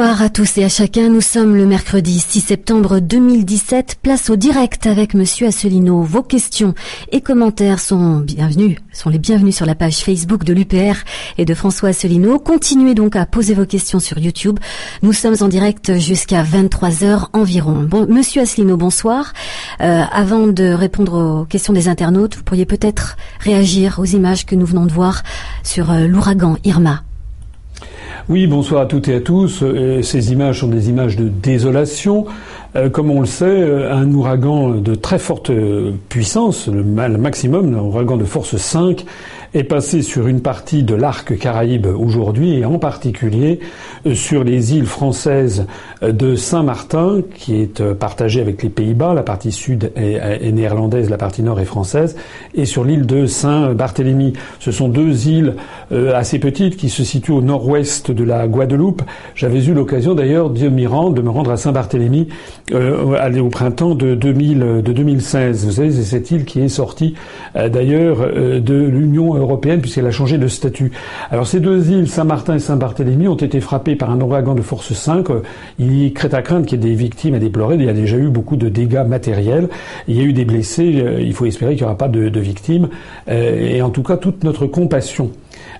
Bonsoir à tous et à chacun. Nous sommes le mercredi 6 septembre 2017. Place au direct avec Monsieur Asselineau. Vos questions et commentaires sont bienvenus, sont les bienvenus sur la page Facebook de l'UPR et de François Asselineau. Continuez donc à poser vos questions sur YouTube. Nous sommes en direct jusqu'à 23 heures environ. Bon, Monsieur Asselineau, bonsoir. Euh, avant de répondre aux questions des internautes, vous pourriez peut-être réagir aux images que nous venons de voir sur euh, l'ouragan Irma. Oui, bonsoir à toutes et à tous. Euh, ces images sont des images de désolation. Euh, comme on le sait, euh, un ouragan de très forte puissance, le maximum, un ouragan de force 5, est passé sur une partie de l'arc Caraïbe aujourd'hui et en particulier euh, sur les îles françaises euh, de Saint-Martin qui est euh, partagée avec les Pays-Bas, la partie sud est, néerlandaise, la partie nord est française, et sur l'île de Saint-Barthélemy. Ce sont deux îles assez petites qui se situent au nord-ouest de la Guadeloupe. J'avais eu l'occasion d'ailleurs de de me rendre à Saint-Barthélemy au printemps de, 2000, de 2016. Vous savez, c'est cette île qui est sortie d'ailleurs de l'Union européenne puisqu'elle a changé de statut. Alors ces deux îles, Saint-Martin et Saint-Barthélemy, ont été frappées par un ouragan de force 5. Il est à craindre qu'il y ait des victimes à déplorer. Il y a déjà eu beaucoup de dégâts matériels. Il y a eu des blessés. Euh, il faut espérer qu'il n'y aura pas de, de victimes. Euh, et en tout cas, toute notre compassion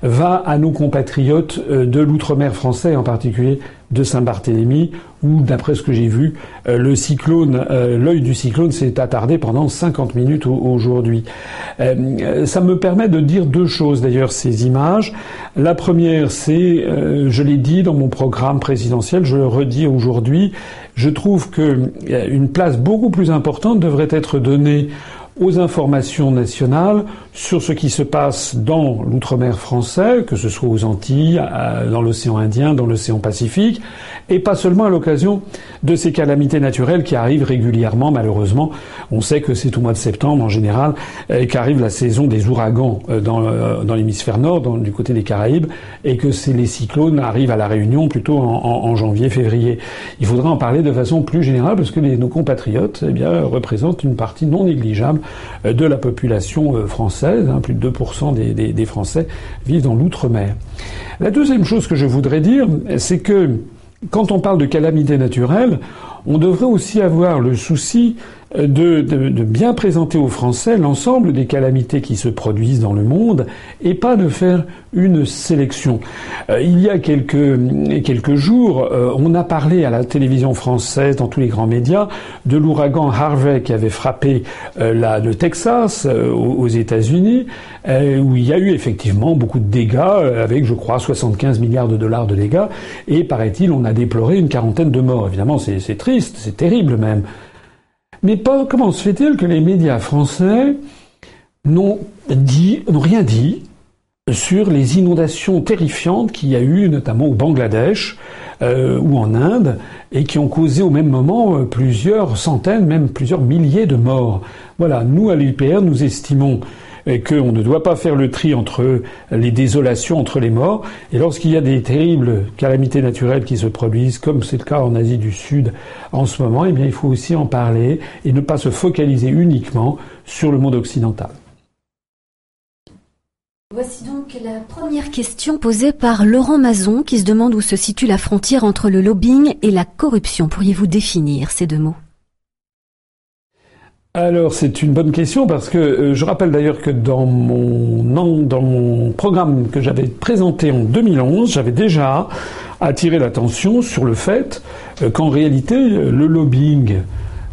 va à nos compatriotes euh, de l'outre-mer français, en particulier de Saint-Barthélemy, où, d'après ce que j'ai vu, euh, le cyclone, euh, l'œil du cyclone s'est attardé pendant 50 minutes aujourd'hui. ça me permet de dire deux choses, d'ailleurs, ces images. La première, c'est, je l'ai dit dans mon programme présidentiel, je le redis aujourd'hui, je trouve qu'une place beaucoup plus importante devrait être donnée aux informations nationales sur ce qui se passe dans l'outre-mer français, que ce soit aux Antilles, dans l'océan Indien, dans l'océan Pacifique, et pas seulement à l'occasion de ces calamités naturelles qui arrivent régulièrement, malheureusement. On sait que c'est au mois de septembre, en général, euh, qu'arrive la saison des ouragans euh, euh, dans, l'hémisphère nord, du côté des Caraïbes, et que les cyclones arrivent à la Réunion plutôt en, janvier, février. Il faudra en parler de façon plus générale parce que nos compatriotes, eh représentent une partie non négligeable de la population française. Hein. plus de 2% des, des Français vivent dans l'outre-mer. La deuxième chose que je voudrais dire, c'est que quand on parle de calamité naturelle, on devrait aussi avoir le souci de, de, bien présenter aux Français l'ensemble des calamités qui se produisent dans le monde et pas de faire une sélection. Euh, il y a quelques, quelques jours, euh, on a parlé à la télévision française, dans tous les grands médias, de l'ouragan Harvey qui avait frappé euh, le Texas aux États-Unis, où il y a eu effectivement beaucoup de dégâts, avec, je crois, 75 milliards de dollars de dégâts, et paraît-il, on a déploré une quarantaine de morts. Évidemment, c'est triste, c'est terrible même. Mais comment se fait-il que les médias français n'ont rien dit sur les inondations terrifiantes qu'il y a eu, notamment au Bangladesh euh, ou en Inde, et qui ont causé au même moment euh, plusieurs centaines, même plusieurs milliers de morts. Voilà, nous à l'UPR, nous estimons et qu'on ne doit pas faire le tri entre les désolations, entre les morts. Et lorsqu'il y a des terribles calamités naturelles qui se produisent, comme c'est le cas en Asie du Sud en ce moment, eh il faut aussi en parler et ne pas se focaliser uniquement sur le monde occidental. Voici donc la première question posée par Laurent Mazon qui se demande où se situe la frontière entre le lobbying et la corruption. Pourriez-vous définir ces deux mots? Alors c'est une bonne question parce que euh, je rappelle d'ailleurs que dans mon, dans mon programme que j'avais présenté en 2011, j'avais déjà attiré l'attention sur le fait euh, qu'en réalité le lobbying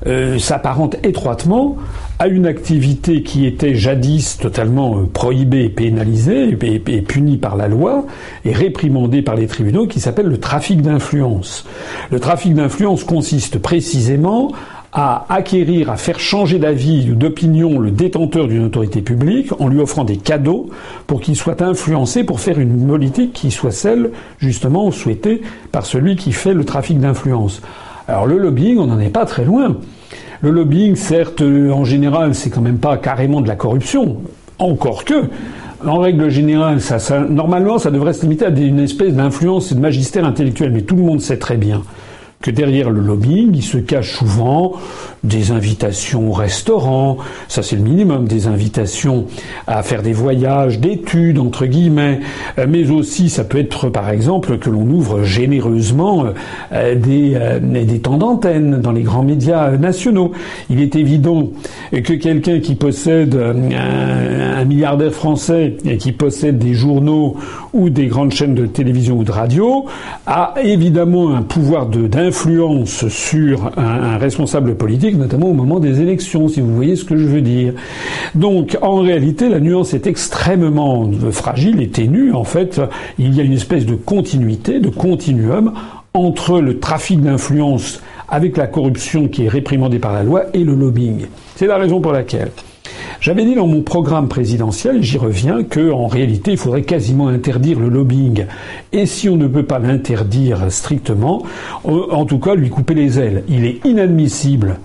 euh, s'apparente étroitement à une activité qui était jadis totalement prohibée, pénalisée et, et punie par la loi et réprimandée par les tribunaux qui s'appelle le trafic d'influence. Le trafic d'influence consiste précisément à acquérir, à faire changer d'avis ou d'opinion le détenteur d'une autorité publique en lui offrant des cadeaux pour qu'il soit influencé pour faire une politique qui soit celle, justement, souhaitée par celui qui fait le trafic d'influence. Alors le lobbying, on n'en est pas très loin. Le lobbying, certes, en général, c'est quand même pas carrément de la corruption. Encore que, en règle générale, normalement, ça devrait se limiter à une espèce d'influence et de magistère intellectuel. Mais tout le monde sait très bien que derrière le lobbying, il se cache souvent des invitations au restaurant, ça c'est le minimum, des invitations à faire des voyages, d'études entre guillemets, euh, mais aussi ça peut être par exemple que l'on ouvre généreusement euh, des, euh, des temps d'antenne dans les grands médias nationaux. Il est évident que quelqu'un qui possède un, un milliardaire français et qui possède des journaux ou des grandes chaînes de télévision ou de radio a évidemment un pouvoir d'influence sur un, un responsable politique notamment au moment des élections, si vous voyez ce que je veux dire. Donc, en réalité, la nuance est extrêmement fragile et ténue. En fait, il y a une espèce de continuité, de continuum entre le trafic d'influence avec la corruption qui est réprimandée par la loi et le lobbying. C'est la raison pour laquelle j'avais dit dans mon programme présidentiel, j'y reviens, que en réalité, il faudrait quasiment interdire le lobbying. Et si on ne peut pas l'interdire strictement, en tout cas lui couper les ailes. Il est inadmissible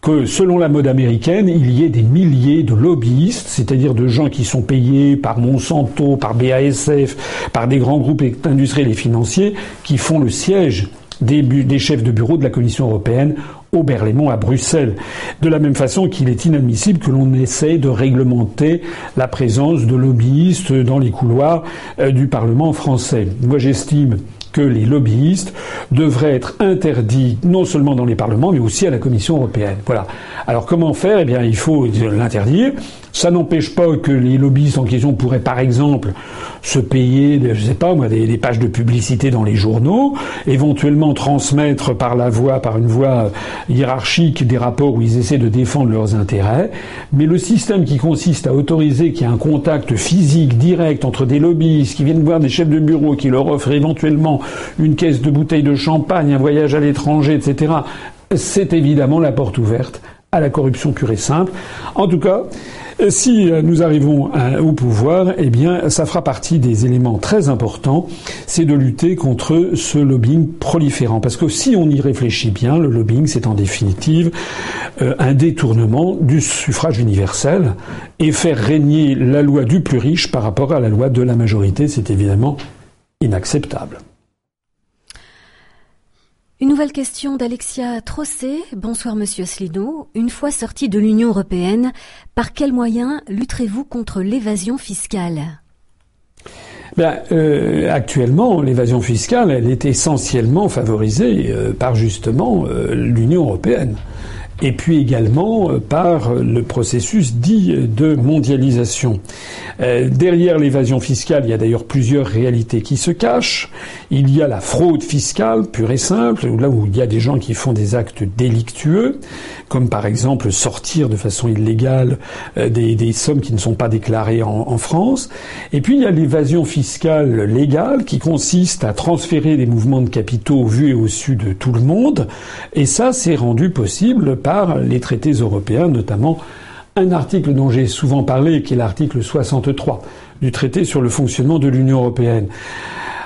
que selon la mode américaine, il y ait des milliers de lobbyistes, c'est-à-dire de gens qui sont payés par Monsanto, par BASF, par des grands groupes industriels et financiers, qui font le siège des chefs de bureau de la Commission européenne au Berlaymont à Bruxelles. De la même façon qu'il est inadmissible que l'on essaie de réglementer la présence de lobbyistes dans les couloirs euh, du Parlement français. Moi j'estime que les lobbyistes devraient être interdits non seulement dans les parlements, mais aussi à la Commission européenne. Voilà. Alors comment faire? Eh bien, il faut l'interdire. Ça n'empêche pas que les lobbyistes en question pourraient, par exemple, se payer, je sais pas moi, des, pages de publicité dans les journaux, éventuellement transmettre par la voie, par une voie hiérarchique, des rapports où ils essaient de défendre leurs intérêts. Mais le système qui consiste à autoriser qu'il y ait un contact physique direct entre des lobbyistes qui viennent voir des chefs de bureau, qui leur offrent éventuellement une caisse de bouteilles de champagne, un voyage à l'étranger, etc., c'est évidemment la porte ouverte à la corruption pure et simple. En tout cas, si nous arrivons au pouvoir, eh bien, ça fera partie des éléments très importants, c'est de lutter contre ce lobbying proliférant. Parce que si on y réfléchit bien, le lobbying, c'est en définitive euh, un détournement du suffrage universel et faire régner la loi du plus riche par rapport à la loi de la majorité, c'est évidemment inacceptable. Une nouvelle question d'Alexia Trossé. Bonsoir Monsieur Asselineau. Une fois sorti de l'Union européenne, par quels moyens lutterez-vous contre l'évasion fiscale? Ben, euh, actuellement, l'évasion fiscale, elle est essentiellement favorisée euh, par justement euh, l'Union européenne et puis également euh, par le processus dit de mondialisation. Euh, derrière l'évasion fiscale, il y a d'ailleurs plusieurs réalités qui se cachent. Il y a la fraude fiscale pure et simple, là où il y a des gens qui font des actes délictueux, comme par exemple sortir de façon illégale euh, des, sommes qui ne sont pas déclarées en, France. Et puis il y a l'évasion fiscale légale qui consiste à transférer des mouvements de capitaux vus et au su de tout le monde. Et ça, c'est rendu possible par les traités européens, notamment un article dont j'ai souvent parlé, qui est l'article 63 du traité sur le fonctionnement de l'Union européenne.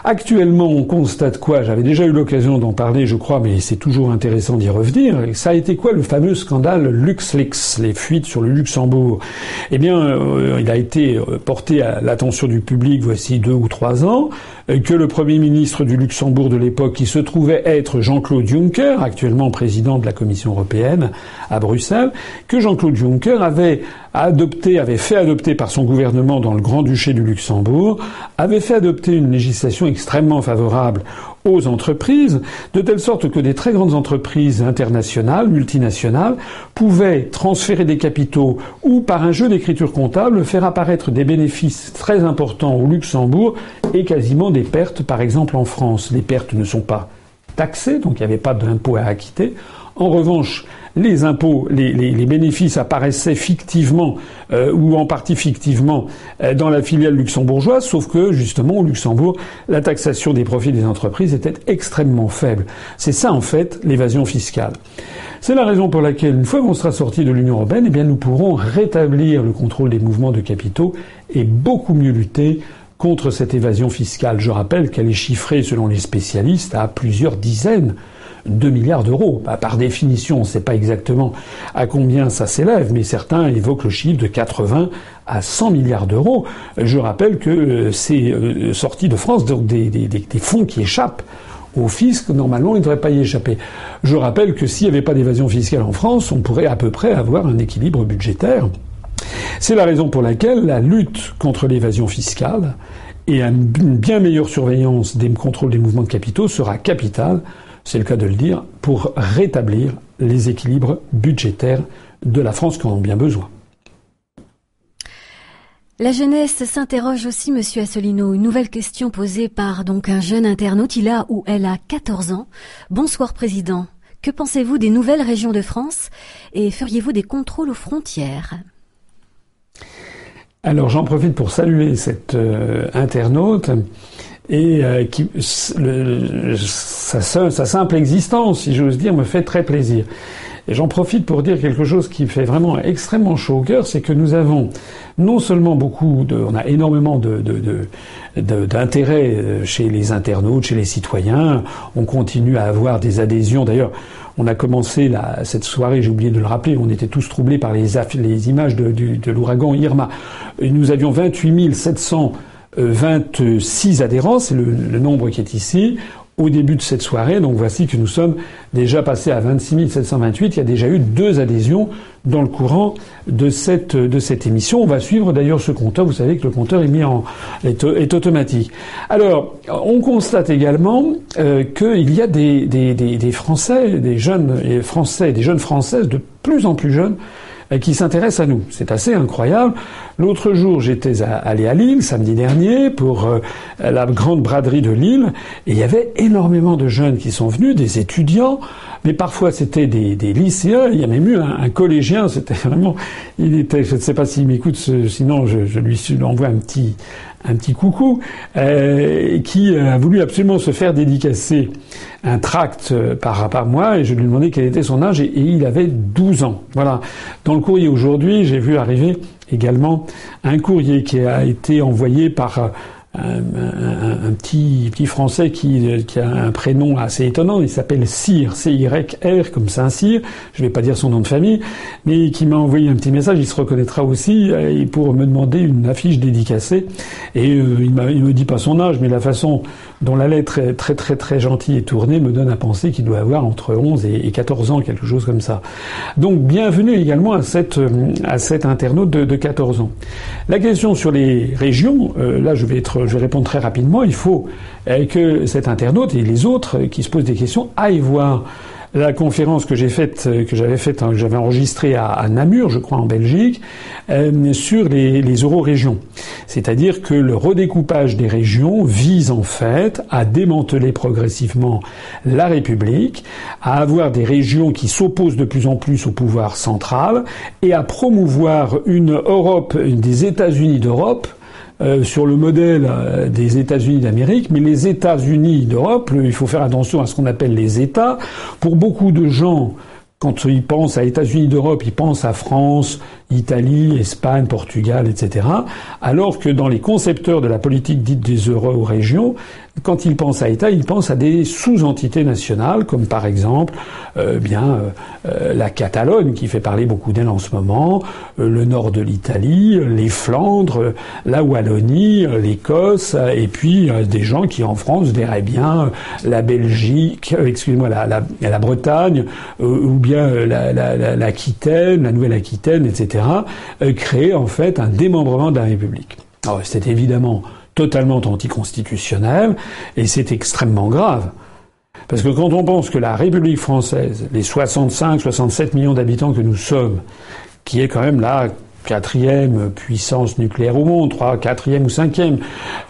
Actuellement, on constate quoi? J'avais déjà eu l'occasion d'en parler, je crois, mais c'est toujours intéressant d'y revenir. Ça a été quoi le fameux scandale LuxLeaks, les fuites sur le Luxembourg? Eh bien, euh, il a été euh, porté à l'attention du public voici deux ou trois ans. Euh, que le Premier ministre du Luxembourg de l'époque, qui se trouvait être Jean-Claude Juncker, actuellement président de la Commission européenne à Bruxelles, que Jean-Claude Juncker avait adopté, avait fait adopter par son gouvernement dans le Grand-Duché du Luxembourg, avait fait adopter une législation extrêmement favorable aux entreprises, de telle sorte que des très grandes entreprises internationales, multinationales, pouvaient transférer des capitaux ou par un jeu d'écriture comptable faire apparaître des bénéfices très importants au Luxembourg et quasiment des pertes, par exemple en France. Les pertes ne sont pas taxées, donc il n'y avait pas d'impôt à acquitter. En revanche, les impôts, les, bénéfices apparaissaient fictivement euh, ou en partie fictivement euh, dans la filiale luxembourgeoise, sauf que justement au Luxembourg, la taxation des profits des entreprises était extrêmement faible. C'est ça en fait l'évasion fiscale. C'est la raison pour laquelle, une fois qu'on sera sorti de l'Union européenne, eh bien nous pourrons rétablir le contrôle des mouvements de capitaux et beaucoup mieux lutter contre cette évasion fiscale. Je rappelle qu'elle est chiffrée, selon les spécialistes, à plusieurs dizaines 2 milliards d'euros. Bah, par définition, on ne sait pas exactement à combien ça s'élève, mais certains évoquent le chiffre de 80 à 100 milliards d'euros. Je rappelle que euh, c'est euh, sorti de France donc des, fonds qui échappent au fisc, normalement, il ne devrait pas y échapper. Je rappelle que s'il n'y avait pas d'évasion fiscale en France, on pourrait à peu près avoir un équilibre budgétaire. C'est la raison pour laquelle la lutte contre l'évasion fiscale et une bien meilleure surveillance des contrôles des mouvements de capitaux sera capitale, c'est le cas de le dire, pour rétablir les équilibres budgétaires de la France qui en ont bien besoin. La jeunesse s'interroge aussi, Monsieur Asselineau. Une nouvelle question posée par donc un jeune internaute. Il a ou elle a 14 ans. Bonsoir, Président. Que pensez-vous des nouvelles régions de France et feriez-vous des contrôles aux frontières? Alors j'en profite pour saluer cet euh, internaute et euh, qui, le, sa, sa, simple existence, si j'ose dire, me fait très plaisir. Et j'en profite pour dire quelque chose qui fait vraiment extrêmement chaud au cœur, c'est que nous avons non seulement beaucoup de, on a énormément de, d'intérêt euh, chez les internautes, chez les citoyens. On continue à avoir des adhésions. D'ailleurs, on a commencé la, cette soirée, j'ai oublié de le rappeler, on était tous troublés par les, les images de, de l'ouragan Irma. Nous avions 28 726 adhérents, c'est le, nombre qui est ici au début de cette soirée. Donc voici que nous sommes déjà passés à 26 728. Il y a déjà eu deux adhésions dans le courant de cette, de cette émission. On va suivre d'ailleurs ce compteur. Vous savez que le compteur est mis en, est, automatique. Alors, on constate également euh, qu'il y a des, des, des, des, Français, des jeunes Français, des jeunes Françaises de plus en plus jeunes qui s'intéressent à nous. C'est assez incroyable. L'autre jour, j'étais allé à Lille, samedi dernier, pour euh, la grande braderie de Lille, et il y avait énormément de jeunes qui sont venus, des étudiants, mais parfois c'était des, lycéens, il y a même eu un, collégien, c'était vraiment... Il était, je ne sais pas s'il m'écoute, sinon je, lui envoie un petit, un petit coucou, euh, qui a voulu absolument se faire dédicacer un tract euh, par, par moi, et je lui ai demandé quel était son âge, et, il avait 12 ans. Voilà. Dans le courrier aujourd'hui, j'ai vu arriver également un courrier qui a été envoyé par un, petit, petit Français qui, qui, a un prénom assez étonnant. Il s'appelle Cyr, C-Y-R, comme Saint-Cyr. Je ne vais pas dire son nom de famille, mais qui m'a envoyé un petit message. Il se reconnaîtra aussi euh, pour me demander une affiche dédicacée. Et euh, il, il me dit pas son âge, mais la façon dont la lettre est très très très gentille et tournée me donne à penser qu'il doit avoir entre 11 et 14 ans, quelque chose comme ça. Donc bienvenue également à cette à cet internaute de, de 14 ans. La question sur les régions, euh, là je vais être je vais répondre très rapidement. Il faut euh, que cet internaute et les autres qui se posent des questions aillent voir la conférence que j'ai faite, euh, que j'avais faite, hein, que j'avais enregistrée à, Namur, je crois en Belgique, euh, sur les, les euro-régions. C'est-à-dire que le redécoupage des régions vise en fait à démanteler progressivement la République, à avoir des régions qui s'opposent de plus en plus au pouvoir central et à promouvoir une Europe, des États-Unis d'Europe, euh, sur le modèle euh, des États-Unis d'Amérique, mais les États-Unis d'Europe, il faut faire attention à ce qu'on appelle les États. Pour beaucoup de gens, quand ils pensent à États-Unis d'Europe, ils pensent à France, Italie, Espagne, Portugal, etc. Alors que dans les concepteurs de la politique dite des euro-régions, quand ils pensent à État, ils pensent à des sous-entités nationales, comme par exemple euh, bien euh, euh, la Catalogne, qui fait parler beaucoup d'elle en ce moment, le nord de l'Italie, les Flandres, la Wallonie, l'Écosse, et puis des gens qui en France verraient bien la Belgique, excusez-moi, la, la, Bretagne, ou bien l'Aquitaine, la, Nouvelle-Aquitaine, etc., créer en fait un démembrement de la République. C'est évidemment totalement anticonstitutionnel, et c'est extrêmement grave. Parce que quand on pense que la République française, les 65-67 millions d'habitants que nous sommes, qui est quand même la quatrième puissance nucléaire au monde, trois, quatrième ou cinquième,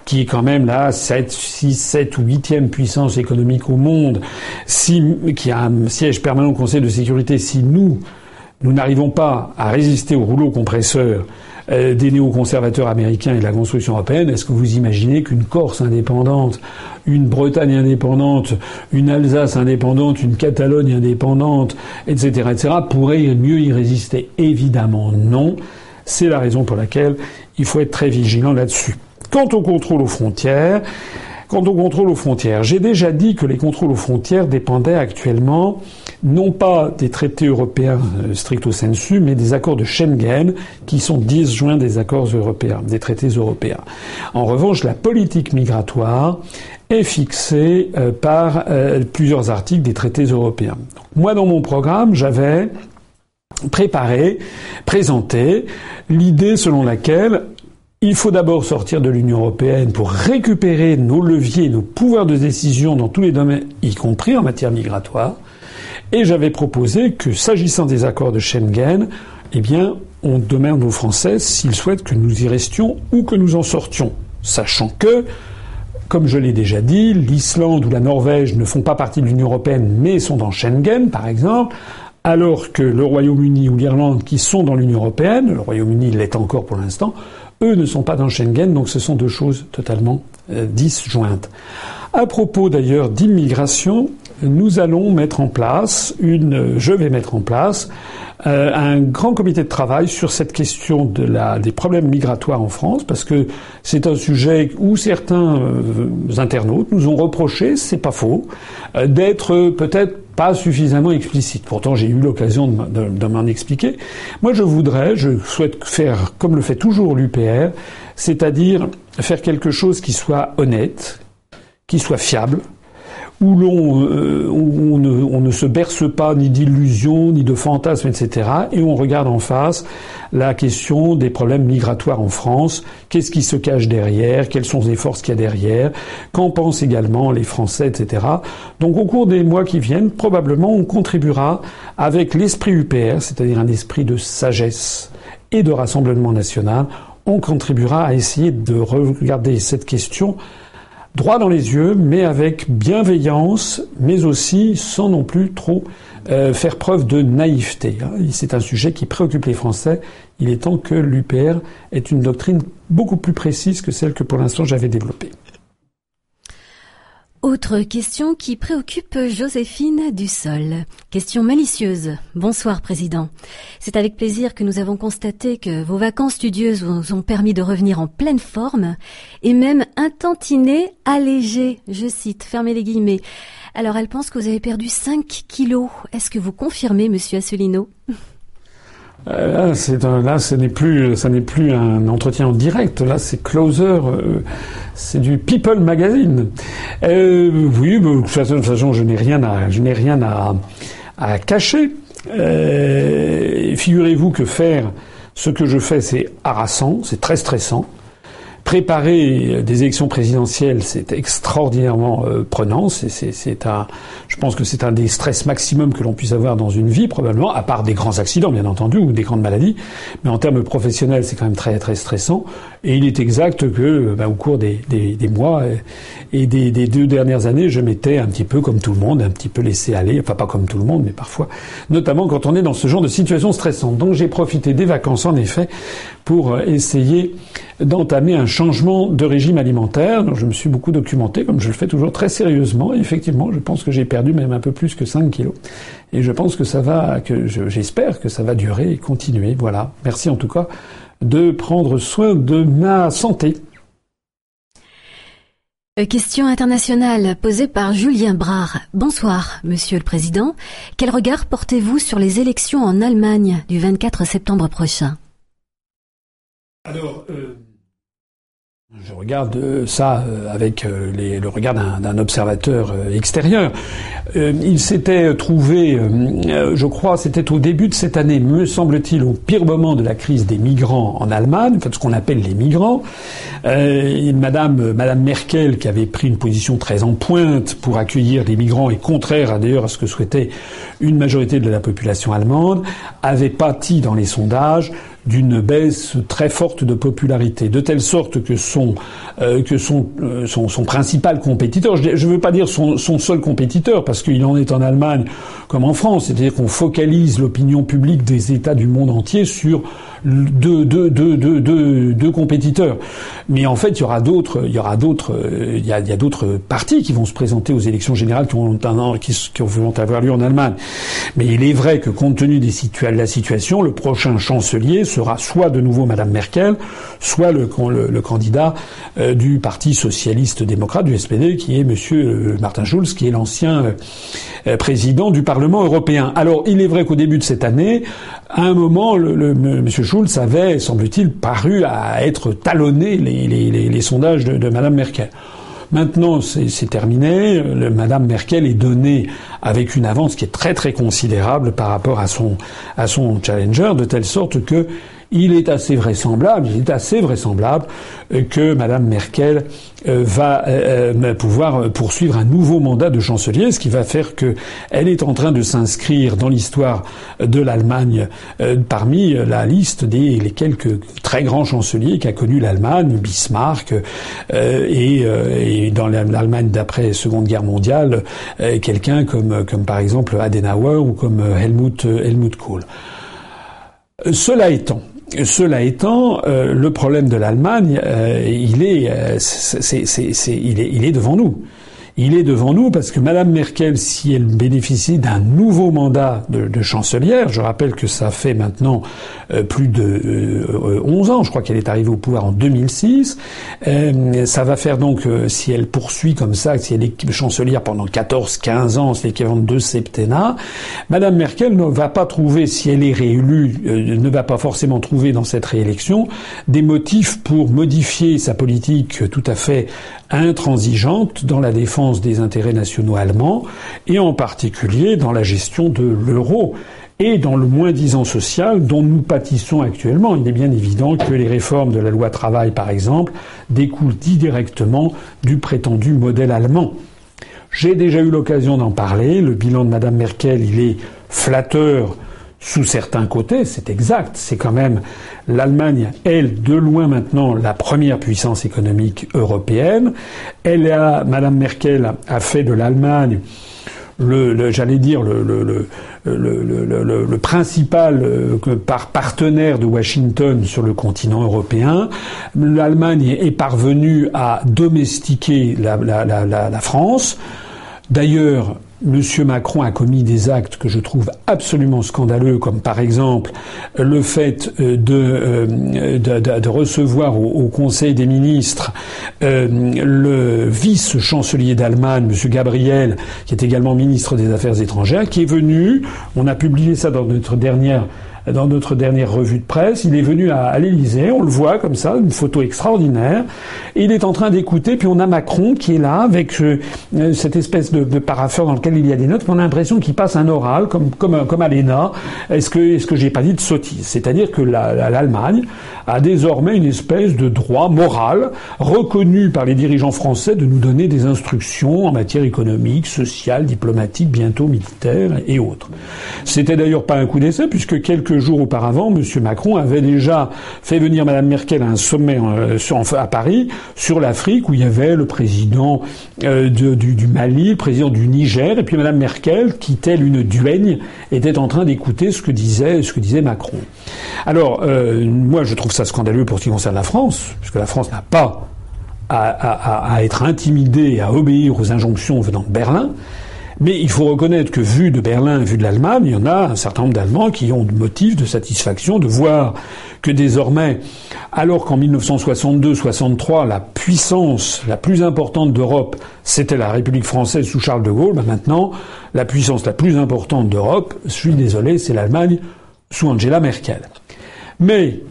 qui est quand même la 7, 6, 7 ou huitième puissance économique au monde, qui a un siège permanent au Conseil de sécurité, si nous, nous n'arrivons pas à résister au rouleau compresseur euh, des néoconservateurs américains et de la construction européenne, est-ce que vous imaginez qu'une Corse indépendante, une Bretagne indépendante, une Alsace indépendante, une Catalogne indépendante, etc., etc., pourrait mieux y résister? Évidemment non. C'est la raison pour laquelle il faut être très vigilant là-dessus. Quant au contrôle aux frontières, quant au contrôle aux frontières, j'ai déjà dit que les contrôles aux frontières dépendaient actuellement non pas des traités européens euh, stricto sensu, mais des accords de Schengen qui sont disjoints des accords européens, des traités européens. En revanche, la politique migratoire est fixée euh, par euh, plusieurs articles des traités européens. moi, dans mon programme, j'avais préparé, présenté l'idée selon laquelle il faut d'abord sortir de l'Union européenne pour récupérer nos leviers, nos pouvoirs de décision dans tous les domaines, y compris en matière migratoire. Et j'avais proposé que, s'agissant des accords de Schengen, eh bien, on demande aux Français s'ils souhaitent que nous y restions ou que nous en sortions. Sachant que, comme je l'ai déjà dit, l'Islande ou la Norvège ne font pas partie de l'Union européenne mais sont dans Schengen, par exemple, alors que le Royaume-Uni ou l'Irlande, qui sont dans l'Union européenne, le Royaume-Uni l'est encore pour l'instant, eux ne sont pas dans Schengen, donc ce sont deux choses totalement euh, disjointes. À propos d'ailleurs d'immigration, nous allons mettre en place une, je vais mettre en place euh, un grand comité de travail sur cette question des problèmes migratoires en France, parce que c'est un sujet où certains euh, internautes nous ont reproché, c'est pas faux, euh, d'être peut-être pas suffisamment explicite. Pourtant, j'ai eu l'occasion de m'en expliquer. Moi, je voudrais, je souhaite faire comme le fait toujours l'UPR, c'est-à-dire faire quelque chose qui soit honnête, qui soit fiable, où l'on euh, on, ne, se berce pas ni d'illusions, ni de fantasmes, etc. Et on regarde en face la question des problèmes migratoires en France. Qu'est-ce qui se cache derrière? Quelles sont les forces qu'il y a derrière? Qu'en pensent également les Français, etc. Donc au cours des mois qui viennent, probablement, on contribuera avec l'esprit UPR, c'est-à-dire un esprit de sagesse et de rassemblement national, on contribuera à essayer de regarder cette question droit dans les yeux, mais avec bienveillance, mais aussi sans non plus trop euh, faire preuve de naïveté. Hein. C'est un sujet qui préoccupe les Français. Il est temps que l'UPR ait une doctrine beaucoup plus précise que celle que pour l'instant j'avais développée. Autre question qui préoccupe Joséphine Dussol. Question malicieuse. Bonsoir, Président. C'est avec plaisir que nous avons constaté que vos vacances studieuses vous ont permis de revenir en pleine forme et même un tantinet allégé. Je cite, fermez les guillemets. Alors, elle pense que vous avez perdu 5 kilos. Est-ce que vous confirmez, Monsieur Asselineau? Là, c'est là, ce n'est plus, ça n'est plus un entretien en direct. Là, c'est closer, euh, c'est du People Magazine. Euh, oui, de toute façon, je n'ai rien à, je n'ai rien à, à cacher. Figurez-vous que faire ce que je fais, c'est harassant, c'est très stressant. Préparer des élections présidentielles, c'est extraordinairement euh, prenant. C'est un, je pense que c'est un des stress maximum que l'on puisse avoir dans une vie, probablement, à part des grands accidents, bien entendu, ou des grandes maladies. Mais en termes professionnels, c'est quand même très très stressant. Et il est exact que, bah, au cours des, des, des mois et des, des, deux dernières années, je m'étais un petit peu comme tout le monde, un petit peu laissé aller. Enfin, pas comme tout le monde, mais parfois, notamment quand on est dans ce genre de situation stressante. Donc, j'ai profité des vacances, en effet, pour essayer d'entamer un changement de régime alimentaire. Donc je me suis beaucoup documenté, comme je le fais toujours très sérieusement. Et effectivement, je pense que j'ai perdu même un peu plus que 5 kilos. Et je pense que ça va, que j'espère que ça va durer et continuer. Voilà. Merci en tout cas de prendre soin de ma santé. Euh, question internationale posée par Julien Brard. Bonsoir, Monsieur le Président. Quel regard portez-vous sur les élections en Allemagne du 24 septembre prochain? Alors, euh, je regarde euh, ça euh, avec euh, le regard d'un observateur extérieur. Il s'était trouvé, je crois, c'était au début de cette année, me semble-t-il, au pire moment de la crise des migrants en Allemagne, ce qu'on appelle les migrants. Madame, Merkel, qui avait pris une position très en pointe pour accueillir les migrants et contraire d'ailleurs à ce que souhaitait une majorité de la population allemande, avait pâti dans les sondages d'une baisse très forte de popularité, de telle sorte que son euh, que euh, son, son principal compétiteur, je ne veux pas dire son, son seul compétiteur, parce qu'il en est en Allemagne comme en France, c'est-à-dire qu'on focalise l'opinion publique des États du monde entier sur deux, deux, deux, deux, deux compétiteurs. Mais en fait, il y aura d'autres, il y aura d'autres, euh, il y a, d'autres partis qui vont se présenter aux élections générales qui vont, qui, qui vont avoir lieu en Allemagne. Mais il est vrai que compte tenu des situa la situation, le prochain chancelier sera soit de nouveau Madame Merkel, soit le, candidat euh, du Parti socialiste démocrate du SPD, qui est Monsieur euh, Martin Schulz, qui est l'ancien euh, président du Parlement européen. Alors, il est vrai qu'au début de cette année, à un moment, le, Monsieur Schulz avait, semble-t-il, paru à être talonné les, sondages de, de Madame Merkel. Maintenant, c'est terminé. Madame Merkel est donnée avec une avance qui est très très considérable par rapport à son à son challenger, de telle sorte que il est assez vraisemblable, il est assez vraisemblable que Madame Merkel euh, va euh, euh, pouvoir poursuivre un nouveau mandat de chancelier, ce qui va faire que elle est en train de s'inscrire dans l'histoire de l'Allemagne parmi la liste des les quelques très grands chanceliers qu'a connu l'Allemagne, Bismarck et, et, dans l'Allemagne d'après Seconde Guerre mondiale, quelqu'un comme comme par exemple Adenauer ou comme Helmut Helmut Kohl. Cela étant, cela étant, euh, le problème de l'Allemagne, euh, il, est, euh, il, est, il est devant nous il est devant nous parce que Madame Merkel, si elle bénéficie d'un nouveau mandat de, chancelière, je rappelle que ça fait maintenant euh, plus de 11 euh, ans, je crois qu'elle est arrivée au pouvoir en 2006, euh, ça va faire donc, si elle poursuit comme ça, si elle est chancelière pendant 14-15 ans, c'est l'équivalent de deux septennats, Madame Merkel ne va pas trouver, si elle est réélue, ne va pas forcément trouver dans cette réélection des motifs pour modifier sa politique tout à fait intransigeante dans la défense des intérêts nationaux allemands et en particulier dans la gestion de l'euro et dans le moins-disant social dont nous pâtissons actuellement. Il est bien évident que les réformes de la loi travail, par exemple, découlent directement du prétendu modèle allemand. J'ai déjà eu l'occasion d'en parler. Le bilan de Mme Merkel, il est flatteur sous certains côtés, c'est exact. C'est quand même l'Allemagne, elle, de loin maintenant, la première puissance économique européenne. Elle a, Madame Merkel a fait de l'Allemagne le, j'allais dire le, principal euh, par partenaire de Washington sur le continent européen. L'Allemagne est parvenue à domestiquer la, la France. D'ailleurs, M. Macron a commis des actes que je trouve absolument scandaleux, comme par exemple le fait euh, euh, de, recevoir au, Conseil des ministres euh, le vice-chancelier d'Allemagne, M. Gabriel, qui est également ministre des Affaires étrangères, qui est venu, on a publié ça dans notre dernière dans notre dernière revue de presse. Il est venu à, à l'Élysée, on le voit comme ça, une photo extraordinaire. Il est en train d'écouter, puis on a Macron qui est là avec euh, cette espèce de, parapheur dans lequel il y a des notes. On a l'impression qu'il passe un oral, comme comme comme à. Est-ce que est-ce que j'ai pas dit de sottise? C'est-à-dire que l'Allemagne a désormais une espèce de droit moral reconnu par les dirigeants français de nous donner des instructions en matière économique, sociale, diplomatique, bientôt militaire et autres. C'était d'ailleurs pas un coup d'essai puisque quelques jours auparavant, M. Macron avait déjà fait venir Mme Merkel à un sommet euh, à Paris sur l'Afrique où il y avait le président euh, du, Mali, le président du Niger et puis Mme Merkel qui, telle une duègne, était en train d'écouter ce que disait ce Macron. Alors euh, moi je trouve ça scandaleux pour ce qui concerne la France, puisque la France n'a pas à, être intimidée, à obéir aux injonctions venant de Berlin. Mais il faut reconnaître que vu de Berlin, vu de l'Allemagne, il y en a un certain nombre d'Allemands qui ont de motifs de satisfaction de voir que désormais, alors qu'en 1962-63, la puissance la plus importante d'Europe, c'était la République française sous Charles de Gaulle, ben maintenant, la puissance la plus importante d'Europe, je suis désolé, c'est l'Allemagne sous Angela Merkel. Mais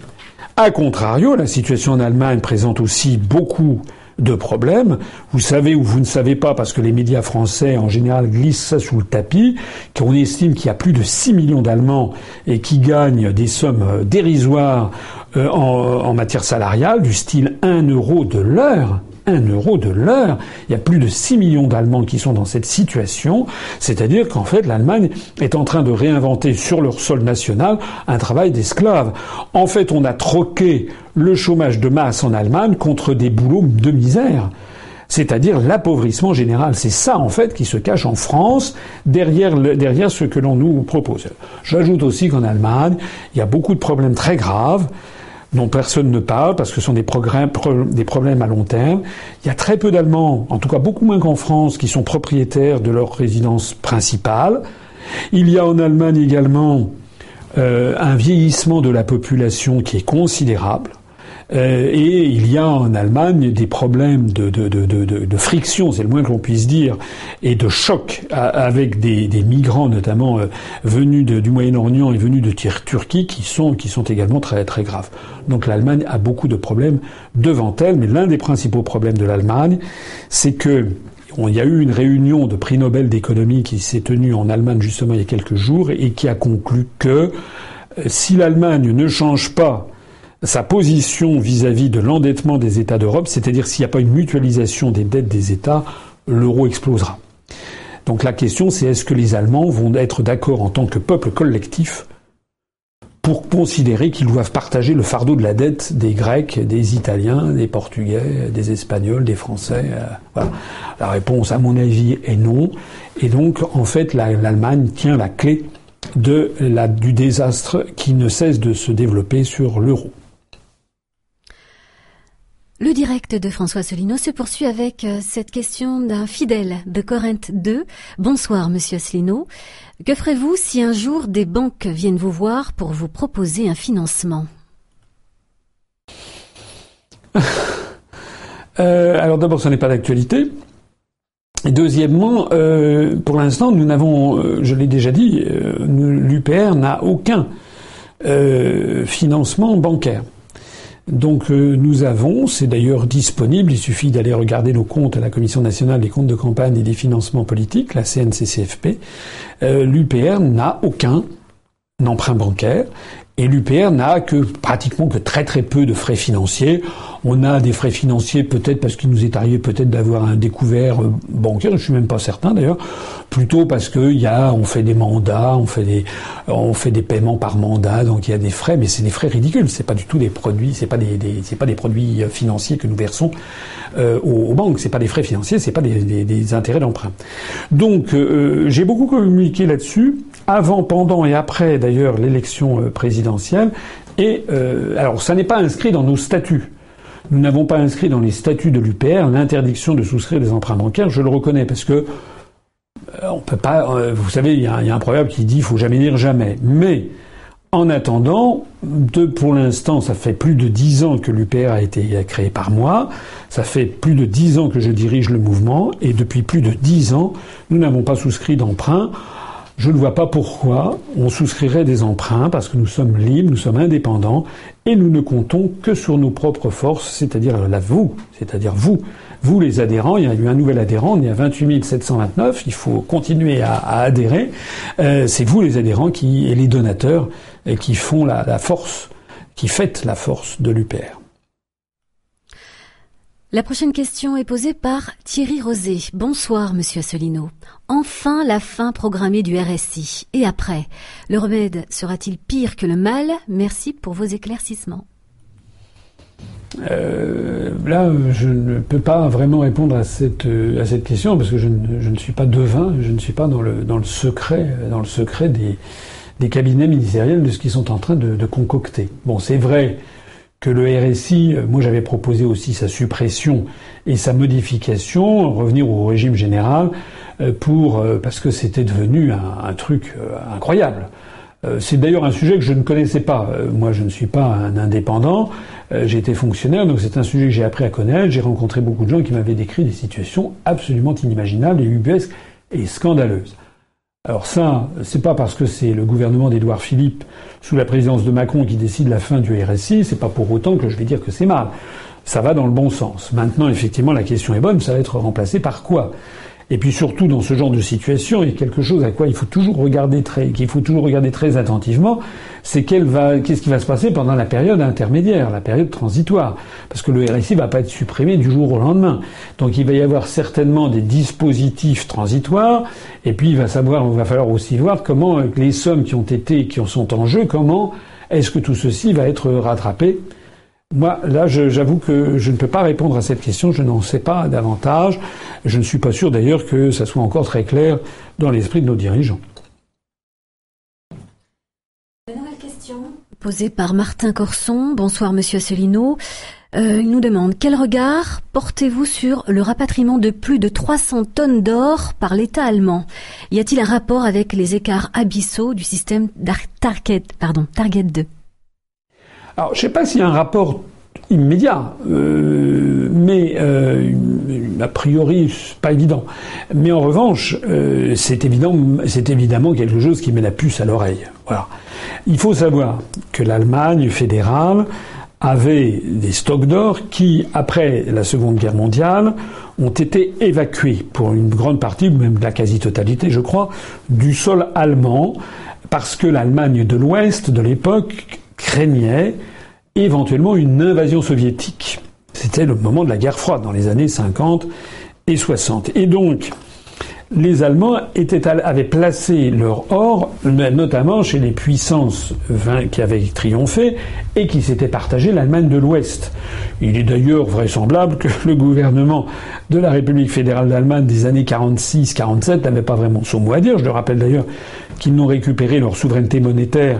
a contrario, la situation en Allemagne présente aussi beaucoup de problèmes. Vous savez ou vous ne savez pas, parce que les médias français en général glissent ça sous le tapis, qu'on estime qu'il y a plus de 6 millions d'Allemands et qui gagnent des sommes dérisoires euh, en, en matière salariale, du style 1 euro de l'heure. 1 euro de l'heure. Il y a plus de 6 millions d'Allemands qui sont dans cette situation. C'est-à-dire qu'en fait, l'Allemagne est en train de réinventer sur leur sol national un travail d'esclave. En fait, on a troqué le chômage de masse en Allemagne contre des boulots de misère c'est-à-dire l'appauvrissement général. C'est ça, en fait, qui se cache en France derrière, derrière ce que l'on nous propose. J'ajoute aussi qu'en Allemagne, il y a beaucoup de problèmes très graves dont personne ne parle parce que ce sont des, des problèmes à long terme. Il y a très peu d'Allemands, en tout cas beaucoup moins qu'en France, qui sont propriétaires de leur résidence principale. Il y a en Allemagne également un vieillissement de la population qui est considérable. Euh, et il y a en Allemagne des problèmes de, de, friction, c'est le moins que l'on puisse dire, et de choc avec des, des migrants, notamment euh, venus du Moyen-Orient et venus de Turquie, qui sont, qui sont également très, très graves. Donc l'Allemagne a beaucoup de problèmes devant elle, mais l'un des principaux problèmes de l'Allemagne, c'est que il y a eu une réunion de prix Nobel d'économie qui s'est tenue en Allemagne justement il y a quelques jours et qui a conclu que euh, si l'Allemagne ne change pas sa position vis-à-vis de l'endettement des États d'Europe, c'est-à-dire s'il n'y a pas une mutualisation des dettes des États, l'euro explosera. Donc la question c'est est-ce que les Allemands vont être d'accord en tant que peuple collectif pour considérer qu'ils doivent partager le fardeau de la dette des Grecs, des Italiens, des Portugais, des Espagnols, des Français. Euh. La réponse, à mon avis, est non. Et donc, en fait, l'Allemagne tient la clé du désastre qui ne cesse de se développer sur l'euro. Le direct de François Solino se poursuit avec euh, cette question d'un fidèle de Corinthe 2. Bonsoir, monsieur Asselineau. Que ferez-vous si un jour des banques viennent vous voir pour vous proposer un financement? Euh, Alors d'abord, ce n'est pas d'actualité. Deuxièmement, euh, pour l'instant, nous n'avons, je l'ai déjà dit, l'UPR n'a aucun financement bancaire. Donc euh, nous avons, c'est d'ailleurs disponible, il suffit d'aller regarder nos comptes à la Commission nationale des comptes de campagne et des financements politiques, la CNCCFP. Euh, L'UPR n'a aucun emprunt bancaire et l'UPR n'a que pratiquement que très très peu de frais financiers. On a des frais financiers peut-être parce qu'il nous est arrivé peut-être d'avoir un découvert euh, bancaire, je suis même pas certain d'ailleurs, plutôt parce que y a, on fait des mandats, on fait des, paiements par mandat, donc il y a des frais, mais c'est des frais ridicules. C'est pas du tout des produits, c'est pas des, pas des produits euh, financiers que nous versons euh, aux, banques. C'est pas des frais financiers, c'est pas des, des, intérêts d'emprunt. Donc j'ai beaucoup communiqué là-dessus avant, pendant et après d'ailleurs l'élection présidentielle. Et alors ça n'est pas inscrit dans nos statuts. Nous n'avons pas inscrit dans les statuts de l'UPR l'interdiction de souscrire des emprunts bancaires. Je le reconnais parce que euh, on peut pas. Euh, vous savez, il y, a, un proverbe qui dit il faut jamais dire jamais. Mais en attendant, pour l'instant, ça fait plus de dix ans que l'UPR a été créé par moi. Ça fait plus de dix ans que je dirige le mouvement, et depuis plus de dix ans, nous n'avons pas souscrit d'emprunt. Je ne vois pas pourquoi on souscrirait des emprunts parce que nous sommes libres, nous sommes indépendants et nous ne comptons que sur nos propres forces, c'est-à-dire la vous, c'est-à-dire vous. Vous les adhérents, il y a eu un nouvel adhérent, on est à 28 729, il faut continuer à, adhérer. Euh, c'est vous les adhérents qui, et les donateurs euh, qui font la, la force, qui fêtent la force de l'UPR. La prochaine question est posée par Thierry Rosé. Bonsoir, monsieur Asselineau. Enfin la fin programmée du RSI. Et après, le remède sera-t-il pire que le mal? Merci pour vos éclaircissements. Euh, là, je ne peux pas vraiment répondre à cette, à cette question parce que je ne, suis pas devin, je ne suis pas dans le, dans le secret, dans le secret des, des cabinets ministériels de ce qu'ils sont en train de concocter. Bon, c'est vrai que le RSI, euh, moi j'avais proposé aussi sa suppression et sa modification, revenir au régime général, euh, pour euh, parce que c'était devenu un, truc incroyable. C'est d'ailleurs un sujet que je ne connaissais pas. Moi, je ne suis pas un indépendant. J'ai été fonctionnaire, donc c'est un sujet que j'ai appris à connaître. J'ai rencontré beaucoup de gens qui m'avaient décrit des situations absolument inimaginables et ubuesques et scandaleuses. Alors ça, c'est pas parce que c'est le gouvernement d'Édouard Philippe sous la présidence de Macron qui décide la fin du RSI, c'est pas pour autant que je vais dire que c'est mal. Ça va dans le bon sens. Maintenant, effectivement, la question est bonne, ça va être remplacé par quoi? Et puis surtout dans ce genre de situation, il y a quelque chose à quoi il faut toujours regarder très, qu'il faut toujours regarder très attentivement, c'est qu'est-ce qui va se passer pendant la période intermédiaire, la période transitoire, parce que le RSI va pas être supprimé du jour au lendemain. Donc il va y avoir certainement des dispositifs transitoires, et puis il va savoir, il va falloir aussi voir comment les sommes qui ont été, qui sont en jeu, comment est-ce que tout ceci va être rattrapé moi, là, j'avoue que je ne peux pas répondre à cette question, je n'en sais pas davantage. Je ne suis pas sûr d'ailleurs que ça soit encore très clair dans l'esprit de nos dirigeants. Une nouvelle question posée par Martin Corson. Bonsoir, monsieur Asselineau. Euh, il nous demande quel regard portez-vous sur le rapatriement de plus de 300 tonnes d'or par l'État allemand? Y a-t-il un rapport avec les écarts abyssaux du système Target, Target 2 Alors, je ne sais pas s'il y a un rapport immédiat, euh, mais euh, a priori pas évident. Mais en revanche, euh, c'est évident, évidemment quelque chose qui met la puce à l'oreille. Voilà. Il faut savoir que l'Allemagne fédérale avait des stocks d'or qui, après la Seconde Guerre mondiale, ont été évacués pour une grande partie, même la quasi-totalité, je crois, du sol allemand, parce que l'Allemagne de l'Ouest de l'époque craignait éventuellement une invasion soviétique. C'était le moment de la guerre froide, dans les années 50 et 60. Et donc, les Allemands avaient placé leur or, notamment chez les puissances qui avaient triomphé et qui s'étaient partagé l'Allemagne de l'Ouest. Il est d'ailleurs vraisemblable que le gouvernement de la République fédérale d'Allemagne des années 46-47 n'avait pas vraiment son mot à dire. Je le rappelle d'ailleurs qu'ils n'ont récupéré leur souveraineté monétaire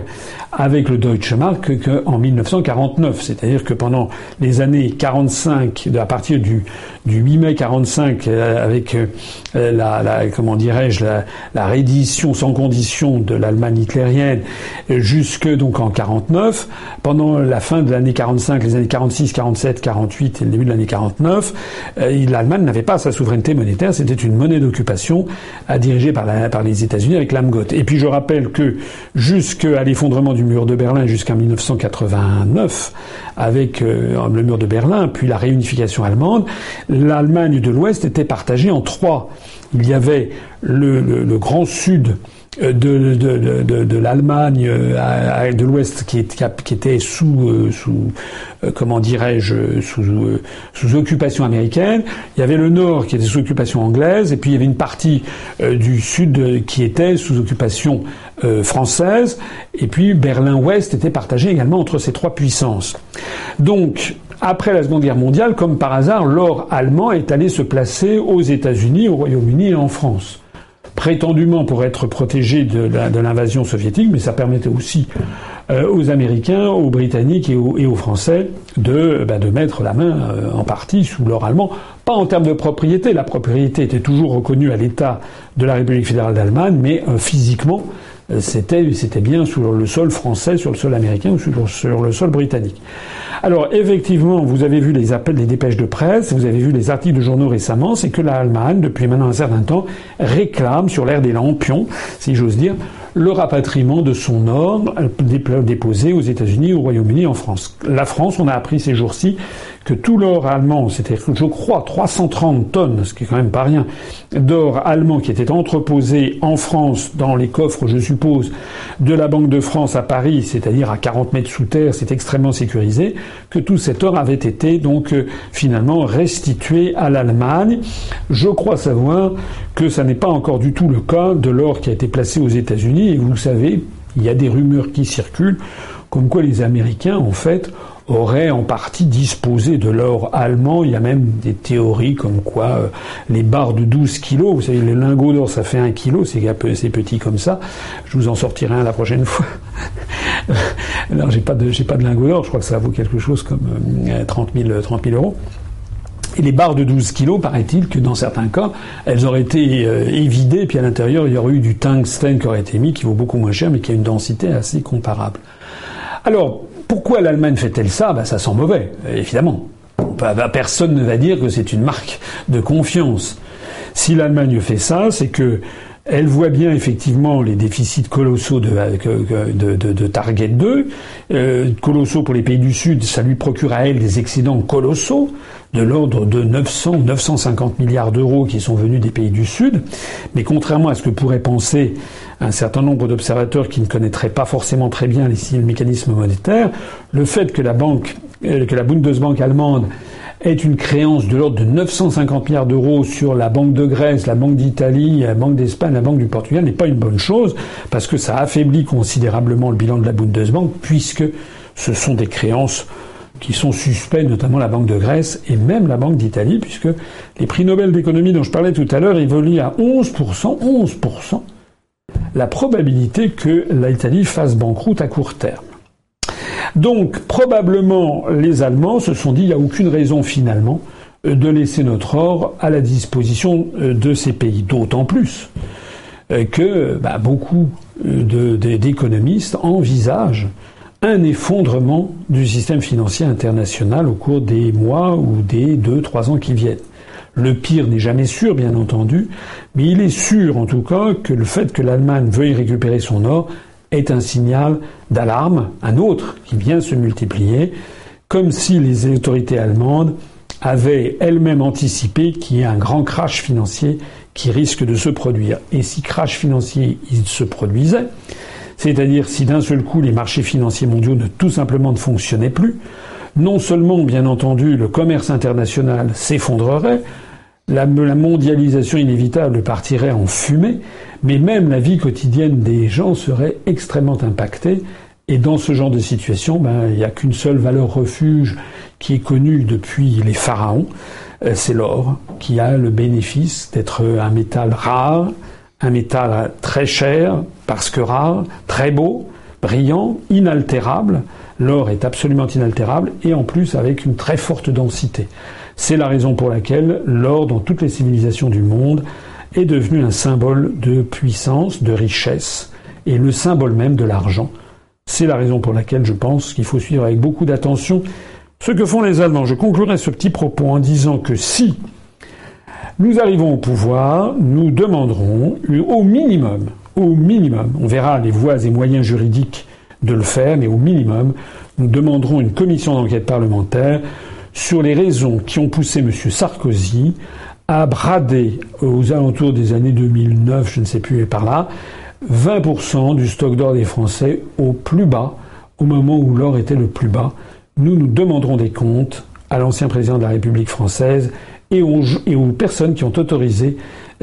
avec le Deutsche Mark qu'en 1949. C'est-à-dire que pendant les années 45, à partir du, du 8 mai 45, euh, avec euh, la, comment dirais-je, la, reddition sans condition de l'Allemagne hitlérienne, jusque donc en 49, pendant la fin de l'année 45, les années 46, 47, 48 et le début de l'année 49, euh, l'Allemagne n'avait pas sa souveraineté monétaire, c'était une monnaie d'occupation dirigée par, par les États-Unis avec l'AMGOT. Je rappelle que jusqu'à l'effondrement du mur de Berlin jusqu'en 1989, avec euh, le mur de Berlin, puis la réunification allemande, l'Allemagne de l'Ouest était partagée en trois. Il y avait le grand sud de, de, l'Allemagne euh, de l'Ouest qui, qui, était sous, euh, sous comment dirais-je, sous, sous occupation américaine. Il y avait le Nord qui était sous occupation anglaise, et puis il y avait une partie du Sud qui était sous occupation française, et puis Berlin-Ouest était partagé également entre ces trois puissances. Donc, après la Seconde Guerre mondiale, comme par hasard, l'or allemand est allé se placer aux États-Unis, au Royaume-Uni et en France prétendument pour être protégé de, l'invasion soviétique, mais ça permettait aussi euh, aux Américains, aux Britanniques et aux, Français de, bah, de mettre la main euh, en partie sous l'or allemand. Pas en termes de propriété, la propriété était toujours reconnue à l'État de la République fédérale d'Allemagne, mais euh, physiquement, c'était, bien sur le sol français, sur le sol américain ou sur, sur le sol britannique. Alors effectivement, vous avez vu les appels, les dépêches de presse, vous avez vu les articles de journaux récemment, c'est que l'Allemagne, depuis maintenant un certain temps, réclame sur l'air des lampions, si j'ose dire, le rapatriement de son or déposé aux États-Unis, au Royaume-Uni, en France. La France, on a appris ces jours-ci que tout l'or allemand, c'était, je crois, 330 tonnes, ce qui est quand même pas rien, d'or allemand qui était entreposé en France dans les coffres, je suppose, de la Banque de France à Paris, c'est-à-dire à 40 mètres sous terre, c'est extrêmement sécurisé, que tout cet or avait été donc euh, finalement restitué à l'Allemagne. Je crois savoir que ça n'est pas encore du tout le cas de l'or qui a été placé aux États-Unis, et vous le savez, il y a des rumeurs qui circulent comme quoi les Américains, en fait, aurait en partie disposé de l'or allemand. Il y a même des théories comme quoi euh, les barres de 12 kilos, vous savez, les lingots d'or, ça fait un kilo, c'est petit comme ça. Je vous en sortirai un la prochaine fois. Alors, j'ai pas de, j'ai pas de lingots d'or, je crois que ça vaut quelque chose comme 30 000, 30 000 euros. Et les barres de 12 kilos, paraît-il que dans certains cas, elles auraient été euh, évidées, puis à l'intérieur, il y aurait eu du tungstène qui aurait été mis, qui vaut beaucoup moins cher, mais qui a une densité assez comparable. Alors, pourquoi l'Allemagne fait-elle ça? Ben, Ça sent mauvais, évidemment. Personne ne va dire que c'est une marque de confiance. Si l'Allemagne fait ça, c'est que elle voit bien effectivement les déficits colossaux de, de, Target 2, euh, colossaux pour les pays du Sud, ça lui procure à elle des excédents colossaux de l'ordre de 900 950 milliards d'euros qui sont venus des pays du Sud. Mais contrairement à ce que pourrait penser un certain nombre d'observateurs qui ne connaîtraient pas forcément très bien les, le mécanisme monétaire, le fait que la banque, euh, que la Bundesbank allemande est une créance de l'ordre de 950 milliards d'euros sur la Banque de Grèce, la Banque d'Italie, la Banque d'Espagne, la Banque du Portugal n'est pas une bonne chose parce que ça affaiblit considérablement le bilan de la Bundesbank puisque ce sont des créances qui sont suspects, notamment la Banque de Grèce et même la Banque d'Italie, puisque les prix Nobel d'économie dont je parlais tout à l'heure évoluent à 11%, 11% la probabilité que l'Italie fasse banqueroute à court terme. Donc probablement les Allemands se sont dit il n'y a aucune raison finalement euh, de laisser notre or à la disposition euh, de ces pays. D'autant plus euh, que bah, beaucoup d'économistes envisagent un effondrement du système financier international au cours des mois ou des deux, trois ans qui viennent. Le pire n'est jamais sûr, bien entendu, mais il est sûr en tout cas que le fait que l'Allemagne veuille récupérer son or est un signal d'alarme, un autre qui vient se multiplier, comme si les autorités allemandes avaient elles-mêmes anticipé qu'il y ait un grand crash financier qui risque de se produire. Et si crash financier il se produisait, c'est-à-dire si d'un seul coup les marchés financiers mondiaux ne tout simplement ne fonctionnaient plus, non seulement, bien entendu, le commerce international s'effondrerait, la, mondialisation inévitable partirait en fumée, mais même la vie quotidienne des gens serait extrêmement impactée. Et dans ce genre de situation, ben, il n'y a qu'une seule valeur refuge qui est connue depuis les pharaons, euh, c'est l'or, qui a le bénéfice d'être un métal rare, un métal très cher, parce que rare, très beau, brillant, inaltérable. L'or est absolument inaltérable et en plus avec une très forte densité. C'est la raison pour laquelle l'or, dans toutes les civilisations du monde, est devenu un symbole de puissance, de richesse, et le symbole même de l'argent. C'est la raison pour laquelle je pense qu'il faut suivre avec beaucoup d'attention ce que font les Allemands. Je conclurai ce petit propos en disant que si nous arrivons au pouvoir, nous demanderons au minimum, au minimum, on verra les voies et moyens juridiques de le faire, mais au minimum, nous demanderons une commission d'enquête parlementaire sur les raisons qui ont poussé M. Sarkozy à brader aux alentours des années 2009, je ne sais plus, et par là, 20% du stock d'or des Français au plus bas, au moment où l'or était le plus bas. Nous nous demanderons des comptes à l'ancien président de la République française et aux, personnes qui ont autorisé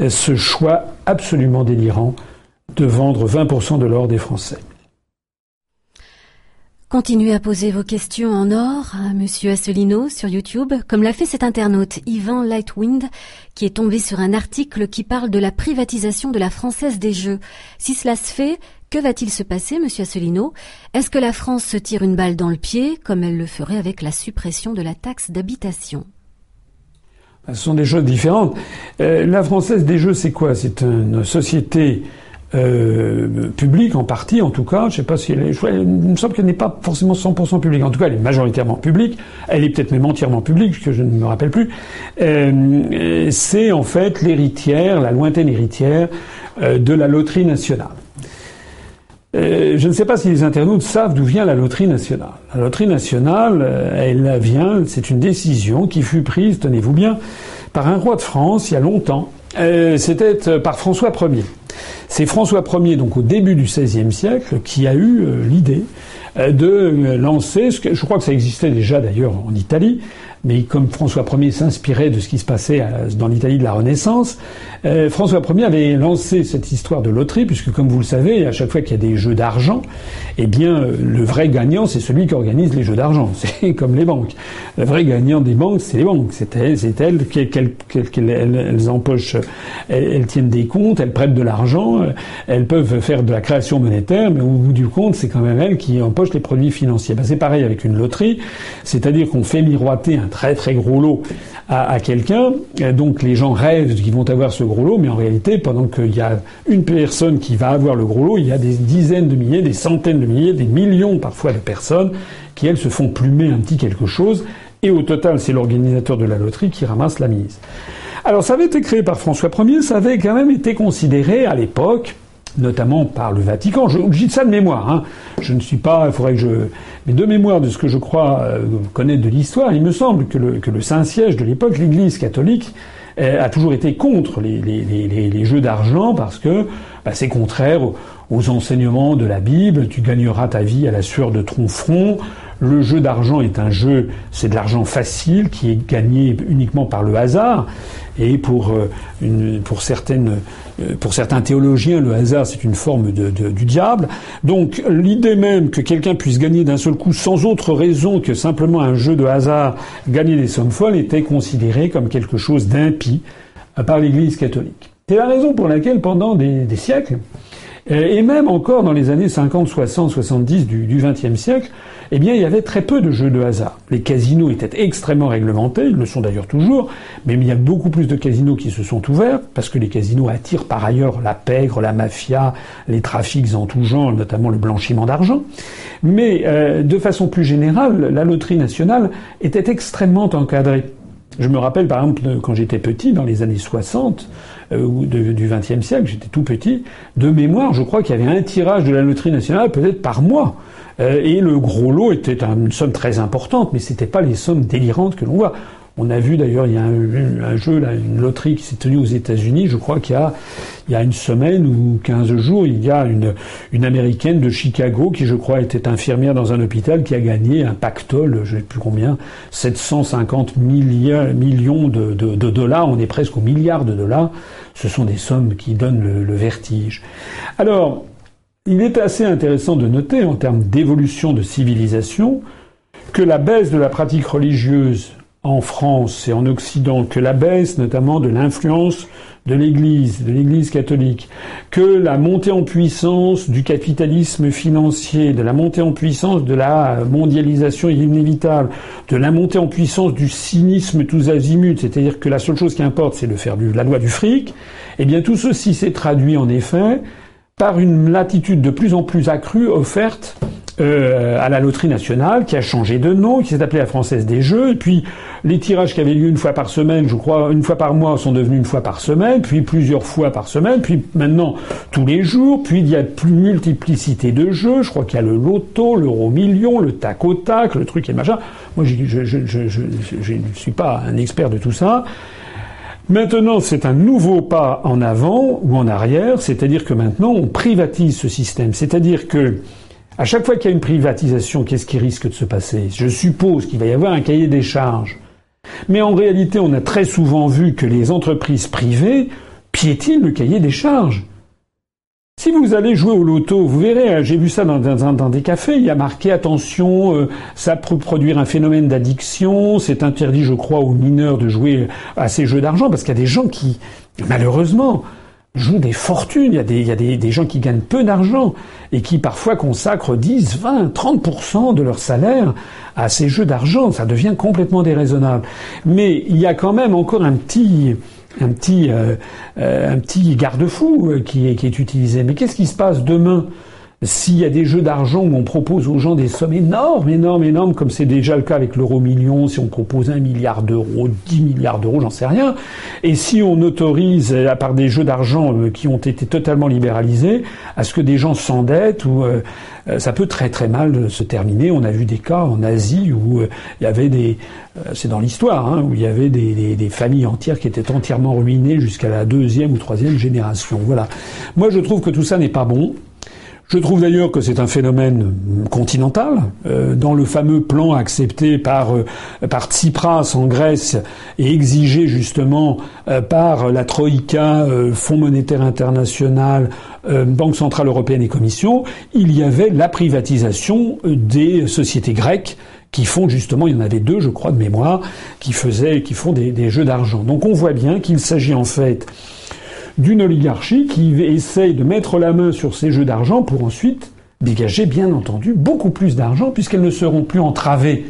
ce choix absolument délirant de vendre 20% de l'or des Français. Continuez à poser vos questions en or à Monsieur Asselineau sur YouTube, comme l'a fait cet internaute Yvan Lightwind, qui est tombé sur un article qui parle de la privatisation de la Française des Jeux. Si cela se fait, que va-t-il se passer, Monsieur Asselineau? Est-ce que la France se tire une balle dans le pied, comme elle le ferait avec la suppression de la taxe d'habitation? Ce sont des choses différentes. Euh, la Française des Jeux, c'est quoi? C'est une société euh, publique en partie, en tout cas. Je sais pas si elle est. Il me semble qu'elle n'est pas forcément 100% publique. En tout cas, elle est majoritairement publique. Elle est peut-être même entièrement publique, que je ne me rappelle plus. Euh, c'est en fait l'héritière, la lointaine héritière euh, de la loterie nationale. Euh, je ne sais pas si les internautes savent d'où vient la loterie nationale. La loterie nationale, euh, elle vient, c'est une décision qui fut prise, tenez-vous bien, par un roi de France il y a longtemps. Euh, C'était par François Ier. C'est François Ier, donc au début du XVIe siècle, qui a eu euh, l'idée euh, de lancer, ce que, je crois que ça existait déjà d'ailleurs en Italie, mais comme François Ier s'inspirait de ce qui se passait dans l'Italie de la Renaissance, euh, François Ier avait lancé cette histoire de loterie, puisque comme vous le savez, à chaque fois qu'il y a des jeux d'argent, eh bien, le vrai gagnant, c'est celui qui organise les jeux d'argent. C'est comme les banques. Le vrai gagnant des banques, c'est les banques. C'est elles, c'est elles qu'elles empochent, elles, tiennent des comptes, elles prêtent de l'argent, elles peuvent faire de la création monétaire, mais au bout du compte, c'est quand même elles qui empochent les produits financiers. Ben, c'est pareil avec une loterie, c'est-à-dire qu'on fait miroiter un très très gros lot à, à quelqu'un, donc les gens rêvent qu'ils vont avoir ce gros lot, mais en réalité, pendant qu'il y a une personne qui va avoir le gros lot, il y a des dizaines de milliers, des centaines de milliers, des millions parfois de personnes qui, elles, se font plumer un petit quelque chose, et au total, c'est l'organisateur de la loterie qui ramasse la mise. Alors ça avait été créé par François Ier, ça avait quand même été considéré à l'époque, notamment par le Vatican. Je, dis ça de mémoire. Hein. Je ne suis pas. Faudrait que je. Mais de mémoire de ce que je crois euh, connaître de l'histoire, il me semble que le, Saint-Siège de l'époque, l'Église catholique, euh, a toujours été contre les jeux d'argent parce que bah, c'est contraire aux, aux, enseignements de la Bible. Tu gagneras ta vie à la sueur de ton front. Le jeu d'argent est un jeu, c'est de l'argent facile qui est gagné uniquement par le hasard. Et pour, euh, certaines, euh, pour certains théologiens, le hasard, c'est une forme du diable. Donc l'idée même que quelqu'un puisse gagner d'un seul coup, sans autre raison que simplement un jeu de hasard, gagner des sommes folles, était considérée comme quelque chose d'impie par l'Église catholique. C'est la raison pour laquelle, pendant des siècles, Et même encore dans les années 50, 60, 70 du XXe siècle, eh bien, il y avait très peu de jeux de hasard. Les casinos étaient extrêmement réglementés, ils le sont d'ailleurs toujours, mais il y a beaucoup plus de casinos qui se sont ouverts, parce que les casinos attirent par ailleurs la pègre, la mafia, les trafics en tout genre, notamment le blanchiment d'argent. Mais euh, de façon plus générale, la loterie nationale était extrêmement encadrée. Je me rappelle par exemple quand j'étais petit, dans les années 60 euh, ou du XXe siècle, j'étais tout petit, de mémoire, je crois qu'il y avait un tirage de la loterie nationale peut-être par mois. Euh, et le gros lot était une somme très importante, mais c'était pas les sommes délirantes que l'on voit. On a vu d'ailleurs, il y a un, jeu, une loterie qui s'est tenue aux États-Unis, je crois qu'il y a, une semaine ou 15 jours, il y a une, américaine de Chicago qui, je crois, était infirmière dans un hôpital qui a gagné un pactole, je ne sais plus combien, 750 millions de, de, dollars, on est presque au milliard de dollars. Ce sont des sommes qui donnent le vertige. Alors, il est assez intéressant de noter, en termes d'évolution de civilisation, que la baisse de la pratique religieuse en France et en Occident, que la baisse notamment de l'influence de l'Église, de l'Église catholique, que la montée en puissance du capitalisme financier, de la montée en puissance de la mondialisation inévitable, de la montée en puissance du cynisme tous azimuts, c'est-à-dire que la seule chose qui importe c'est de faire du, la loi du fric, eh bien tout ceci s'est traduit en effet par une latitude de plus en plus accrue offerte euh, à la loterie nationale, qui a changé de nom, qui s'est appelée la Française des Jeux, et puis les tirages qui avaient lieu une fois par semaine, je crois une fois par mois, sont devenus une fois par semaine, puis plusieurs fois par semaine, puis maintenant tous les jours, puis il y a plus multiplicité de jeux, je crois qu'il y a le loto, l'euro million, le tac au tac, le truc et le machin. Moi, je, je, je, je ne suis pas un expert de tout ça. Maintenant, c'est un nouveau pas en avant ou en arrière, c'est-à-dire que maintenant on privatise ce système. C'est-à-dire que à chaque fois qu'il y a une privatisation, qu'est-ce qui risque de se passer? Je suppose qu'il va y avoir un cahier des charges. Mais en réalité, on a très souvent vu que les entreprises privées piétinent le cahier des charges. Si vous allez jouer au loto, vous verrez, hein, j'ai vu ça dans, des cafés, il y a marqué attention, euh, ça peut produire un phénomène d'addiction, c'est interdit, je crois, aux mineurs de jouer à ces jeux d'argent, parce qu'il y a des gens qui, malheureusement, jouent des fortunes, il y a des, gens qui gagnent peu d'argent et qui parfois consacrent 10, 20, 30% de leur salaire à ces jeux d'argent. Ça devient complètement déraisonnable. Mais il y a quand même encore un petit, un petit, euh, euh, un petit garde-fou euh, qui est utilisé. Mais qu'est-ce qui se passe demain? S'il y a des jeux d'argent où on propose aux gens des sommes énormes, énormes, énormes, comme c'est déjà le cas avec l'euro million, si on propose un milliard d'euros, dix milliards d'euros, j'en sais rien, et si on autorise, à part des jeux d'argent qui ont été totalement libéralisés, à ce que des gens s'endettent ou ça peut très très mal se terminer. On a vu des cas en Asie où il y avait des, euh, c'est dans l'histoire, hein, où il y avait des, des, familles entières qui étaient entièrement ruinées jusqu'à la deuxième ou troisième génération. Voilà. Moi, je trouve que tout ça n'est pas bon. Je trouve d'ailleurs que c'est un phénomène continental. Euh, dans le fameux plan accepté par euh, par Tsipras en Grèce et exigé justement euh, par la Troïka, Fonds monétaire international, Banque centrale européenne et Commission, il y avait la privatisation des sociétés grecques qui font justement, il y en avait deux, je crois, de mémoire, qui faisaient, qui font des, des jeux d'argent. Donc on voit bien qu'il s'agit en fait d'une oligarchie qui essaye de mettre la main sur ces jeux d'argent pour ensuite dégager, bien entendu, beaucoup plus d'argent puisqu'elles ne seront plus entravées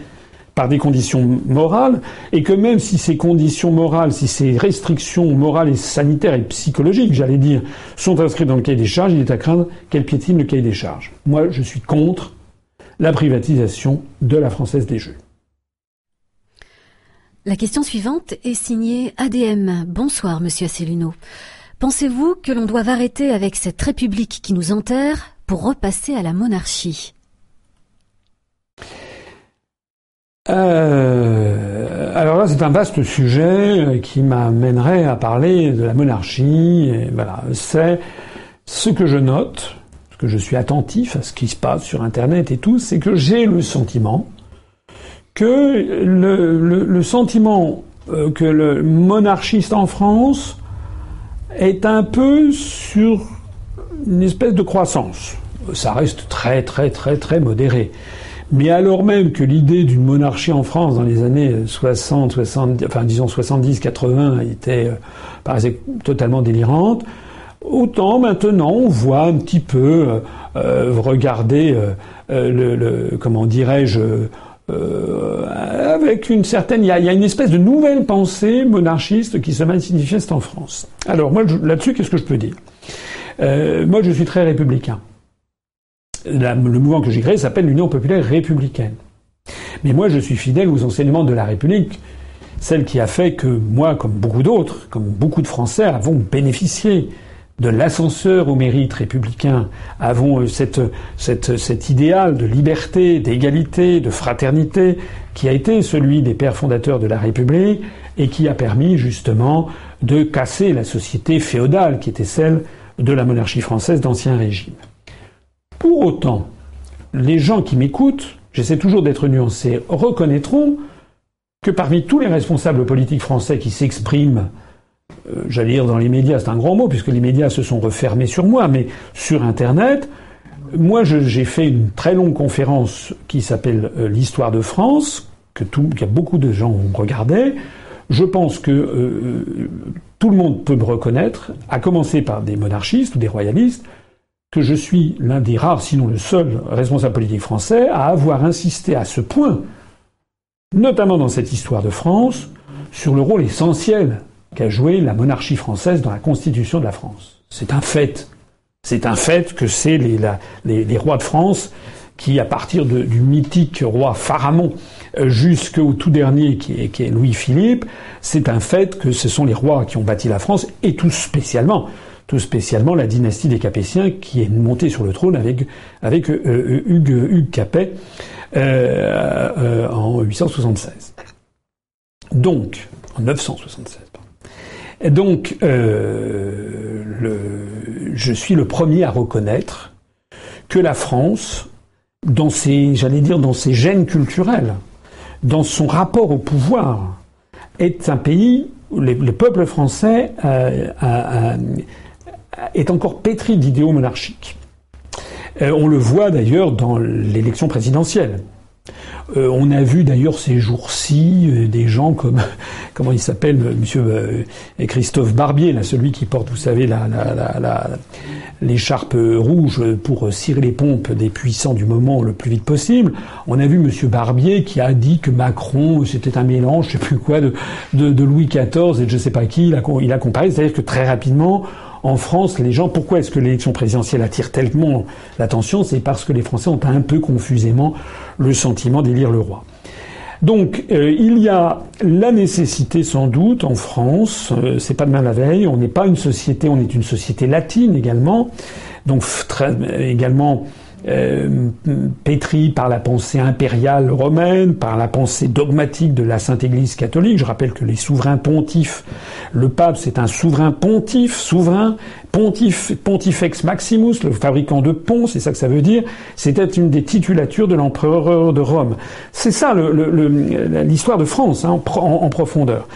par des conditions morales, et que même si ces conditions morales, si ces restrictions morales et sanitaires et psychologiques, j'allais dire, sont inscrites dans le cahier des charges, il est à craindre qu'elles piétinent le cahier des charges. Moi, je suis contre la privatisation de la Française des Jeux. La question suivante est signée ADM. Bonsoir, monsieur Asselineau. Pensez-vous que l'on doive arrêter avec cette république qui nous enterre pour repasser à la monarchie? Euh, alors là, c'est un vaste sujet qui m'amènerait à parler de la monarchie. voilà, c'est ce que je note, ce que je suis attentif à ce qui se passe sur Internet et tout, c'est que j'ai le sentiment que le sentiment euh, que le monarchiste en France est un peu sur une espèce de croissance. Ça reste très très très très modéré. Mais alors même que l'idée d'une monarchie en France dans les années 60, 70, enfin disons 70, 80 était euh, paraissait totalement délirante, Autant maintenant, on voit un petit peu, euh, euh regarder le, comment dirais-je, avec une certaine, il y, a, une espèce de nouvelle pensée monarchiste qui se manifeste en France. Alors moi, là-dessus, qu'est-ce que je peux dire? Moi, je suis très républicain. le mouvement que j'ai créé s'appelle l'Union populaire républicaine. Mais moi, je suis fidèle aux enseignements de la République, celle qui a fait que moi, comme beaucoup d'autres, comme beaucoup de Français, avons bénéficié de l'ascenseur au mérite républicain, avons euh, cette, cet idéal de liberté, d'égalité, de fraternité, qui a été celui des pères fondateurs de la République et qui a permis justement de casser la société féodale qui était celle de la monarchie française d'Ancien Régime. Pour autant, les gens qui m'écoutent j'essaie toujours d'être nuancé, reconnaîtront que parmi tous les responsables politiques français qui s'expriment, euh, j'allais dire dans les médias, c'est un grand mot puisque les médias se sont refermés sur moi, mais sur Internet, moi j'ai fait une très longue conférence qui s'appelle euh, L'histoire de France, que, tout, que beaucoup de gens regardé. Je pense que euh, tout le monde peut me reconnaître, à commencer par des monarchistes ou des royalistes, que je suis l'un des rares, sinon le seul responsable politique français à avoir insisté à ce point, notamment dans cette histoire de France, sur le rôle essentiel qu'a joué la monarchie française dans la constitution de la France. C'est un fait. C'est un fait que c'est les, rois de France qui, à partir du mythique roi Pharamond euh, jusqu'au tout dernier qui est, Louis-Philippe, c'est un fait que ce sont les rois qui ont bâti la France, et tout spécialement la dynastie des Capétiens qui est montée sur le trône avec, euh, euh, Hugues, Capet en 876. Donc, en 976. Donc, le, je suis le premier à reconnaître que la France, dans ses, j'allais dire, dans ses gènes culturels, dans son rapport au pouvoir, est un pays où le peuple français a, est encore pétri d'idéaux monarchiques. Euh, on le voit d'ailleurs dans l'élection présidentielle. Euh, on a vu d'ailleurs ces jours-ci euh, des gens comme comment il s'appelle Monsieur Christophe Barbier, là, celui qui porte, vous savez, l'écharpe rouge pour cirer les pompes des puissants du moment le plus vite possible. On a vu Monsieur Barbier qui a dit que Macron c'était un mélange, je sais plus quoi, de, de, Louis XIV et de je sais pas qui. Il a, il a comparé, c'est-à-dire que très rapidement en France, les gens, pourquoi est-ce que l'élection présidentielle attire tellement l'attention? C'est parce que les Français ont un peu confusément le sentiment d'élire le roi. Donc euh, il y a la nécessité sans doute en France, euh, c'est pas demain la veille, on n'est pas une société, on est une société latine également, donc très, également euh, pétri par la pensée impériale romaine, par la pensée dogmatique de la Sainte Église catholique. Je rappelle que les souverains pontifs, le pape c'est un souverain pontife, souverain, pontif, pontifex maximus, le fabricant de ponts, c'est ça que ça veut dire. C'était une des titulatures de l'empereur de Rome. C'est ça l'histoire de France hein, en, en profondeur.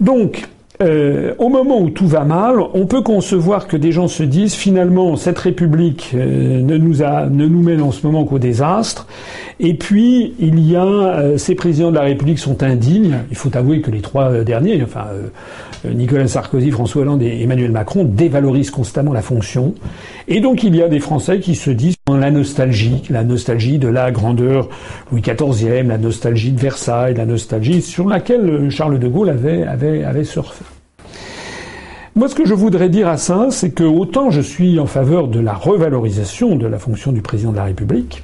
Donc, euh, au moment où tout va mal, on peut concevoir que des gens se disent finalement cette République euh, ne nous a, ne nous mène en ce moment qu'au désastre. Et puis il y a euh, ces présidents de la République sont indignes. Il faut avouer que les trois derniers, enfin Nicolas Sarkozy, François Hollande et Emmanuel Macron, dévalorisent constamment la fonction. Et donc il y a des Français qui se disent la nostalgie, la nostalgie de la grandeur Louis XIVe, la nostalgie de Versailles, la nostalgie sur laquelle Charles de Gaulle avait, avait, avait surfé. Moi, ce que je voudrais dire à ça, c'est que autant je suis en faveur de la revalorisation de la fonction du président de la République,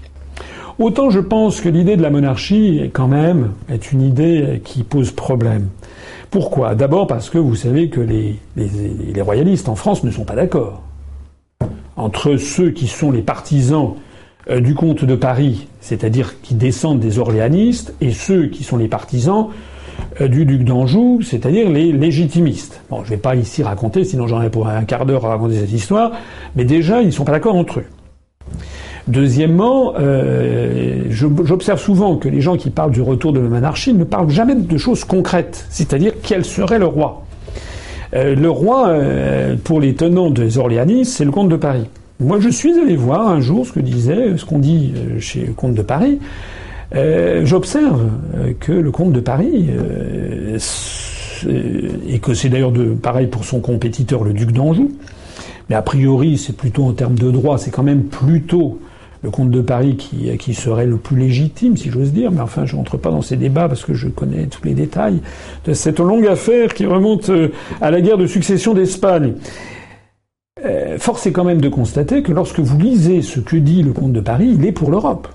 autant je pense que l'idée de la monarchie, quand même, est une idée qui pose problème. Pourquoi? D'abord parce que vous savez que les, royalistes en France ne sont pas d'accord. Entre ceux qui sont les partisans euh, du comte de Paris, c'est-à-dire qui descendent des orléanistes, et ceux qui sont les partisans euh, du duc d'Anjou, c'est-à-dire les légitimistes. Bon, je ne vais pas ici raconter, sinon j'en ai pour un quart d'heure à raconter cette histoire, mais déjà, ils ne sont pas d'accord entre eux. Deuxièmement, euh, j'observe souvent que les gens qui parlent du retour de la monarchie ne parlent jamais de choses concrètes, c'est-à-dire quel serait le roi. Euh, le roi, pour les tenants des orléanistes, c'est le comte de Paris. Moi, je suis allé voir un jour ce que disait, ce qu'on dit chez le comte de Paris. Euh, j'observe euh, que le comte de Paris, euh, et que c'est d'ailleurs pareil pour son compétiteur le duc d'Anjou, Mais a priori, c'est plutôt en termes de droit, c'est quand même plutôt le comte de Paris qui, serait le plus légitime, si j'ose dire. Mais enfin, je rentre pas dans ces débats parce que je connais tous les détails de cette longue affaire qui remonte euh, à la guerre de succession d'Espagne. Euh, force est quand même de constater que lorsque vous lisez ce que dit le comte de Paris, il est pour l'Europe.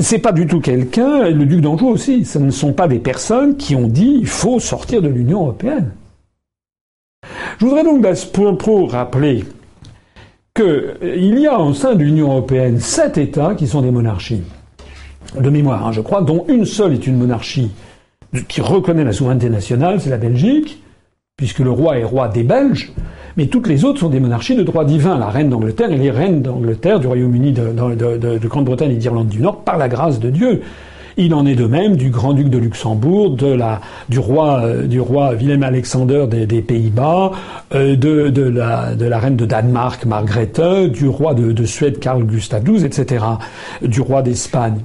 C'est pas du tout quelqu'un, le duc d'Anjou aussi, ce ne sont pas des personnes qui ont dit il faut sortir de l'Union européenne. Je voudrais donc à ce point pro rappeler qu'il euh, y a au sein de l'Union européenne sept États qui sont des monarchies. De mémoire, hein, je crois, dont une seule est une monarchie qui reconnaît la souveraineté nationale, c'est la Belgique, puisque le roi est roi des Belges, mais toutes les autres sont des monarchies de droit divin. La reine d'Angleterre et les reines d'Angleterre, du Royaume-Uni, de, de Grande-Bretagne et d'Irlande du Nord, par la grâce de Dieu. Il en est de même du grand-duc de Luxembourg, du roi, euh, du roi Willem Alexander des, Pays-Bas, euh, de, la, reine de Danemark Margrethe, du roi de, de Suède Carl Gustaf XII, etc., du roi d'Espagne.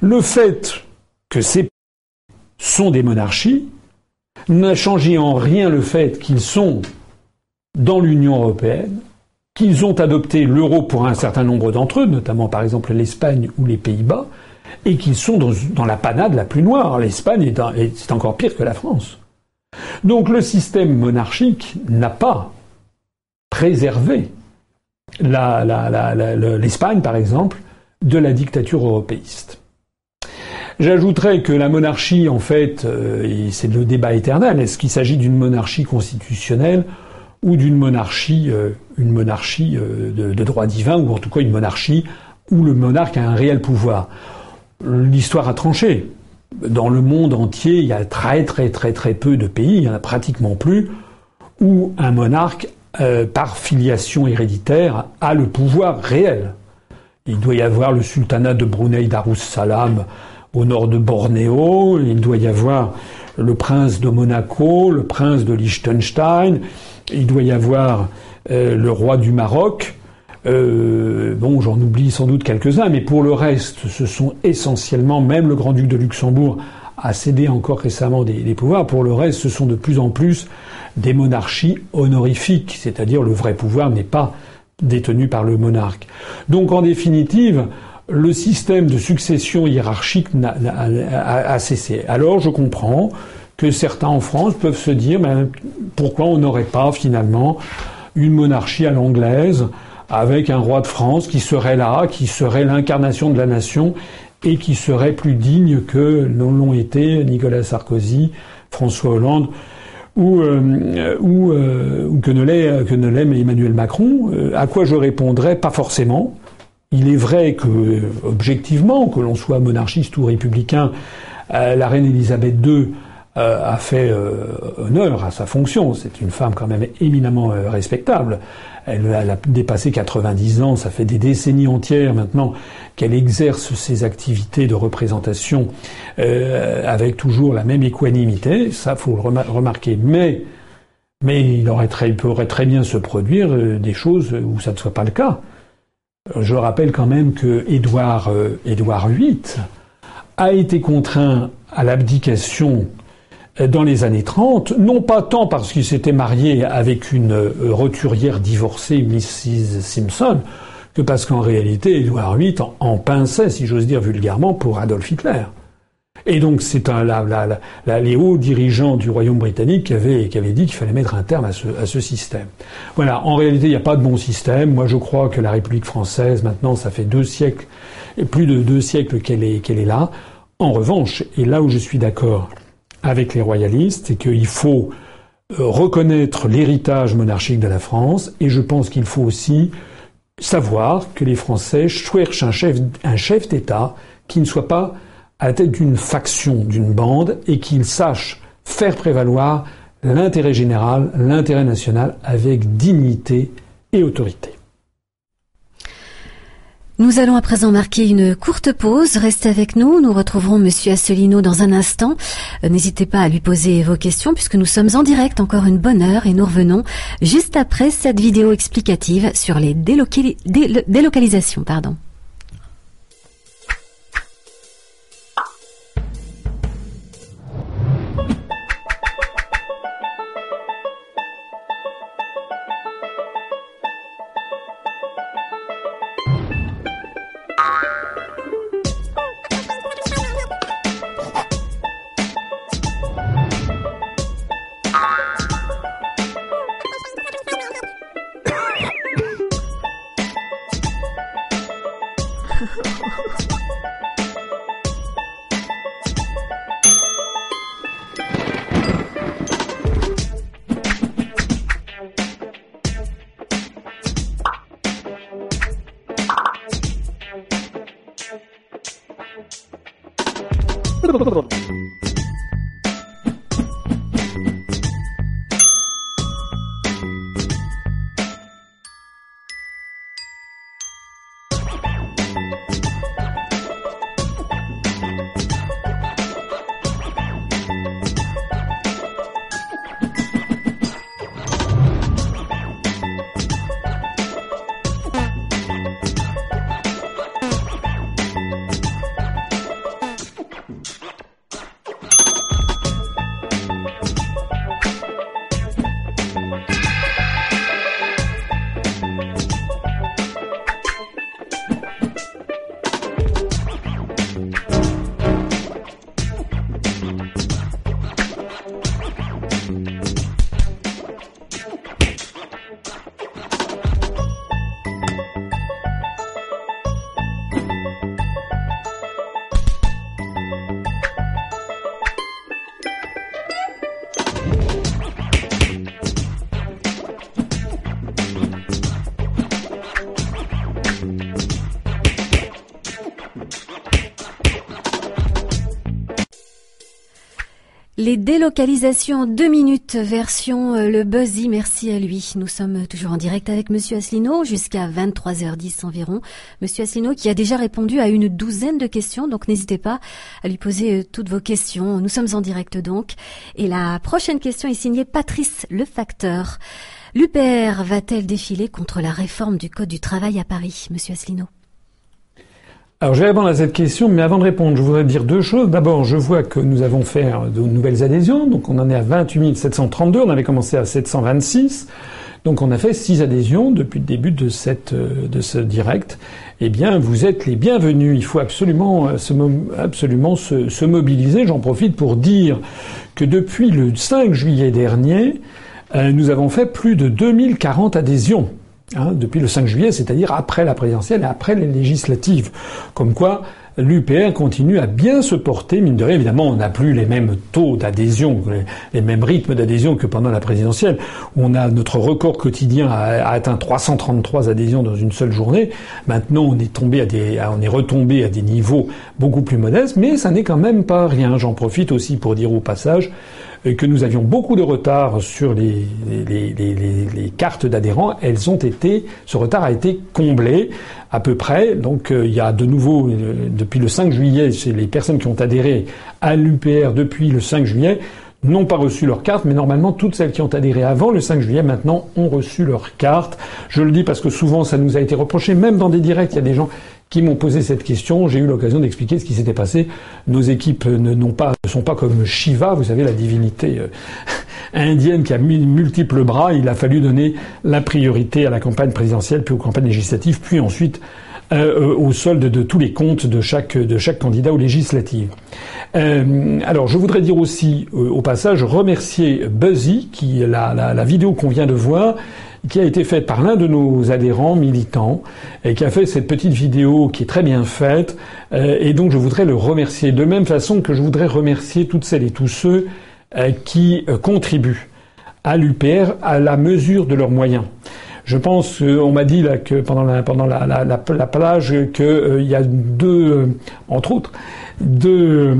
Le fait que ces sont des monarchies n'a changé en rien le fait qu'ils sont dans l'Union européenne, qu'ils ont adopté l'euro pour un certain nombre d'entre eux, notamment par exemple l'Espagne ou les Pays-Bas, et qu'ils sont dans, la panade la plus noire. L'Espagne c'est encore pire que la France. Donc le système monarchique n'a pas préservé l'Espagne, par exemple, de la dictature européiste. J'ajouterais que la monarchie, en fait, euh, c'est le débat éternel. Est-ce qu'il s'agit d'une monarchie constitutionnelle ou d'une monarchie, euh, une monarchie euh, de, droit divin, ou en tout cas une monarchie où le monarque a un réel pouvoir? L'histoire a tranché. Dans le monde entier, il y a très très très très peu de pays, il n'y en a pratiquement plus, où un monarque, euh, par filiation héréditaire, a le pouvoir réel. Il doit y avoir le sultanat de Brunei Darussalam au nord de Bornéo, il doit y avoir le prince de Monaco, le prince de Liechtenstein, il doit y avoir euh, le roi du Maroc, euh, bon, j'en oublie sans doute quelques-uns, mais pour le reste, ce sont essentiellement, même le grand-duc de Luxembourg a cédé encore récemment des, pouvoirs. Pour le reste, ce sont de plus en plus des monarchies honorifiques, c'est-à-dire le vrai pouvoir n'est pas détenu par le monarque. Donc, en définitive, le système de succession hiérarchique a, cessé. Alors, je comprends que certains en France peuvent se dire, mais pourquoi on n'aurait pas finalement une monarchie à l'anglaise avec un roi de France qui serait là, qui serait l'incarnation de la nation et qui serait plus digne que l'ont été Nicolas Sarkozy, François Hollande ou, euh, euh, que ne l'aime Emmanuel Macron. Euh, à quoi je répondrais? Pas forcément. Il est vrai que, objectivement, que l'on soit monarchiste ou républicain, la reine Elisabeth II a fait honneur à sa fonction. C'est une femme quand même éminemment respectable. Elle, a dépassé 90 ans, ça fait des décennies entières maintenant qu'elle exerce ses activités de représentation euh, avec toujours la même équanimité, ça faut le remarquer. Mais, mais il, pourrait très bien se produire euh, des choses où ça ne soit pas le cas. Je rappelle quand même que Édouard, euh, VIII a été contraint à l'abdication dans les années 30, non pas tant parce qu'il s'était marié avec une euh, roturière divorcée, Mrs. Simpson, que parce qu'en réalité, Édouard VIII en, pinçait, si j'ose dire vulgairement, pour Adolf Hitler. Et donc c'est un, la, la, la, les hauts dirigeants du Royaume britannique qui avaient, qui avaient dit qu'il fallait mettre un terme à ce, à ce système. Voilà, en réalité, il n'y a pas de bon système. Moi, je crois que la République française, maintenant, ça fait deux siècles, plus de deux siècles qu'elle est, qu'elle est là. En revanche, et là où je suis d'accord avec les royalistes, et qu'il faut euh, reconnaître l'héritage monarchique de la France, et je pense qu'il faut aussi savoir que les Français cherchent un chef, un chef d'État qui ne soit pas à la tête d'une faction, d'une bande, et qu'il sache faire prévaloir l'intérêt général, l'intérêt national avec dignité et autorité. Nous allons à présent marquer une courte pause. Restez avec nous. Nous retrouverons Monsieur Asselineau dans un instant. Euh, n'hésitez pas à lui poser vos questions puisque nous sommes en direct encore une bonne heure et nous revenons juste après cette vidéo explicative sur les délocalisations. Pardon. Les délocalisations en deux minutes, version euh, le Buzzy, merci à lui. Nous sommes toujours en direct avec Monsieur Asselineau jusqu'à 23h10 environ. Monsieur Asselineau qui a déjà répondu à une douzaine de questions, donc n'hésitez pas à lui poser euh, toutes vos questions. Nous sommes en direct donc. Et la prochaine question est signée Patrice Le Facteur. L'UPR va-t-elle défiler contre la réforme du Code du travail à Paris, Monsieur Asselineau? Alors je vais répondre à cette question, mais avant de répondre, je voudrais dire deux choses. D'abord, je vois que nous avons fait de nouvelles adhésions, donc on en est à 28 732, on avait commencé à 726. Donc on a fait six adhésions depuis le début de, cette, de ce direct. Eh bien, vous êtes les bienvenus. Il faut absolument, euh, se, absolument se, se mobiliser. J'en profite pour dire que depuis le 5 juillet dernier, euh, nous avons fait plus de 2040 adhésions. Hein, depuis le 5 juillet, c'est-à-dire après la présidentielle et après les législatives. Comme quoi, l'UPR continue à bien se porter, mine de rien. Évidemment, on n'a plus les mêmes taux d'adhésion, les, mêmes rythmes d'adhésion que pendant la présidentielle, on a notre record quotidien a, atteint 333 adhésions dans une seule journée. Maintenant, on est tombé à des, on est retombé à des niveaux beaucoup plus modestes, mais ça n'est quand même pas rien. J'en profite aussi pour dire au passage que nous avions beaucoup de retard sur les, les, les, les cartes d'adhérents, elles ont été, ce retard a été comblé à peu près. Donc euh, il y a de nouveau, euh, depuis le 5 juillet, c'est les personnes qui ont adhéré à l'UPR depuis le 5 juillet n'ont pas reçu leur carte, mais normalement toutes celles qui ont adhéré avant le 5 juillet maintenant ont reçu leur carte. Je le dis parce que souvent ça nous a été reproché, même dans des directs, il y a des gens qui m'ont posé cette question. J'ai eu l'occasion d'expliquer ce qui s'était passé. Nos équipes ne, sont pas comme Shiva, vous savez, la divinité euh, indienne qui a multiples bras. Il a fallu donner la priorité à la campagne présidentielle, puis aux campagnes législatives, puis ensuite euh, euh, au solde de tous les comptes de chaque, candidat aux législatives. alors, je voudrais dire aussi, au passage, remercier Buzzy, qui la, la vidéo qu'on vient de voir, qui a été faite par l'un de nos adhérents militants et qui a fait cette petite vidéo qui est très bien faite euh, et donc je voudrais le remercier de même façon que je voudrais remercier toutes celles et tous ceux euh, qui euh, contribuent à l'UPR à la mesure de leurs moyens. Je pense, on m'a dit là que pendant la, plage qu'il y a deux, entre autres, deux,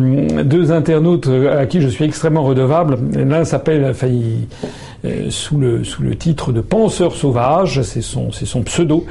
deux internautes à qui je suis extrêmement redevable. L'un s'appelle, enfin, euh, sous, le, sous le titre de Penseur sauvage, c'est son, c'est son pseudo.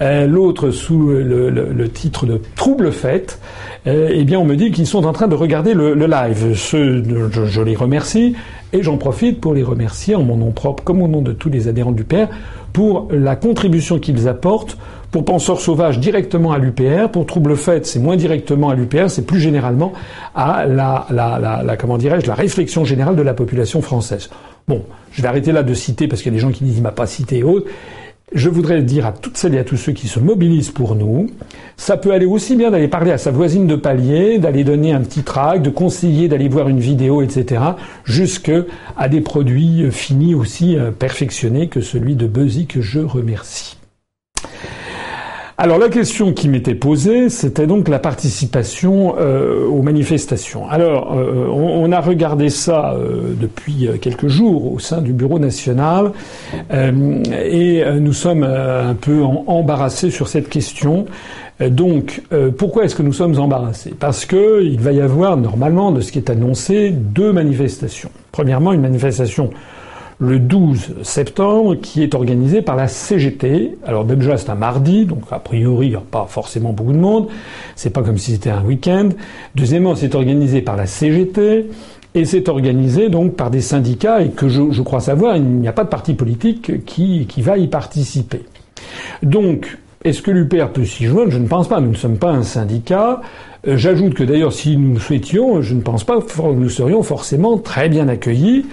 Euh, l'autre sous le, le, titre de Trouble fête. Euh, eh bien, on me dit qu'ils sont en train de regarder le, live. Je, les remercie et j'en profite pour les remercier en mon nom propre comme au nom de tous les adhérents du Père pour la contribution qu'ils apportent pour Penseur Sauvage directement à l'UPR, pour Trouble Fête c'est moins directement à l'UPR, c'est plus généralement à la, la, la, la comment dirais-je la réflexion générale de la population française. Bon, je vais arrêter là de citer parce qu'il y a des gens qui disent il m'a pas cité et autres. Je voudrais dire à toutes celles et à tous ceux qui se mobilisent pour nous, ça peut aller aussi bien d'aller parler à sa voisine de palier, d'aller donner un petit tract, de conseiller d'aller voir une vidéo, etc., jusque à des produits finis aussi euh, perfectionnés que celui de Buzzy que je remercie. Alors la question qui m'était posée, c'était donc la participation euh, aux manifestations. Alors euh, on, a regardé ça euh, depuis quelques jours au sein du bureau national et nous sommes un peu embarrassés sur cette question. Donc, pourquoi est-ce que nous sommes embarrassés? Parce que il va y avoir normalement, de ce qui est annoncé, deux manifestations. Premièrement, une manifestation le 12 septembre, qui est organisé par la CGT. Alors déjà c'est un mardi, donc a priori il n'y a pas forcément beaucoup de monde. C'est pas comme si c'était un week-end. Deuxièmement, c'est organisé par la CGT. Et c'est organisé donc par des syndicats et que je, crois savoir, il n'y a pas de parti politique qui, qui va y participer. Donc, est-ce que l'UPR peut s'y joindre? Je ne pense pas. Nous ne sommes pas un syndicat. Euh, j'ajoute que d'ailleurs, si nous souhaitions, je ne pense pas que nous serions forcément très bien accueillis.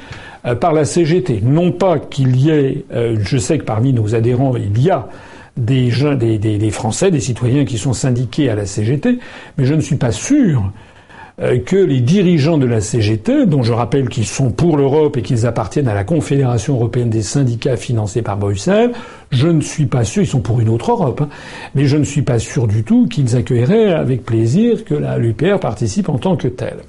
Euh, par la CGT. Non pas qu'il y ait, euh, je sais que parmi nos adhérents, il y a des, des, des, Français, des citoyens qui sont syndiqués à la CGT, mais je ne suis pas sûr euh, que les dirigeants de la CGT, dont je rappelle qu'ils sont pour l'Europe et qu'ils appartiennent à la Confédération européenne des syndicats financés par Bruxelles, je ne suis pas sûr, ils sont pour une autre Europe, hein, mais je ne suis pas sûr du tout qu'ils accueilleraient avec plaisir que l'UPR participe en tant que telle.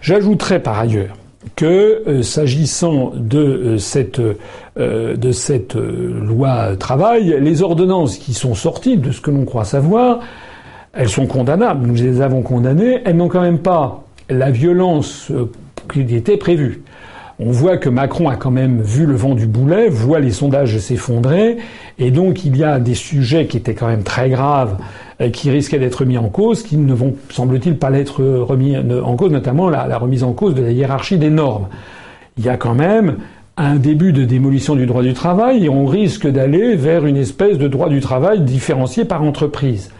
J'ajouterai par ailleurs que euh, s'agissant de euh, cette euh, de cette loi travail, les ordonnances qui sont sorties, de ce que l'on croit savoir, elles sont condamnables. Nous les avons condamnées. Elles n'ont quand même pas la violence qui était prévue. On voit que Macron a quand même vu le vent du boulet, voit les sondages s'effondrer, et donc il y a des sujets qui étaient quand même très graves euh, qui risquaient d'être mis en cause, qui ne vont, semble-t-il, pas l'être remis en cause, notamment la, remise en cause de la hiérarchie des normes. Il y a quand même un début de démolition du droit du travail et on risque d'aller vers une espèce de droit du travail différencié par entreprise.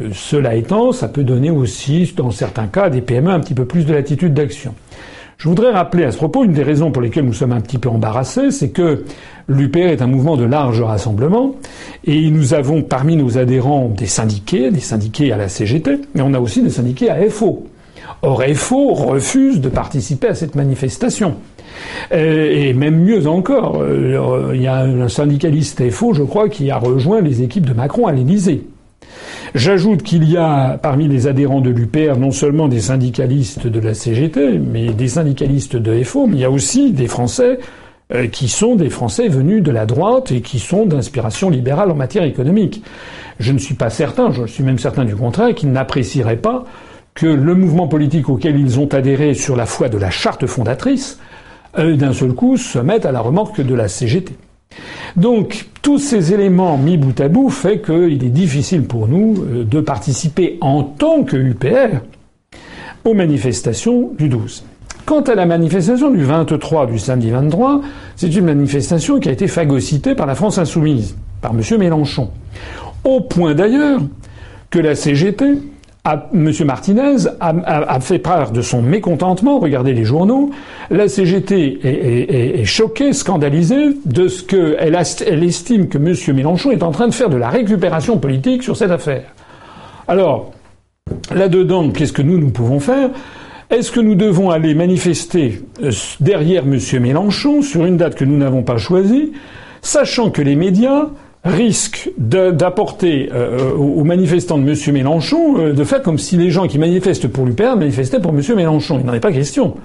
Euh, cela étant, ça peut donner aussi, dans certains cas, des PME un petit peu plus de latitude d'action. Je voudrais rappeler à ce propos une des raisons pour lesquelles nous sommes un petit peu embarrassés, c'est que l'UPR est un mouvement de large rassemblement et nous avons parmi nos adhérents des syndiqués, des syndiqués à la CGT, mais on a aussi des syndiqués à FO. Or, FO refuse de participer à cette manifestation. Euh, et même mieux encore, euh, il y a un syndicaliste FO, je crois, qui a rejoint les équipes de Macron à l'Élysée. J'ajoute qu'il y a parmi les adhérents de l'UPR non seulement des syndicalistes de la CGT, mais des syndicalistes de FO, mais il y a aussi des Français euh, qui sont des Français venus de la droite et qui sont d'inspiration libérale en matière économique. Je ne suis pas certain, je suis même certain du contraire, qu'ils n'apprécieraient pas que le mouvement politique auquel ils ont adhéré sur la foi de la charte fondatrice, euh, d'un seul coup, se mette à la remorque de la CGT. Donc, tous ces éléments mis bout à bout fait qu'il est difficile pour nous euh, de participer en tant que UPR aux manifestations du 12. Quant à la manifestation du 23, du samedi 23, c'est une manifestation qui a été phagocytée par la France insoumise, par M. Mélenchon. Au point d'ailleurs que la CGT M. Martinez a, fait part de son mécontentement. Regardez les journaux. La CGT est, choquée, scandalisée de ce qu'elle elle estime que M. Mélenchon est en train de faire de la récupération politique sur cette affaire. Alors, là-dedans, qu'est-ce que nous, nous pouvons faire? Est-ce que nous devons aller manifester euh, derrière M. Mélenchon sur une date que nous n'avons pas choisie, sachant que les médias risque d'apporter euh, aux manifestants de M. Mélenchon euh, de faire comme si les gens qui manifestent pour l'UPR manifestaient pour M. Mélenchon. Il n'en est pas question.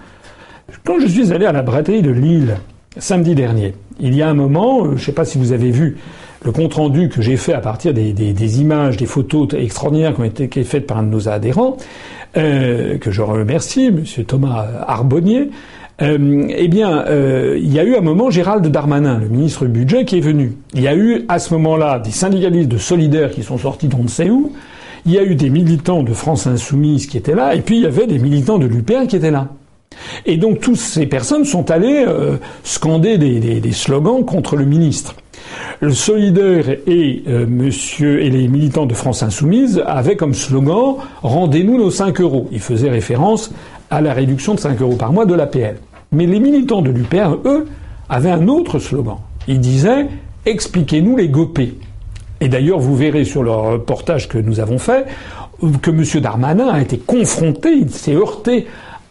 Quand je suis allé à la braderie de Lille samedi dernier, il y a un moment, euh, je ne sais pas si vous avez vu le compte-rendu que j'ai fait à partir des, images, des photos extraordinaires qui ont été faites par un de nos adhérents, que je remercie, M. Thomas Arbonnier, euh, eh bien, euh, il y a eu un moment Gérald Darmanin, le ministre du budget, qui est venu. Il y a eu à ce moment-là des syndicalistes de Solidaires qui sont sortis d'on ne où. Il y a eu des militants de France Insoumise qui étaient là, et puis il y avait des militants de l'UPR qui étaient là. Et donc toutes ces personnes sont allées euh, scander des, slogans contre le ministre. Le Solidaire et Monsieur et les militants de France Insoumise avaient comme slogan "Rendez-nous nos 5 euros". Ils faisaient référence à la réduction de 5 euros par mois de l'APL. Mais les militants de l'UPR, eux, avaient un autre slogan. Ils disaient Expliquez-nous les gopés. Et d'ailleurs, vous verrez sur le reportage que nous avons fait que M. Darmanin a été confronté, il s'est heurté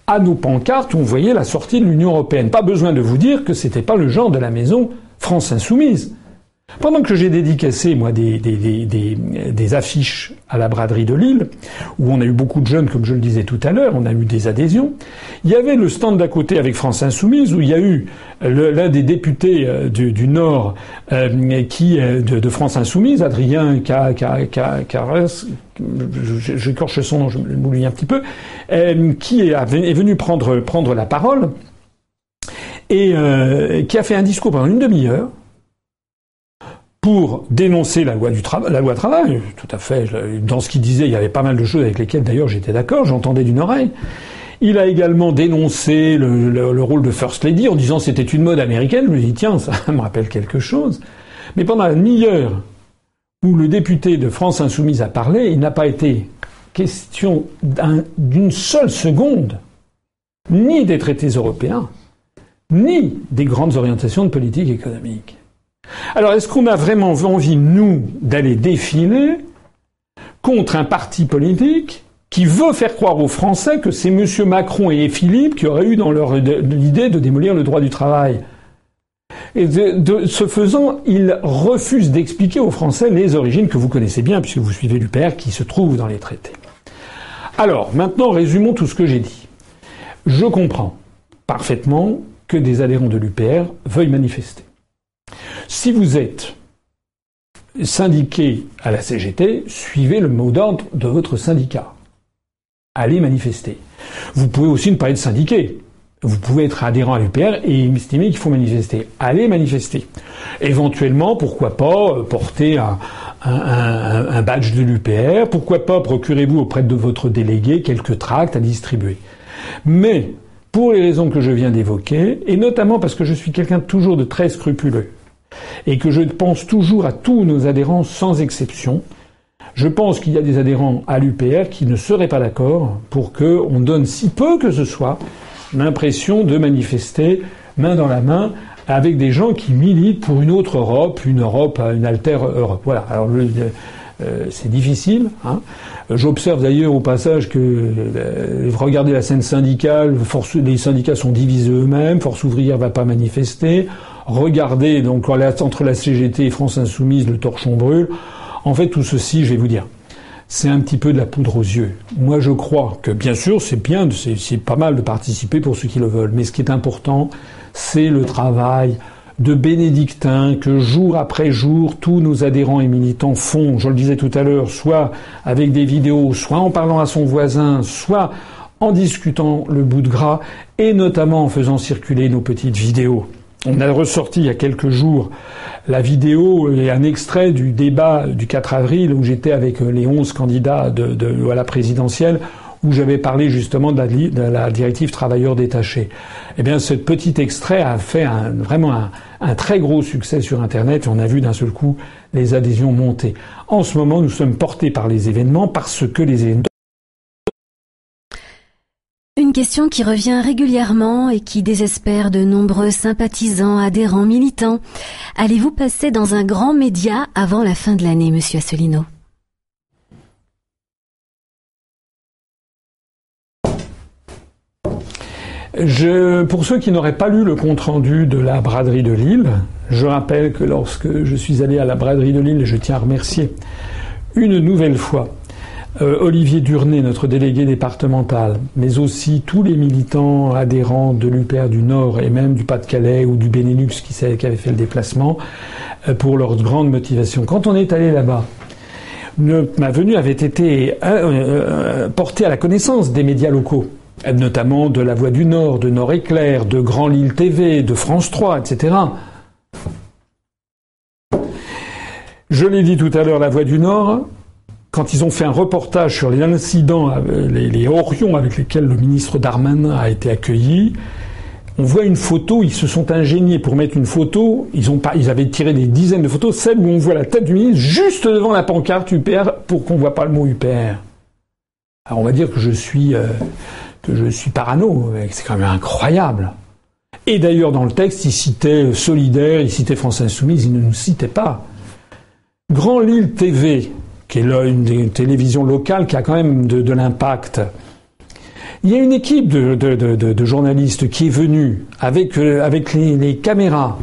à nos pancartes où on voyait la sortie de l'Union européenne. Pas besoin de vous dire que c'était pas le genre de la maison France Insoumise. Pendant que j'ai dédicacé, moi, des, affiches à la braderie de Lille, où on a eu beaucoup de jeunes, comme je le disais tout à l'heure, on a eu des adhésions, il y avait le stand d'à côté avec France Insoumise, où il y a eu l'un des députés euh, du, Nord euh, qui de, de, France Insoumise, Adrien Carès, j'écorche son nom, je m'oublie un petit peu, euh, qui est, venu prendre la parole et qui a fait un discours pendant une demi-heure pour dénoncer la loi du travail, la loi travail, tout à fait. Dans ce qu'il disait, il y avait pas mal de choses avec lesquelles d'ailleurs j'étais d'accord, j'entendais d'une oreille. Il a également dénoncé le, rôle de First Lady en disant c'était une mode américaine. Je me dis tiens, ça me rappelle quelque chose. Mais pendant la demi-heure où le député de France Insoumise a parlé, il n'a pas été question d'une seule seconde ni des traités européens, ni des grandes orientations de politique économique. Alors, est-ce qu'on a vraiment envie, nous, d'aller défiler contre un parti politique qui veut faire croire aux Français que c'est M. Macron et Philippe qui auraient eu dans leur l'idée de démolir le droit du travail? Et de, ce faisant, il refuse d'expliquer aux Français les origines que vous connaissez bien, puisque vous suivez l'UPR, qui se trouve dans les traités. Alors, maintenant, résumons tout ce que j'ai dit. Je comprends parfaitement que des adhérents de l'UPR veuillent manifester. Si vous êtes syndiqué à la CGT, suivez le mot d'ordre de votre syndicat. Allez manifester. Vous pouvez aussi ne pas être syndiqué. Vous pouvez être adhérent à l'UPR et estimer qu'il faut manifester. Allez manifester. Éventuellement, pourquoi pas euh, porter un, un badge de l'UPR, pourquoi pas procurez-vous auprès de votre délégué quelques tracts à distribuer. Mais, pour les raisons que je viens d'évoquer, et notamment parce que je suis quelqu'un toujours de très scrupuleux, et que je pense toujours à tous nos adhérents sans exception. Je pense qu'il y a des adhérents à l'UPR qui ne seraient pas d'accord pour qu'on donne si peu que ce soit l'impression de manifester main dans la main avec des gens qui militent pour une autre Europe, une Europe, une altère Europe. Voilà. Euh, c'est difficile. Hein. J'observe d'ailleurs au passage que euh, regardez la scène syndicale, les syndicats sont divisés eux-mêmes, Force ouvrière va pas manifester. Regardez donc entre la CGT et France Insoumise, le torchon brûle. En fait, tout ceci, je vais vous dire, c'est un petit peu de la poudre aux yeux. Moi, je crois que, bien sûr, c'est bien, c'est pas mal de participer pour ceux qui le veulent. Mais ce qui est important, c'est le travail de bénédictin que jour après jour, tous nos adhérents et militants font, je le disais tout à l'heure, soit avec des vidéos, soit en parlant à son voisin, soit en discutant le bout de gras, et notamment en faisant circuler nos petites vidéos. On a ressorti il y a quelques jours la vidéo et un extrait du débat du 4 avril où j'étais avec les 11 candidats à la présidentielle où j'avais parlé justement de la, directive travailleurs détachés. Eh bien, ce petit extrait a fait vraiment un, très gros succès sur Internet et on a vu d'un seul coup les adhésions monter. En ce moment, nous sommes portés par les événements parce que les événements une question qui revient régulièrement et qui désespère de nombreux sympathisants, adhérents, militants. Allez-vous passer dans un grand média avant la fin de l'année, monsieur Asselineau? Pour ceux qui n'auraient pas lu le compte-rendu de la braderie de Lille, je rappelle que lorsque je suis allé à la braderie de Lille, je tiens à remercier une nouvelle fois euh, Olivier Durnay, notre délégué départemental, mais aussi tous les militants adhérents de l'UPR du Nord et même du Pas-de-Calais ou du Benelux qui, qui avaient fait le déplacement, euh, pour leur grande motivation. Quand on est allé là-bas, ma venue avait été euh, portée à la connaissance des médias locaux, notamment de La Voix du Nord, de Nord Éclair, de Grand Lille TV, de France 3, etc. Je l'ai dit tout à l'heure, La Voix du Nord, quand ils ont fait un reportage sur les incidents, euh, les, les horions avec lesquels le ministre Darmanin a été accueilli, on voit une photo, ils se sont ingéniés pour mettre une photo, ils, avaient tiré des dizaines de photos, celle où on voit la tête du ministre juste devant la pancarte UPR pour qu'on voit pas le mot UPR. Alors on va dire que je suis, euh, je suis parano, c'est quand même incroyable. Et d'ailleurs dans le texte, il citait Solidaire, il citait France Insoumise, il ne nous citait pas. Grand Lille TV, qui est une, télévision locale qui a quand même de, l'impact. Il y a une équipe de, journalistes qui est venue avec, euh, les, caméras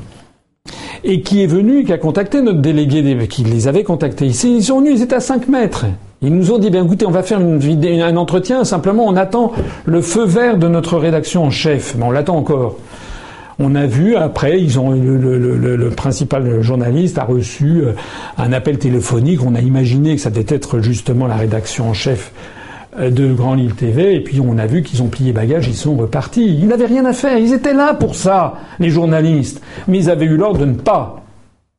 et qui est venu, qui a contacté notre délégué, qui les avait contactés. Ils sont venus, ils étaient à 5 mètres. Ils nous ont dit, bien écoutez, on va faire un entretien, simplement on attend le feu vert de notre rédaction en chef. Mais on l'attend encore. On a vu après, ils ont le, principal journaliste a reçu euh, un appel téléphonique. On a imaginé que ça devait être justement la rédaction en chef euh, de Grand Lille TV, et puis on a vu qu'ils ont plié bagages, ils sont repartis. Ils n'avaient rien à faire, ils étaient là pour ça, les journalistes. Mais ils avaient eu l'ordre de ne pas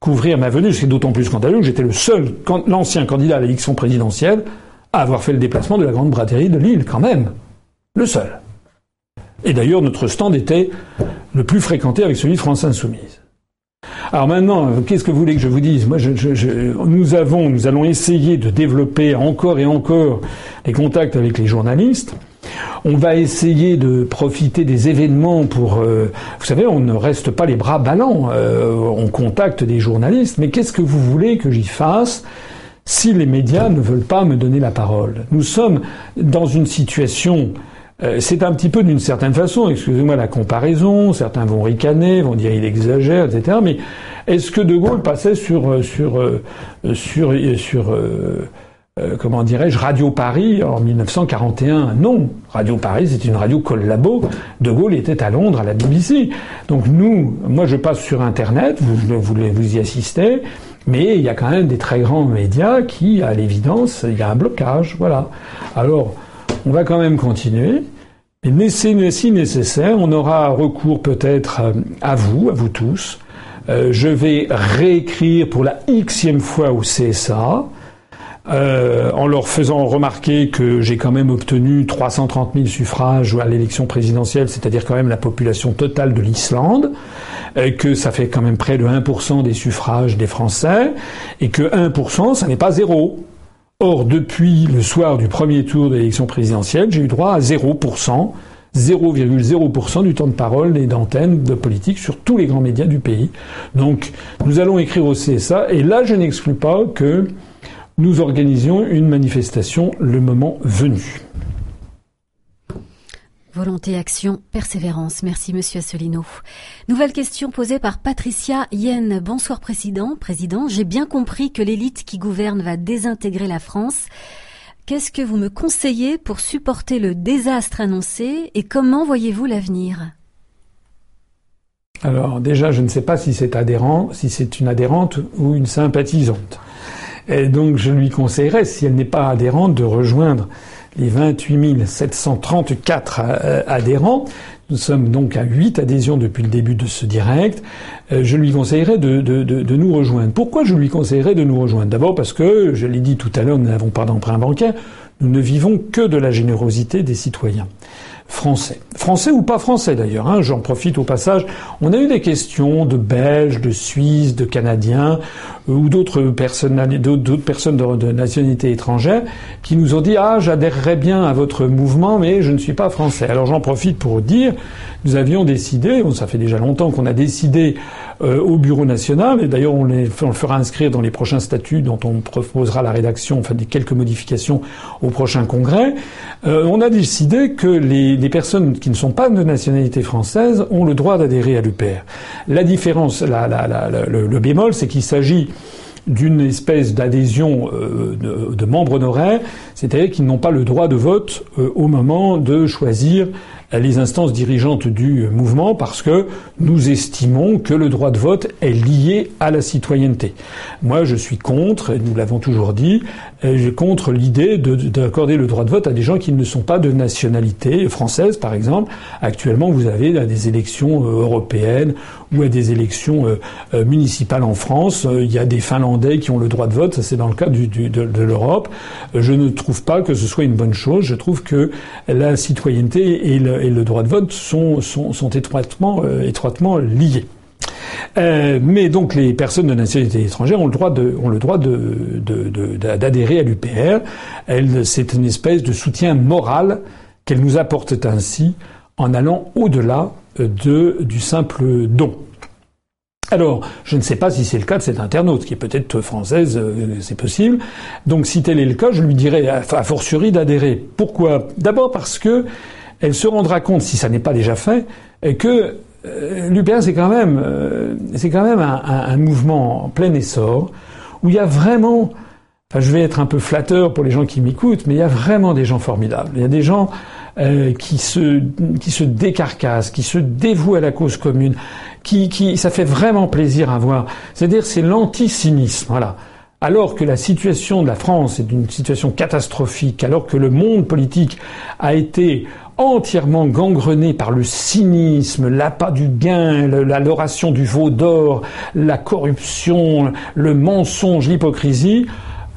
couvrir ma venue, c'est d'autant plus scandaleux que j'étais le seul, l'ancien candidat à l'élection présidentielle, à avoir fait le déplacement de la grande braderie de Lille, quand même. Le seul. Et d'ailleurs, notre stand était le plus fréquenté avec celui de France Insoumise. Alors maintenant, qu'est-ce que vous voulez que je vous dise? Moi, nous avons, nous allons essayer de développer encore et encore les contacts avec les journalistes. On va essayer de profiter des événements pour. Euh, vous savez, on ne reste pas les bras ballants. Euh, on contacte des journalistes. Mais qu'est-ce que vous voulez que j'y fasse si les médias ne veulent pas me donner la parole? Nous sommes dans une situation euh, c'est un petit peu d'une certaine façon, excusez-moi la comparaison, certains vont ricaner, vont dire il exagère, etc. Mais est-ce que De Gaulle passait sur sur comment dirais-je Radio Paris en 1941 Non, Radio Paris c'est une radio collabo. De Gaulle était à Londres à la BBC. Donc nous, moi je passe sur Internet, vous vous, vous y assistez. Mais il y a quand même des très grands médias qui, à l'évidence, il y a un blocage. Voilà. Alors, on va quand même continuer. Et si nécessaire, on aura recours peut-être euh, à vous, à vous tous. Euh, je vais réécrire pour la xème fois au CSA, euh, en leur faisant remarquer que j'ai quand même obtenu 330 000 suffrages à l'élection présidentielle, c'est-à-dire quand même la population totale de l'Islande, que ça fait quand même près de 1% des suffrages des Français, et que 1%, ça n'est pas zéro. Or, depuis le soir du premier tour de l'élection présidentielle, j'ai eu droit à 0%, 0,0% du temps de parole et d'antenne de politique sur tous les grands médias du pays. Donc, nous allons écrire au CSA, et là, je n'exclus pas que nous organisions une manifestation le moment venu. Volonté, action, persévérance. Merci, monsieur Asselineau. Nouvelle question posée par Patricia Yen. Bonsoir, président. Président, j'ai bien compris que l'élite qui gouverne va désintégrer la France. Qu'est-ce que vous me conseillez pour supporter le désastre annoncé et comment voyez-vous l'avenir? Alors, déjà, je ne sais pas si c'est adhérent, si c'est une adhérente ou une sympathisante. Et donc, je lui conseillerais, si elle n'est pas adhérente, de rejoindre les 28 734 euh, adhérents. Nous sommes donc à 8 adhésions depuis le début de ce direct. Euh, je lui conseillerais de, de, nous rejoindre. Pourquoi je lui conseillerais de nous rejoindre? D'abord parce que, je l'ai dit tout à l'heure, nous n'avons pas d'emprunt bancaire. Nous ne vivons que de la générosité des citoyens français. Français ou pas français d'ailleurs, hein, j'en profite au passage. On a eu des questions de Belges, de Suisses, de Canadiens euh, ou d'autres personnes, de, nationalité étrangère qui nous ont dit ah j'adhérerais bien à votre mouvement mais je ne suis pas français. Alors j'en profite pour dire nous avions décidé, ça fait déjà longtemps qu'on a décidé euh, au Bureau national, et d'ailleurs on, le fera inscrire dans les prochains statuts dont on proposera la rédaction, enfin des quelques modifications au prochain congrès, euh, on a décidé que les, les, personnes qui ne sont pas de nationalité française ont le droit d'adhérer à l'UPR. La différence, le, bémol, c'est qu'il s'agit d'une espèce d'adhésion euh, de, de, membres honoraires, c'est-à-dire qu'ils n'ont pas le droit de vote euh, au moment de choisir les instances dirigeantes du mouvement parce que nous estimons que le droit de vote est lié à la citoyenneté. Moi, je suis contre, et nous l'avons toujours dit, contre l'idée d'accorder le droit de vote à des gens qui ne sont pas de nationalité française, par exemple. Actuellement, vous avez des élections euh, européennes ou à des élections euh, euh, municipales en France, il y a des Finlandais qui ont le droit de vote, ça c'est dans le cas de, de l'Europe. Je ne trouve pas que ce soit une bonne chose. Je trouve que la citoyenneté et le, et le droit de vote sont, sont, étroitement, euh, étroitement liés. Euh, mais donc les personnes de nationalité étrangère ont le droit de, ont le droit d'adhérer à l'UPR. c'est une espèce de soutien moral qu'elle nous apporte ainsi en allant au-delà euh, de, du simple don. Alors, je ne sais pas si c'est le cas de cette internaute, qui est peut-être française, c'est possible. Donc, si tel est le cas, je lui dirais, a fortiori, d'adhérer. Pourquoi? D'abord parce que elle se rendra compte, si ça n'est pas déjà fait, que euh, l'UPR, c'est quand même, euh, c'est quand même un, un, mouvement en plein essor où il y a vraiment, enfin, je vais être un peu flatteur pour les gens qui m'écoutent, mais il y a vraiment des gens formidables. Il y a des gens euh, qui se qui se décarcassent, qui se dévouent à la cause commune, qui, qui ça fait vraiment plaisir à voir. C'est-à-dire, c'est l'anticynisme, voilà. Alors que la situation de la France est une situation catastrophique, alors que le monde politique a été entièrement gangrené par le cynisme, l'appât du gain, l'adoration du veau d'or, la corruption, le mensonge, l'hypocrisie,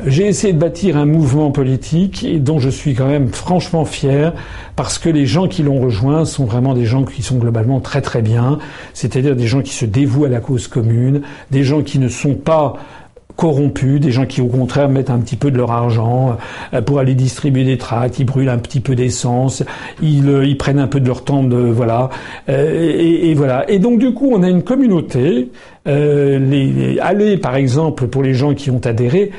j'ai essayé de bâtir un mouvement politique et dont je suis quand même franchement fier parce que les gens qui l'ont rejoint sont vraiment des gens qui sont globalement très très bien, c'est-à-dire des gens qui se dévouent à la cause commune, des gens qui ne sont pas corrompus, des gens qui au contraire mettent un petit peu de leur argent euh, pour aller distribuer des tracts, ils brûlent un petit peu d'essence, ils, euh, ils, prennent un peu de leur temps de voilà euh, et, voilà. Et donc du coup, on a une communauté. Allez par exemple pour les gens qui ont adhéré,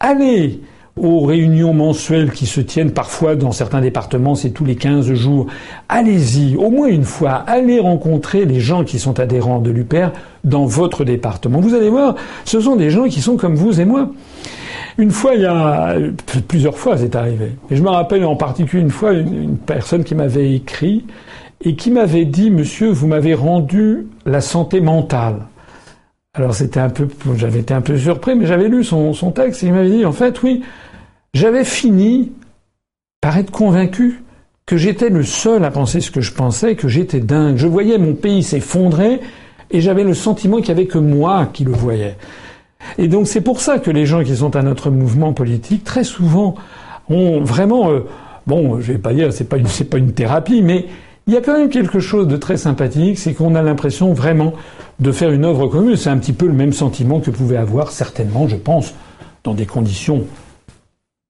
allez aux réunions mensuelles qui se tiennent parfois dans certains départements, c'est tous les 15 jours. Allez-y, au moins une fois, allez rencontrer les gens qui sont adhérents de l'UPR dans votre département. Vous allez voir, ce sont des gens qui sont comme vous et moi. Une fois, il y a plusieurs fois, c'est arrivé. Et je me rappelle en particulier une fois une, personne qui m'avait écrit et qui m'avait dit, Monsieur, vous m'avez rendu la santé mentale. Alors c'était un peu, j'avais été un peu surpris, mais j'avais lu son, son texte et il m'avait dit, en fait, oui, j'avais fini par être convaincu que j'étais le seul à penser ce que je pensais, que j'étais dingue. Je voyais mon pays s'effondrer et j'avais le sentiment qu'il n'y avait que moi qui le voyais. Et donc c'est pour ça que les gens qui sont à notre mouvement politique, très souvent, ont vraiment, euh, bon, je vais pas dire, c'est pas c'est pas une thérapie, mais il y a quand même quelque chose de très sympathique, c'est qu'on a l'impression vraiment de faire une œuvre commune. C'est un petit peu le même sentiment que pouvaient avoir certainement, je pense, dans des conditions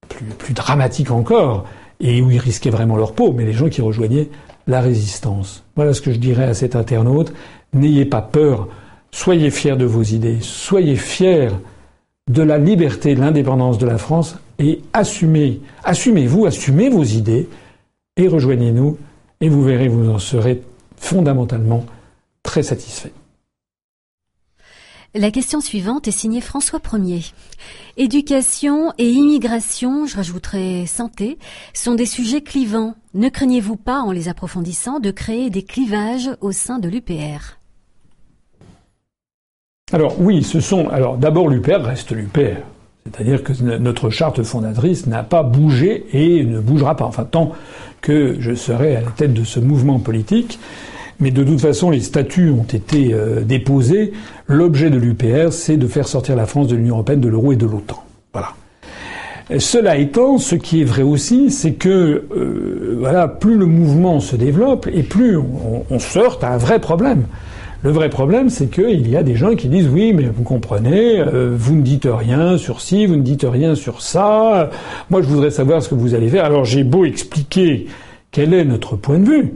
plus, plus dramatique encore, et où ils risquaient vraiment leur peau, mais les gens qui rejoignaient la résistance. Voilà ce que je dirais à cet internaute. N'ayez pas peur, soyez fiers de vos idées, soyez fiers de la liberté, de l'indépendance de la France, et assumez, assumez-vous, assumez vos idées, et rejoignez-nous, et vous verrez, vous en serez fondamentalement très satisfait. La question suivante est signée François Ier. Éducation et immigration, je rajouterai santé, sont des sujets clivants. Ne craignez-vous pas, en les approfondissant, de créer des clivages au sein de l'UPR Alors oui, ce sont. Alors d'abord, l'UPR reste l'UPR. C'est-à-dire que notre charte fondatrice n'a pas bougé et ne bougera pas. Enfin, tant que je serai à la tête de ce mouvement politique, mais de toute façon, les statuts ont été euh, déposés. L'objet de l'UPR, c'est de faire sortir la France de l'Union européenne, de l'euro et de l'OTAN. Voilà. Cela étant, ce qui est vrai aussi, c'est que euh, voilà, plus le mouvement se développe et plus on, on à un vrai problème. Le vrai problème, c'est qu'il y a des gens qui disent oui, mais vous comprenez, euh, vous ne dites rien sur ci, vous ne dites rien sur ça. Moi, je voudrais savoir ce que vous allez faire. Alors, j'ai beau expliquer quel est notre point de vue.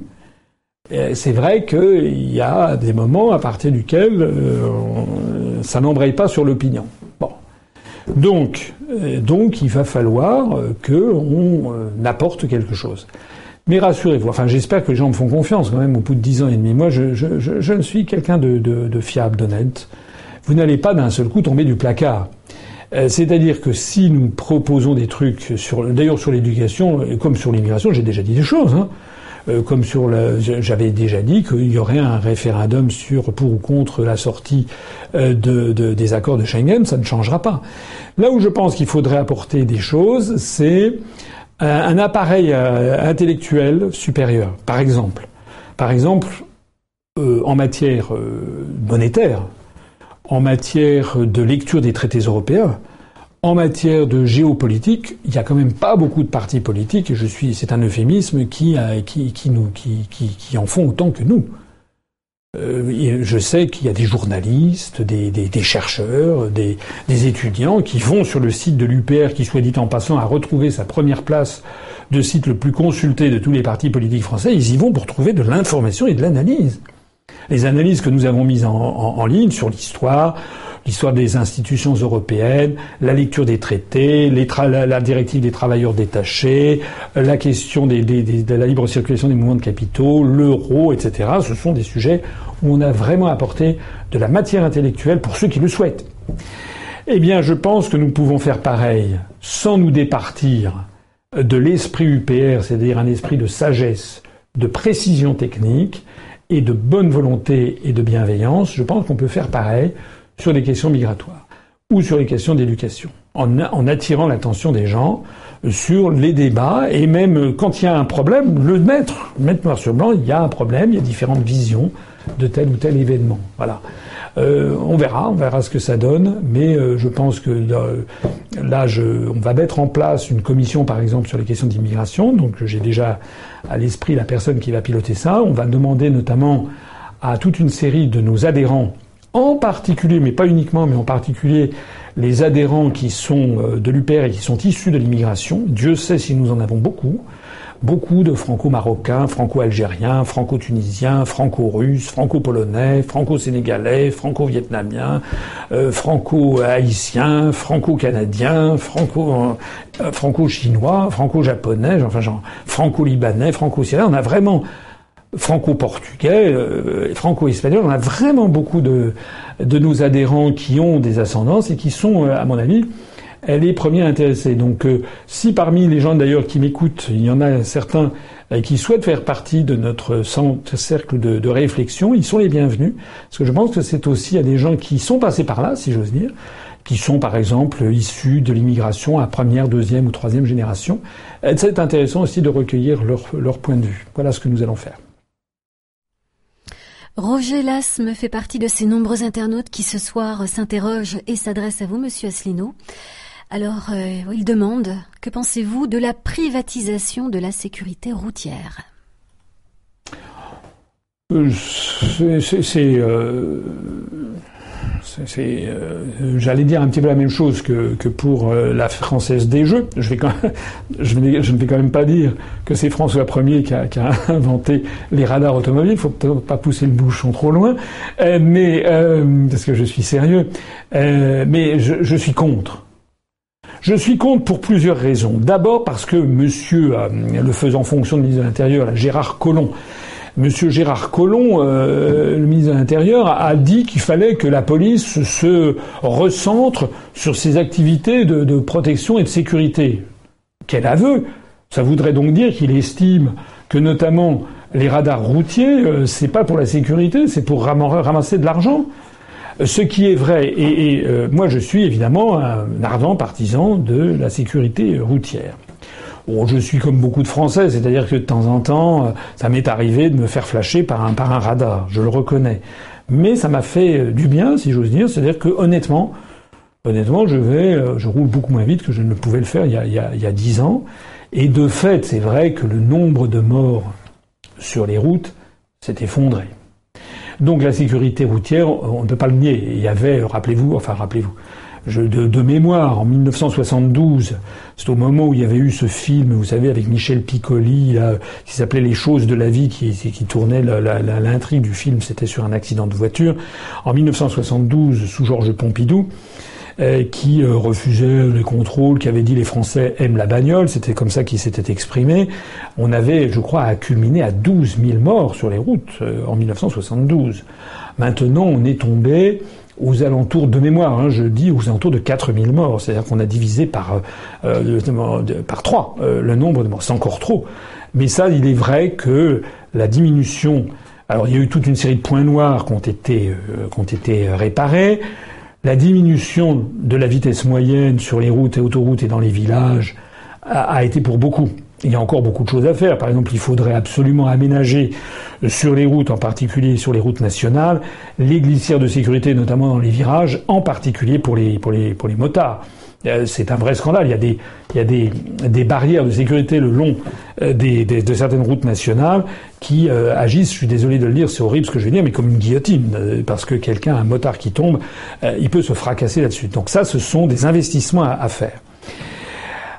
C'est vrai qu'il y a des moments à partir duquel euh, ça n'embraye pas sur l'opinion. Bon. Donc, euh, donc, il va falloir euh, qu'on apporte quelque chose. Mais rassurez-vous, enfin j'espère que les gens me font confiance quand même au bout de dix ans et demi. Moi, je, je, je, je ne suis quelqu'un de, de, de, fiable, d'honnête. Vous n'allez pas d'un seul coup tomber du placard. C'est-à-dire que si nous proposons des trucs sur, d'ailleurs sur l'éducation, comme sur l'immigration, j'ai déjà dit des choses. Hein, euh, comme sur j'avais déjà dit qu'il y aurait un référendum sur pour ou contre la sortie euh, de, de, des accords de Schengen, ça ne changera pas. Là où je pense qu'il faudrait apporter des choses, c'est un appareil euh, intellectuel supérieur. Par exemple, par exemple, en matière monétaire, en matière de lecture des traités européens, en matière de géopolitique, il n'y a quand même pas beaucoup de partis politiques, et je suis, c'est un euphémisme, qui, qui, qui, nous, qui, qui, en font autant que nous. Euh, je sais qu'il y a des journalistes, des, chercheurs, des, étudiants qui vont sur le site de l'UPR, qui soit dit en passant a retrouvé sa première place de site le plus consulté de tous les partis politiques français. Ils y vont pour trouver de l'information et de l'analyse. Les analyses que nous avons mises en ligne sur l'histoire, l'histoire des institutions européennes, la lecture des traités, la, directive des travailleurs détachés, la question de la libre circulation des mouvements de capitaux, l'euro, etc. Ce sont des sujets où on a vraiment apporté de la matière intellectuelle pour ceux qui le souhaitent. Eh bien, je pense que nous pouvons faire pareil sans nous départir de l'esprit UPR, c'est-à-dire un esprit de sagesse, de précision technique et de bonne volonté et de bienveillance. Je pense qu'on peut faire pareil sur les questions migratoires ou sur les questions d'éducation, en, attirant l'attention des gens sur les débats et même quand il y a un problème, le mettre, mettre noir sur blanc, il y a un problème, il y a différentes visions de tel ou tel événement. Voilà. Euh, on verra, on verra ce que ça donne, mais euh, je pense que là, on va mettre en place une commission, par exemple, sur les questions d'immigration. Donc, j'ai déjà à l'esprit la personne qui va piloter ça. On va demander notamment à toute une série de nos adhérents, en particulier, mais pas uniquement, mais en particulier les adhérents qui sont euh, de l'UPR et qui sont issus de l'immigration. Dieu sait si nous en avons beaucoup beaucoup de franco-marocains, franco-algériens, franco-tunisiens, franco-russes, franco-polonais, franco-sénégalais, franco-vietnamiens, euh, franco-haïtiens, franco-canadiens, franco, euh, franco-chinois, franco-japonais, enfin genre franco-libanais, franco-syrien. On a vraiment franco-portugais, euh, franco-espagnol. On a vraiment beaucoup de, de nos adhérents qui ont des ascendances et qui sont, à mon avis, elle est première intéressée. Donc euh, si parmi les gens d'ailleurs qui m'écoutent, il y en a certains euh, qui souhaitent faire partie de notre cercle de, de, réflexion, ils sont les bienvenus. Parce que je pense que c'est aussi à des gens qui sont passés par là, si j'ose dire, qui sont par exemple issus de l'immigration à première, deuxième ou troisième génération. C'est intéressant aussi de recueillir leur, leur point de vue. Voilà ce que nous allons faire. Roger Lasme fait partie de ces nombreux internautes qui ce soir s'interrogent et s'adressent à vous, Monsieur Asselineau. Alors, euh, il demande, que pensez-vous de la privatisation de la sécurité routière? Euh, Euh, j'allais dire un petit peu la même chose que, pour la française des jeux. Je, je, ne vais quand même pas dire que c'est François Ier qui a, qui a, inventé les radars automobiles. Il faut peut-être pas pousser le bouchon trop loin, mais parce que je suis sérieux. mais je suis contre. Je suis contre pour plusieurs raisons. D'abord parce que monsieur, euh, le faisant fonction de ministre de l'Intérieur, Gérard Collomb, Monsieur Gérard Collomb, euh, le ministre de l'Intérieur, a dit qu'il fallait que la police se recentre sur ses activités de, protection et de sécurité. Quel aveu Ça voudrait donc dire qu'il estime que notamment les radars routiers, euh, c'est pas pour la sécurité, c'est pour ramasser de l'argent. Ce qui est vrai, et, euh, moi je suis évidemment un ardent partisan de la sécurité routière. Je suis comme beaucoup de Français, c'est-à-dire que de temps en temps, euh, ça m'est arrivé de me faire flasher par un, radar, je le reconnais. Mais ça m'a fait euh, du bien, si j'ose dire, c'est-à-dire que honnêtement, honnêtement, je je roule beaucoup moins vite que je ne pouvais le faire il y a, il il y a 10 ans. Et de fait, c'est vrai que le nombre de morts sur les routes s'est effondré. Donc la sécurité routière, on ne peut pas le nier. Il y avait, rappelez-vous, enfin rappelez-vous, de, mémoire, en 1972, c'est au moment où il y avait eu ce film, vous savez, avec Michel Piccoli, qui s'appelait Les choses de la vie, qui, qui tournait l'intrigue du film, c'était sur un accident de voiture. En 1972, sous Georges Pompidou, euh, qui euh, refusait les contrôles, qui avait dit les Français aiment la bagnole, c'était comme ça qu'il s'était exprimé. On avait, je crois, accumulé à 12 000 morts sur les routes euh, en 1972. Maintenant, on est tombé aux alentours de mémoire, hein, je dis aux alentours de 4000 morts, c'est-à-dire qu'on a divisé par euh, par trois le nombre de morts. C'est encore trop. Mais ça, il est vrai que la diminution. Alors, il y a eu toute une série de points noirs qui ont été réparés. La diminution de la vitesse moyenne sur les routes et autoroutes et dans les villages a, été pour beaucoup. Il y a encore beaucoup de choses à faire. Par exemple, il faudrait absolument aménager sur les routes, en particulier sur les routes nationales, les glissières de sécurité, notamment dans les virages, en particulier pour les, pour les, pour les motards. Euh, c'est un vrai scandale. Il y a des, il y a des, des barrières de sécurité le long euh, des, des, de certaines routes nationales qui euh, agissent, je suis désolé de le dire, c'est horrible ce que je vais dire, mais comme une guillotine, parce que quelqu'un, un motard qui tombe, il peut se fracasser là-dessus. Donc ça, ce sont des investissements à faire.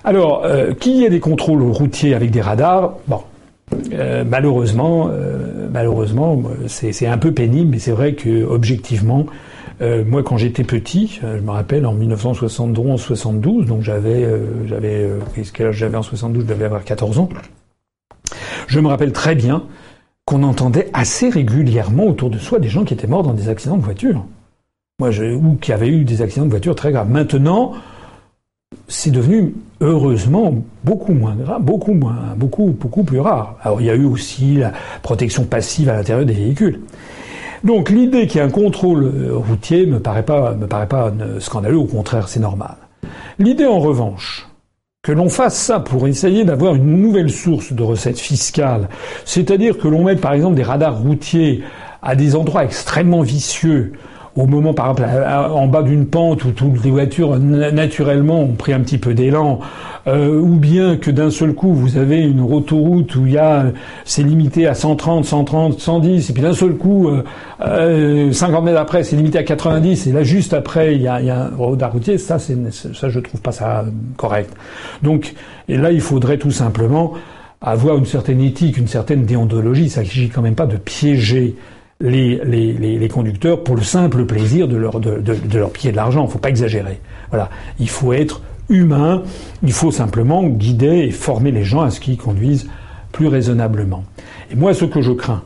Alors, qu'il y ait des contrôles routiers avec des radars, bon, malheureusement, malheureusement, c'est un peu pénible, mais c'est vrai que objectivement, euh, moi, quand j'étais petit, euh, je me rappelle en 1971-72, donc j'avais, euh, j'avais, quel âge j'avais en 72 Je devais avoir 14 ans. Je me rappelle très bien qu'on entendait assez régulièrement autour de soi des gens qui étaient morts dans des accidents de voiture. Moi, ou qui avaient eu des accidents de voiture très graves. Maintenant, c'est devenu heureusement beaucoup moins grave, beaucoup moins, beaucoup, beaucoup plus rare. Alors il y a eu aussi la protection passive à l'intérieur des véhicules. Donc l'idée qu'il y ait un contrôle euh, routier me paraît pas, me paraît pas scandaleux, au contraire c'est normal. L'idée en revanche que l'on fasse ça pour essayer d'avoir une nouvelle source de recettes fiscales, c'est-à-dire que l'on mette par exemple des radars routiers à des endroits extrêmement vicieux au moment, par exemple, en bas d'une pente où toutes les voitures naturellement ont pris un petit peu d'élan, euh, ou bien que d'un seul coup vous avez une autoroute où il y a, c'est limité à 130, 130, 110, et puis d'un seul coup, euh, euh, 50 mètres après, c'est limité à 90, et là juste après, il y a, il y a un routier. Ça, c'est, ça, je trouve pas ça correct. Donc, et là, il faudrait tout simplement avoir une certaine éthique, une certaine déontologie. Il s'agit quand même pas de piéger les, les, les, conducteurs pour le simple plaisir de leur, de, de, de leur piller de l'argent. Il ne faut pas exagérer. Voilà. Il faut être humain. Il faut simplement guider et former les gens à ce qu'ils conduisent plus raisonnablement. Et moi, ce que je crains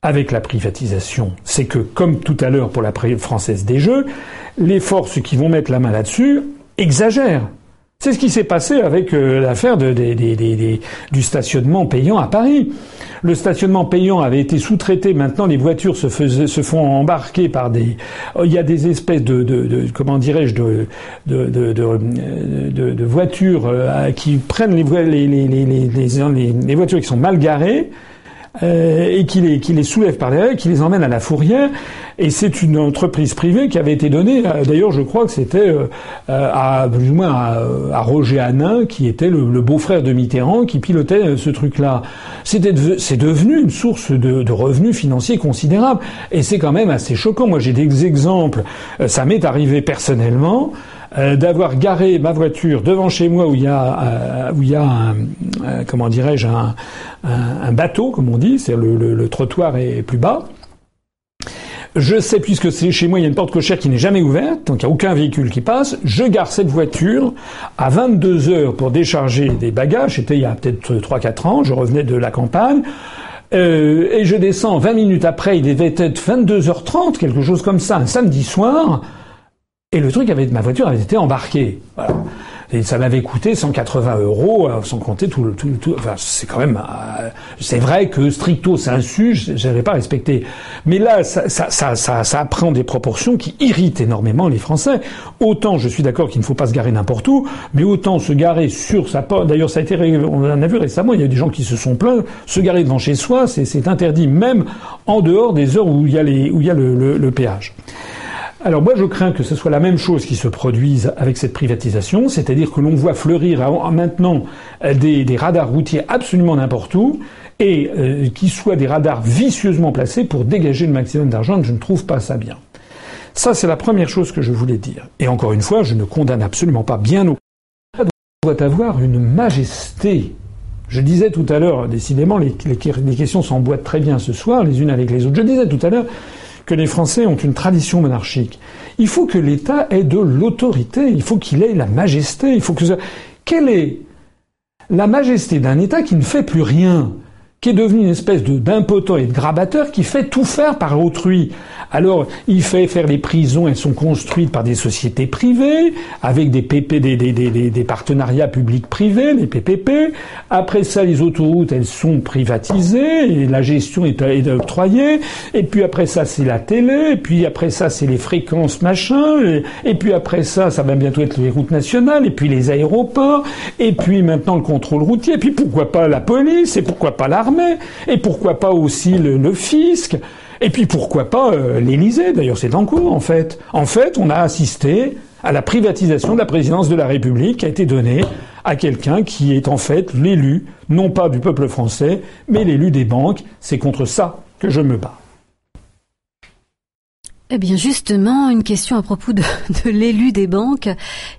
avec la privatisation, c'est que, comme tout à l'heure pour la française des jeux, les forces qui vont mettre la main là-dessus exagèrent. C'est ce qui s'est passé avec euh, l'affaire du stationnement payant à Paris. Le stationnement payant avait été sous-traité. Maintenant, les voitures se, font embarquer par des. Euh, il y a des espèces de, comment dirais-je de de, voitures euh, qui prennent les, voitures qui sont mal garées euh, et qui les, qui les soulève par derrière, qui les emmène à la fourrière. Et c'est une entreprise privée qui avait été donnée, euh, d'ailleurs je crois que c'était euh, à plus ou moins à, Roger Hanin, qui était le, beau-frère de Mitterrand, qui pilotait ce truc-là. C'était c'est devenu une source de, de revenus financiers considérable. Et c'est quand même assez choquant. Moi j'ai des exemples, ça m'est arrivé personnellement. Euh, d'avoir garé ma voiture devant chez moi où il y a, euh, où il y a un, euh, comment dirais-je, un, un, bateau, comme on dit, c'est le, le, le, trottoir est plus bas. Je sais, puisque c'est chez moi, il y a une porte cochère qui n'est jamais ouverte, donc il n'y a aucun véhicule qui passe. Je gare cette voiture à 22 heures pour décharger des bagages. C'était il y a peut-être 3-4 ans. Je revenais de la campagne. Euh, et je descends 20 minutes après, il devait être 22h30, quelque chose comme ça, un samedi soir. Et le truc avait, ma voiture avait été embarquée. Voilà. Et ça m'avait coûté 180 euros, euh, sans compter tout le, tout, tout enfin, c'est quand même, euh, c'est vrai que stricto sensu, j'avais pas respecté. Mais là, ça, ça, ça, ça, prend des proportions qui irritent énormément les Français. Autant, je suis d'accord qu'il ne faut pas se garer n'importe où, mais autant se garer sur sa porte. D'ailleurs, ça a été, on en a vu récemment, il y a des gens qui se sont plaints, se garer devant chez soi, c'est interdit, même en dehors des heures où il y a les, où il y a le, le, le péage. Alors moi je crains que ce soit la même chose qui se produise avec cette privatisation, c'est-à-dire que l'on voit fleurir maintenant euh, des, radars routiers absolument n'importe où et euh, qui soient des radars vicieusement placés pour dégager le maximum d'argent. Je ne trouve pas ça bien. Ça c'est la première chose que je voulais dire. Et encore une fois, je ne condamne absolument pas bien au doit avoir une majesté. Je disais tout à l'heure, décidément, les questions s'emboîtent très bien ce soir, les unes avec les autres. Je disais tout à l'heure, que les Français ont une tradition monarchique. Il faut que l'État ait de l'autorité, il faut qu'il ait la majesté, il faut que... Quelle est la majesté d'un État qui ne fait plus rien? Qui est devenu une espèce d'impotent et de grabateur qui fait tout faire par autrui. Alors, il fait faire les prisons, elles sont construites par des sociétés privées, avec des PP, des, partenariats publics-privés, les PPP. Après ça, les autoroutes, elles sont privatisées, et la gestion est, est octroyée. Et puis après ça, c'est la télé, et puis après ça, c'est les fréquences machin, et, puis après ça, ça va bientôt être les routes nationales, et puis les aéroports, et puis maintenant le contrôle routier, et puis pourquoi pas la police, et pourquoi pas la et pourquoi pas aussi le, fisc, et puis pourquoi pas euh, l'Élysée, d'ailleurs c'est en cours en fait. En fait, on a assisté à la privatisation de la présidence de la République qui a été donnée à quelqu'un qui est en fait l'élu, non pas du peuple français, mais l'élu des banques. C'est contre ça que je me bats. Eh bien justement, une question à propos de, l'élu des banques.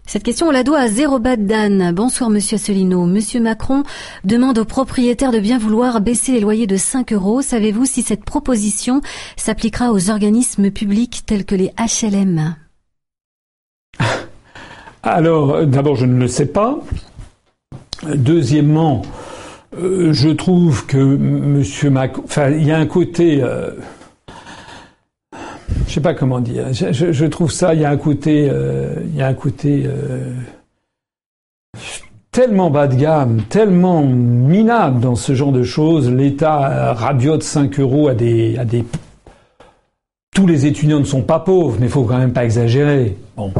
Cette question, on la doit à Zérobat Dan. Bonsoir Monsieur Asselineau. Monsieur Macron demande aux propriétaires de bien vouloir baisser les loyers de 5 euros. Savez-vous si cette proposition s'appliquera aux organismes publics tels que les HLM Alors, d'abord, je ne le sais pas. Deuxièmement, je trouve que Monsieur Macron, enfin, il y a un côté, je sais pas comment dire. Je, trouve ça, il y a un côté, il y a un côté tellement bas de gamme, tellement minable dans ce genre de choses. L'État rabiote 5 euros à des, à des... Tous les étudiants ne sont pas pauvres, mais il faut quand même pas exagérer. Bon.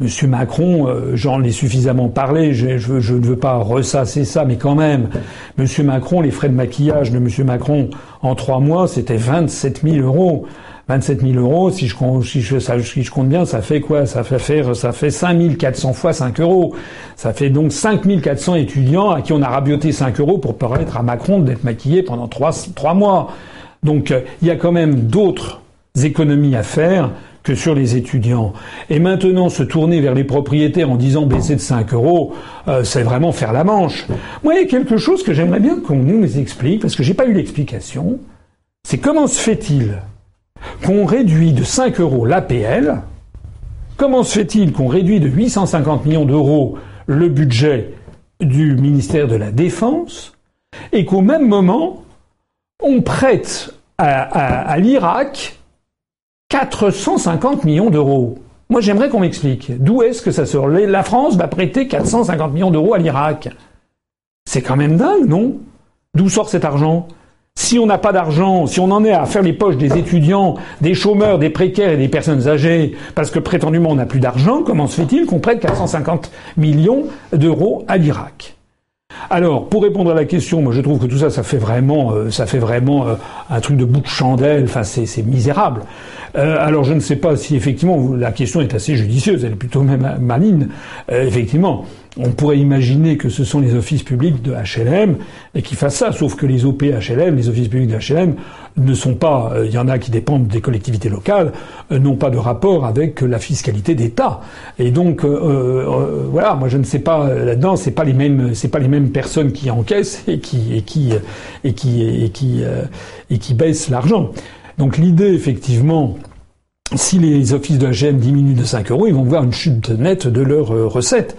Monsieur Macron, euh, j'en ai suffisamment parlé, je, je, ne veux pas ressasser ça, mais quand même, Monsieur Macron, les frais de maquillage de Monsieur Macron en trois mois, c'était 27 000 euros. 27 000 euros, si je, si je, si je compte bien, ça fait quoi? Ça fait faire, ça fait 5 400 fois 5 euros. Ça fait donc 5 400 étudiants à qui on a rabioté 5 euros pour permettre à Macron d'être maquillé pendant 3, 3 mois. Donc euh, il y a quand même d'autres économies à faire que sur les étudiants. Et maintenant, se tourner vers les propriétaires en disant baisser de 5 euros, euh, c'est vraiment faire la manche. Moi, il y a quelque chose que j'aimerais bien qu'on nous explique, parce que j'ai pas eu l'explication. C'est comment se fait-il qu'on réduit de 5 euros l'APL Comment se fait-il qu'on réduit de 850 millions d'euros le budget du ministère de la Défense et qu'au même moment, on prête à, l'Irak 450 millions d'euros? Moi, j'aimerais qu'on m'explique. D'où est-ce que ça sort? La France va prêter 450 millions d'euros à l'Irak. C'est quand même dingue, non? D'où sort cet argent? Si on n'a pas d'argent, si on en est à faire les poches des étudiants, des chômeurs, des précaires et des personnes âgées, parce que prétendument on n'a plus d'argent, comment se fait-il qu'on prête 450 millions d'euros à l'Irak? Alors, pour répondre à la question, moi je trouve que tout ça, ça fait vraiment, euh, ça fait vraiment euh, un truc de bout de chandelle. Enfin, c'est misérable. Euh, alors, je ne sais pas si effectivement la question est assez judicieuse. Elle est plutôt même maligne. effectivement, on pourrait imaginer que ce sont les offices publics de HLM et qui fassent ça, sauf que les OP HLM, les offices publics de HLM, ne sont pas, euh, il y en a qui dépendent des collectivités locales, euh, n'ont pas de rapport avec la fiscalité d'État. Et donc, euh, voilà, moi je ne sais pas là-dedans, c'est pas les mêmes, c'est pas les mêmes personnes qui encaissent et qui et qui et qui et qui et qui baissent l'argent. Donc l'idée, effectivement, si les offices de HLM diminuent de 5 euros, ils vont voir une chute nette de leurs recettes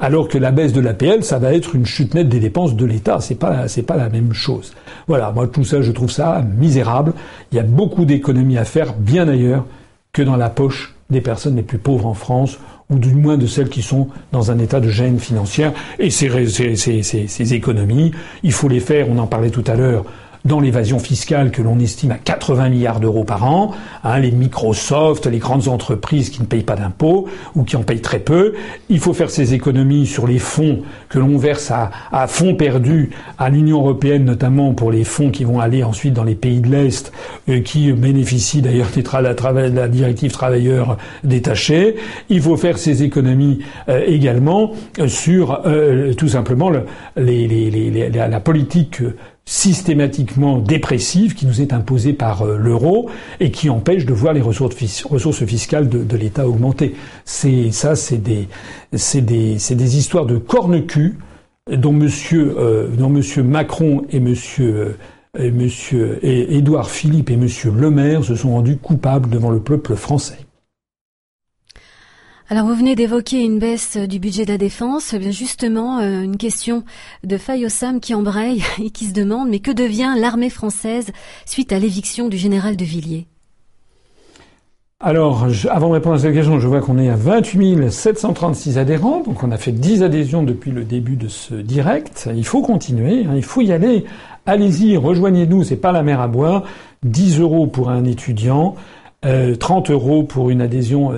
alors que la baisse de l'APL, ça va être une chute nette des dépenses de l'État. C'est pas, c'est pas la même chose. Voilà, moi tout ça, je trouve ça misérable. Il y a beaucoup d'économies à faire bien ailleurs que dans la poche des personnes les plus pauvres en France ou du moins de celles qui sont dans un état de gêne financière. Et ces, ces économies, il faut les faire, on en parlait tout à l'heure, dans l'évasion fiscale que l'on estime à 80 milliards d'euros par an, hein, les Microsoft, les grandes entreprises qui ne payent pas d'impôts ou qui en payent très peu. Il faut faire ces économies sur les fonds que l'on verse à, fonds perdus à l'Union européenne, notamment pour les fonds qui vont aller ensuite dans les pays de l'Est, euh, qui bénéficient d'ailleurs de la directive travailleurs détachés. Il faut faire ces économies euh, également euh, sur tout simplement le, les, les, les, la politique systématiquement dépressive qui nous est imposée par euh, l'euro et qui empêche de voir les ressources, fiscales de, l'État augmenter. C'est ça, c'est des, c'est des, c'est des histoires de corne-cul dont Monsieur, euh, dont Monsieur Macron et Monsieur euh, et Monsieur et Édouard Philippe et Monsieur Le Maire se sont rendus coupables devant le peuple français. Alors vous venez d'évoquer une baisse du budget de la défense, eh justement euh, une question de Fayosam qui embraye et qui se demande mais que devient l'armée française suite à l'éviction du général de Villiers? Alors, avant de répondre à cette question, je vois qu'on est à 28 736 adhérents, donc on a fait 10 adhésions depuis le début de ce direct. Il faut continuer, hein, il faut y aller. Allez-y, rejoignez-nous, c'est pas la mer à boire. 10 euros pour un étudiant, 30 euh, euros pour une adhésion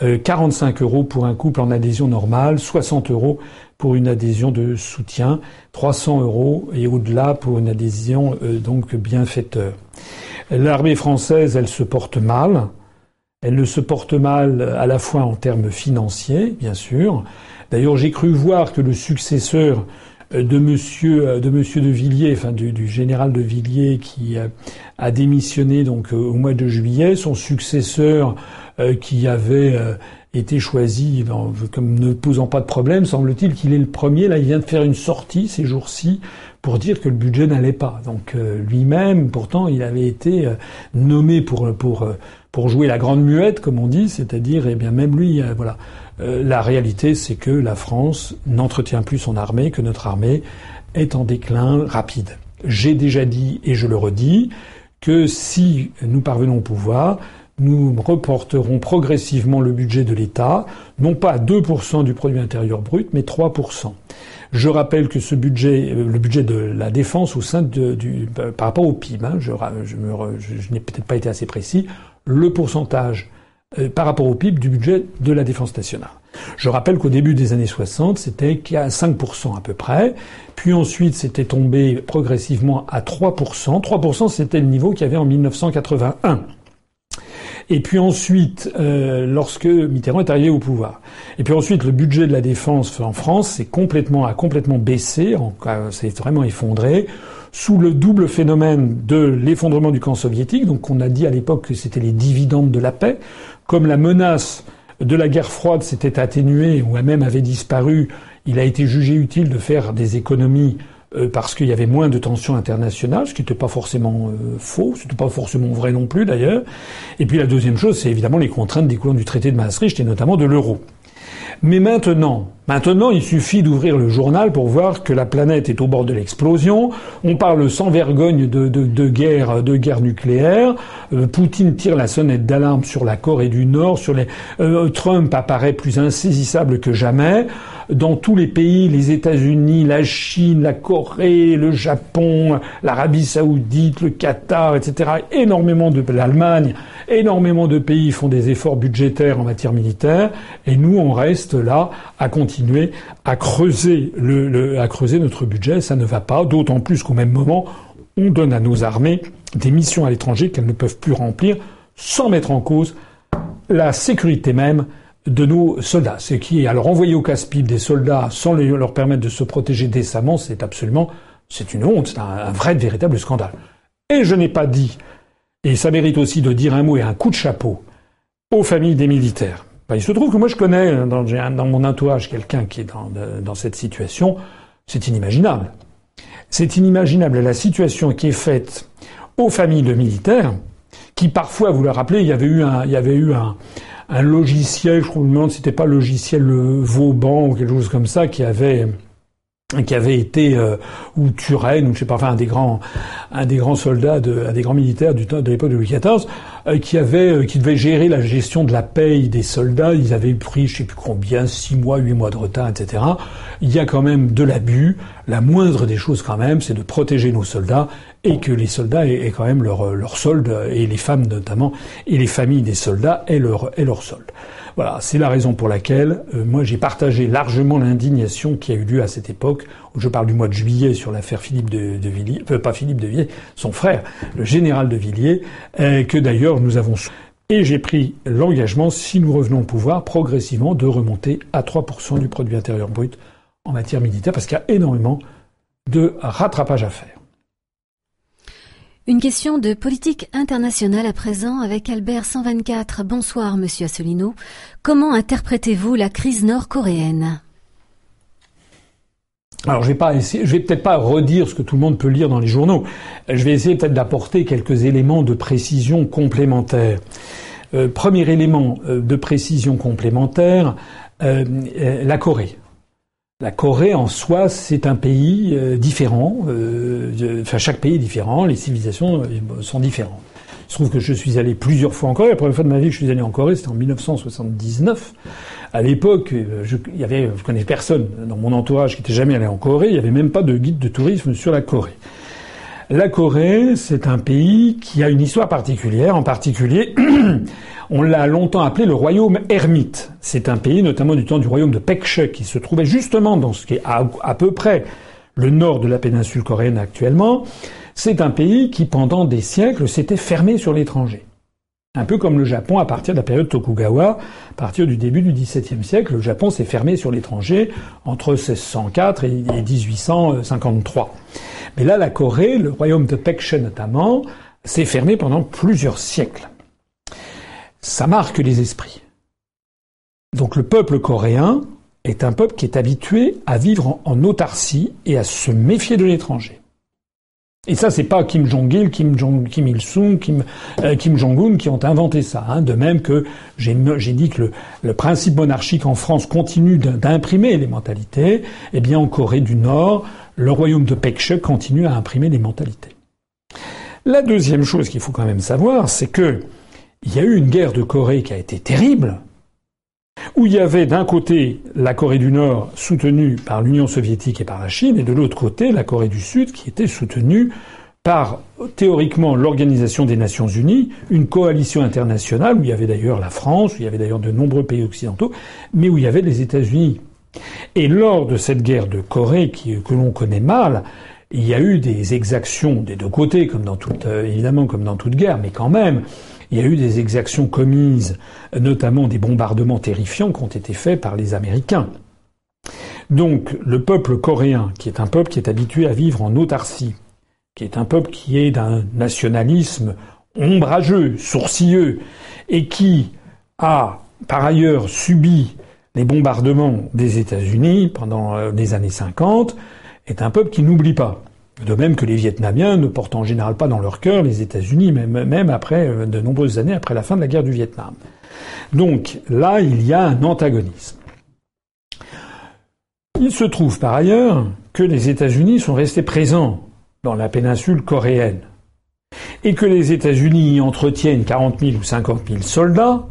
euh, normale. 45 euh, euros pour un couple en adhésion normale, 60 euros pour une adhésion de soutien, 300 euros et au-delà pour une adhésion euh, donc bienfaiteur. L'armée française, elle se porte mal. Elle se porte mal à la fois en termes financiers, bien sûr. D'ailleurs, j'ai cru voir que le successeur de monsieur de monsieur de Villiers, enfin du, du général de Villiers qui a, démissionné donc au mois de juillet, son successeur euh, qui avait euh, été choisi comme ne posant pas de problème. Semble-t-il qu'il est le premier. Là, il vient de faire une sortie ces jours-ci pour dire que le budget n'allait pas. Donc euh, lui-même, pourtant, il avait été nommé pour pour pour jouer la grande muette, comme on dit, c'est-à-dire, eh bien, même lui, voilà. La réalité, c'est que la France n'entretient plus son armée, que notre armée est en déclin rapide. J'ai déjà dit, et je le redis, que si nous parvenons au pouvoir, nous reporterons progressivement le budget de l'État, non pas à 2% du produit intérieur brut, mais 3%. Je rappelle que ce budget, euh, le budget de la défense au sein de, du, par rapport au PIB, hein, je, n'ai peut-être pas été assez précis, le pourcentage euh, par rapport au PIB du budget de la défense nationale. Je rappelle qu'au début des années 60, c'était qu'à 5% à peu près, puis ensuite c'était tombé progressivement à 3%. 3% c'était le niveau qu'il y avait en 1981. Et puis ensuite, euh, lorsque Mitterrand est arrivé au pouvoir. Et puis ensuite, le budget de la défense en France c'est complètement, a complètement baissé, c'est vraiment effondré, sous le double phénomène de l'effondrement du camp soviétique. Donc on a dit à l'époque que c'était les dividendes de la paix. Comme la menace de la guerre froide s'était atténuée ou même avait disparu, il a été jugé utile de faire des économies euh, parce qu'il y avait moins de tensions internationales, ce qui n'était pas forcément euh, faux, ce n'était pas forcément vrai non plus d'ailleurs. Et puis la deuxième chose, c'est évidemment les contraintes découlant du traité de Maastricht et notamment de l'euro. Mais maintenant, maintenant, il suffit d'ouvrir le journal pour voir que la planète est au bord de l'explosion. On parle sans vergogne de, de, guerre, de guerre nucléaire. Euh, Poutine tire la sonnette d'alarme sur la Corée du Nord. Sur les, Trump apparaît plus insaisissable que jamais dans tous les pays, les États-Unis, la Chine, la Corée, le Japon, l'Arabie saoudite, le Qatar, etc., énormément de l'Allemagne, énormément de pays font des efforts budgétaires en matière militaire, et nous, on reste là à continuer à creuser, le, à creuser notre budget. Ça ne va pas, d'autant plus qu'au même moment, on donne à nos armées des missions à l'étranger qu'elles ne peuvent plus remplir sans mettre en cause la sécurité même de nos soldats. Ce qui est alors envoyer au casse-pipe des soldats sans leur permettre de se protéger décemment, c'est absolument, c'est une honte, c'est un, vrai, véritable scandale. Et je n'ai pas dit, et ça mérite aussi de dire un mot et un coup de chapeau aux familles des militaires. Ben, il se trouve que moi je connais dans, dans mon entourage quelqu'un qui est dans, dans cette situation. C'est inimaginable. C'est inimaginable la situation qui est faite aux familles de militaires, qui parfois, vous le rappelez, il y avait eu un, il y avait eu un, un logiciel, je me demande si c'était pas logiciel Vauban ou quelque chose comme ça, qui avait qui avait été euh, ou Turenne ou je sais pas enfin un des grands un des grands soldats de un des grands militaires du de l'époque de Louis XIV euh, qui avait euh, qui devait gérer la gestion de la paye des soldats. Ils avaient pris je sais plus combien six mois huit mois de retard etc il y a quand même de l'abus. La moindre des choses quand même c'est de protéger nos soldats et que les soldats aient, quand même leur leur solde et les femmes notamment et les familles des soldats aient leur aient leur solde voilà, c'est la raison pour laquelle euh, moi j'ai partagé largement l'indignation qui a eu lieu à cette époque. Où je parle du mois de juillet sur l'affaire Philippe de, Villiers, euh, pas Philippe de Villiers, son frère, le général de Villiers, euh, que d'ailleurs nous avons et j'ai pris l'engagement, si nous revenons au pouvoir, progressivement de remonter à 3% du produit intérieur brut en matière militaire, parce qu'il y a énormément de rattrapage à faire. Une question de politique internationale à présent avec Albert 124. Bonsoir, monsieur Asselineau. Comment interprétez-vous la crise nord-coréenne? Alors je vais pas essayer, je vais peut-être pas redire ce que tout le monde peut lire dans les journaux. Je vais essayer peut-être d'apporter quelques éléments de précision complémentaires. Euh, premier élément euh, de précision complémentaire, euh, la Corée. La Corée en soi, c'est un pays euh, différent. Euh, enfin, chaque pays est différent. Les civilisations euh, sont différentes. Il se trouve que je suis allé plusieurs fois en Corée. La première fois de ma vie que je suis allé en Corée, c'était en 1979. À l'époque, je, y avait, je connais personne dans mon entourage qui était jamais allé en Corée. Il n'y avait même pas de guide de tourisme sur la Corée. La Corée, c'est un pays qui a une histoire particulière. En particulier, on l'a longtemps appelé le royaume ermite. C'est un pays, notamment du temps du royaume de Pekche, qui se trouvait justement dans ce qui est à, peu près le nord de la péninsule coréenne actuellement. C'est un pays qui, pendant des siècles, s'était fermé sur l'étranger. Un peu comme le Japon à partir de la période Tokugawa, à partir du début du XVIIe siècle, le Japon s'est fermé sur l'étranger entre 1604 et 1853. Mais là, la Corée, le royaume de Pekche notamment, s'est fermé pendant plusieurs siècles. Ça marque les esprits. Donc le peuple coréen est un peuple qui est habitué à vivre en autarcie et à se méfier de l'étranger. Et ça, c'est pas Kim Jong-il, Kim, Il-sung, Kim, euh, Kim Jong-un qui ont inventé ça. Hein. De même que j'ai dit que le, le, principe monarchique en France continue d'imprimer les mentalités, eh bien en Corée du Nord, le royaume de Pekche continue à imprimer les mentalités. La deuxième chose qu'il faut quand même savoir, c'est que il y a eu une guerre de Corée qui a été terrible, où il y avait d'un côté la Corée du Nord soutenue par l'Union soviétique et par la Chine, et de l'autre côté la Corée du Sud qui était soutenue par théoriquement l'Organisation des Nations Unies, une coalition internationale où il y avait d'ailleurs la France, où il y avait d'ailleurs de nombreux pays occidentaux, mais où il y avait les États-Unis. Et lors de cette guerre de Corée que l'on connaît mal, il y a eu des exactions des deux côtés, euh, évidemment comme dans toute guerre, mais quand même, il y a eu des exactions commises, notamment des bombardements terrifiants qui ont été faits par les Américains. Donc le peuple coréen, qui est un peuple qui est habitué à vivre en autarcie, qui est un peuple qui est d'un nationalisme ombrageux, sourcilleux, et qui a par ailleurs subi les bombardements des États-Unis pendant euh, les années 50, est un peuple qui n'oublie pas. De même que les Vietnamiens ne portent en général pas dans leur cœur les États-Unis, même, après euh, de nombreuses années après la fin de la guerre du Vietnam. Donc là, il y a un antagonisme. Il se trouve par ailleurs que les États-Unis sont restés présents dans la péninsule coréenne et que les États-Unis y entretiennent 40 000 ou 50 000 soldats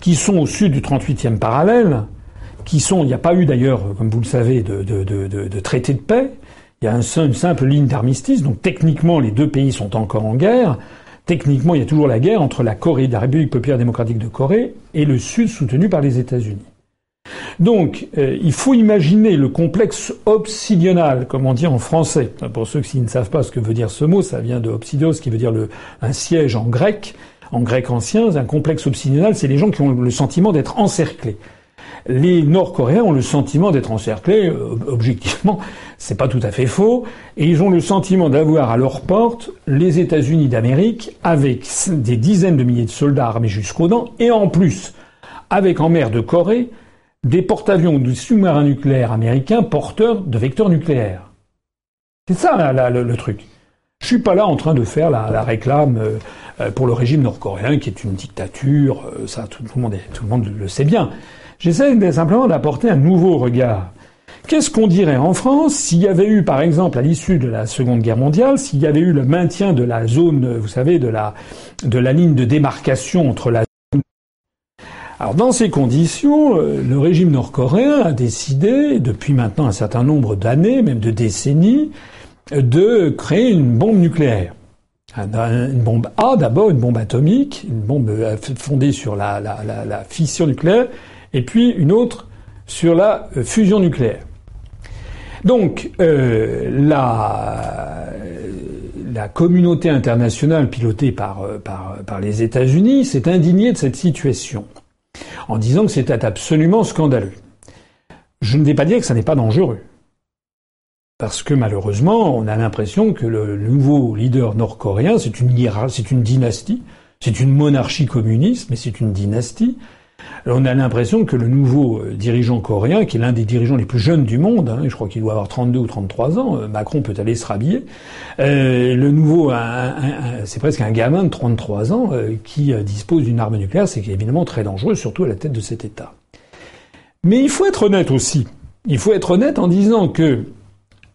qui sont au sud du 38e parallèle, qui sont, il n'y a pas eu d'ailleurs, comme vous le savez, de, de traité de paix, il y a une simple ligne d'armistice, donc techniquement les deux pays sont encore en guerre. Techniquement, il y a toujours la guerre entre la Corée, la République populaire démocratique de Corée, et le Sud soutenu par les États-Unis. Donc, euh, il faut imaginer le complexe obsidional, comme on dit en français. Pour ceux qui ne savent pas ce que veut dire ce mot, ça vient de obsidios, qui veut dire un siège en grec, en grec ancien. Un complexe obsidional, c'est les gens qui ont le sentiment d'être encerclés les Nord-Coréens ont le sentiment d'être encerclés. Euh, objectivement, c'est pas tout à fait faux, et ils ont le sentiment d'avoir à leur porte les États-Unis d'Amérique avec des dizaines de milliers de soldats armés jusqu'aux dents, et en plus, avec en mer de Corée des porte-avions de sous-marins nucléaires américains porteurs de vecteurs nucléaires. C'est ça le, truc. Je suis pas là en train de faire la, réclame euh, euh, pour le régime nord-coréen qui est une dictature. Ça, le monde, tout le monde le sait bien. J'essaie simplement d'apporter un nouveau regard. Qu'est-ce qu'on dirait en France s'il y avait eu, par exemple, à l'issue de la Seconde Guerre mondiale, s'il y avait eu le maintien de la zone, vous savez, de la, de la ligne de démarcation entre la alors dans ces conditions, euh, le régime nord-coréen a décidé, depuis maintenant un certain nombre d'années, même de décennies, de créer une bombe nucléaire. Une bombe A d'abord, une bombe atomique, une bombe euh, fondée sur la, la, la, la fission nucléaire, et puis une autre sur la euh, fusion nucléaire. Donc euh, la, communauté internationale pilotée par, euh, par, les États-Unis s'est indignée de cette situation en disant que c'était absolument scandaleux. Je ne vais pas dire que ça n'est pas dangereux. Parce que malheureusement, on a l'impression que le nouveau leader nord-coréen, c'est une dynastie, c'est une monarchie communiste, mais c'est une dynastie on a l'impression que le nouveau euh, dirigeant coréen, qui est l'un des dirigeants les plus jeunes du monde, hein, je crois qu'il doit avoir 32 ou 33 ans, euh, Macron peut aller se rhabiller, euh, le nouveau, c'est presque un gamin de 33 ans qui dispose d'une arme nucléaire, c'est évidemment très dangereux, surtout à la tête de cet État. Mais il faut être honnête aussi. Il faut être honnête en disant que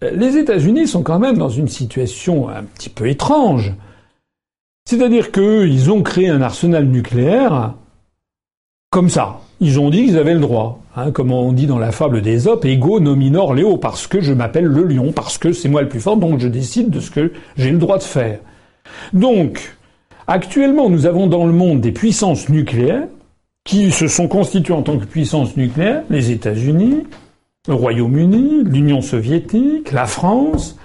les États-Unis sont quand même dans une situation un petit peu étrange. C'est-à-dire qu'ils ont créé un arsenal nucléaire comme ça. Ils ont dit qu'ils avaient le droit. Hein, comme on dit dans la fable des Op, ego nominor Léo, parce que je m'appelle le lion, parce que c'est moi le plus fort, donc je décide de ce que j'ai le droit de faire. Donc, actuellement, nous avons dans le monde des puissances nucléaires qui se sont constituées en tant que puissances nucléaires, les États-Unis, le Royaume-Uni, l'Union soviétique, la France,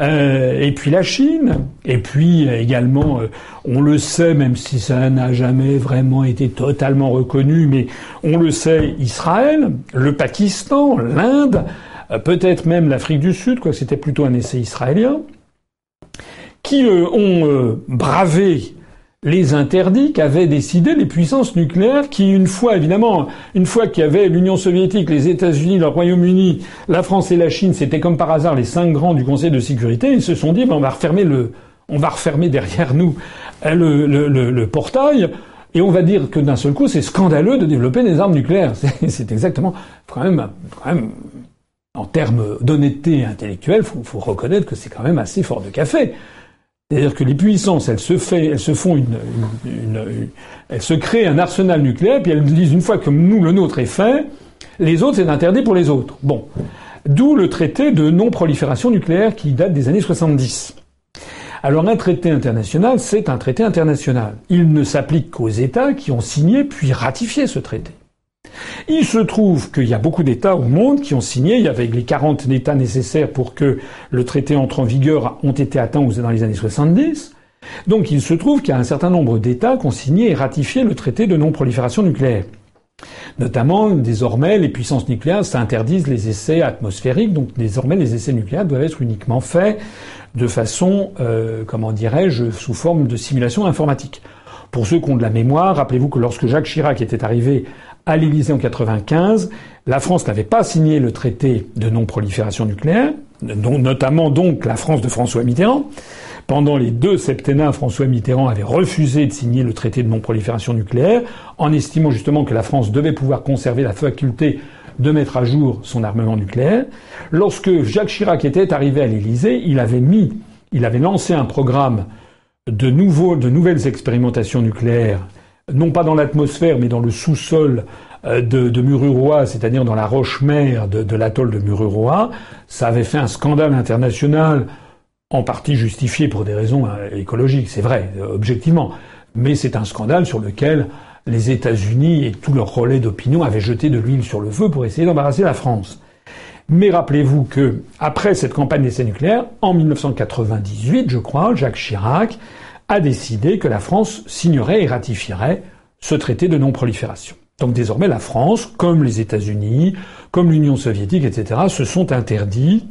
euh, et puis la Chine, et puis euh, également, euh, on le sait, même si ça n'a jamais vraiment été totalement reconnu, mais on le sait, Israël, le Pakistan, l'Inde, peut-être même l'Afrique du Sud, quoi c'était plutôt un essai israélien, qui ont bravé les interdits qu'avaient décidé les puissances nucléaires qui, une fois évidemment, une fois qu'il y avait l'Union soviétique, les États-Unis, le Royaume-Uni, la France et la Chine, c'était comme par hasard les cinq grands du Conseil de sécurité, ils se sont dit, ben, on va refermer le, on va refermer derrière nous euh, le, portail. Et on va dire que d'un seul coup, c'est scandaleux de développer des armes nucléaires. C'est exactement, quand même, quand même, en termes d'honnêteté intellectuelle, faut, faut reconnaître que c'est quand même assez fort de café. C'est-à-dire que les puissances, elles se, elles font une, une, elles se créent un arsenal nucléaire, puis elles disent une fois que nous, le nôtre est fait, les autres, c'est interdit pour les autres. Bon. D'où le traité de non-prolifération nucléaire qui date des années 70. Alors un traité international, c'est un traité international. Il ne s'applique qu'aux États qui ont signé puis ratifié ce traité. Il se trouve qu'il y a beaucoup d'États au monde qui ont signé, il y avait les 40 États nécessaires pour que le traité entre en vigueur ont été atteints dans les années 70. Donc il se trouve qu'il y a un certain nombre d'États qui ont signé et ratifié le traité de non-prolifération nucléaire. Notamment, désormais, les puissances nucléaires s'interdisent les essais atmosphériques, donc désormais les essais nucléaires doivent être uniquement faits de façon, euh, comment dirais-je, sous forme de simulation informatique. Pour ceux qui ont de la mémoire, rappelez-vous que lorsque Jacques Chirac était arrivé à l'Élysée en 95. La France n'avait pas signé le traité de non-prolifération nucléaire, notamment donc la France de François Mitterrand. Pendant les deux septennats, François Mitterrand avait refusé de signer le traité de non-prolifération nucléaire, en estimant justement que la France devait pouvoir conserver la faculté de mettre à jour son armement nucléaire. Lorsque Jacques Chirac était arrivé à l'Élysée, il avait mis, il avait lancé un programme de, nouveaux, de nouvelles expérimentations nucléaires non pas dans l'atmosphère, mais dans le sous-sol euh, de, Mururoa, c'est-à-dire dans la roche-mère de, de l'atoll de Mururoa. Ça avait fait un scandale international, en partie justifié pour des raisons euh, écologiques, c'est vrai, euh, objectivement. Mais c'est un scandale sur lequel les États-Unis et tout leur relais d'opinion avaient jeté de l'huile sur le feu pour essayer d'embarrasser la France. Mais rappelez-vous que, après cette campagne d'essai nucléaire, en 1998, je crois, Jacques Chirac a décidé que la France signerait et ratifierait ce traité de non-prolifération. Donc désormais, la France, comme les États-Unis, comme l'Union soviétique, etc., se sont interdits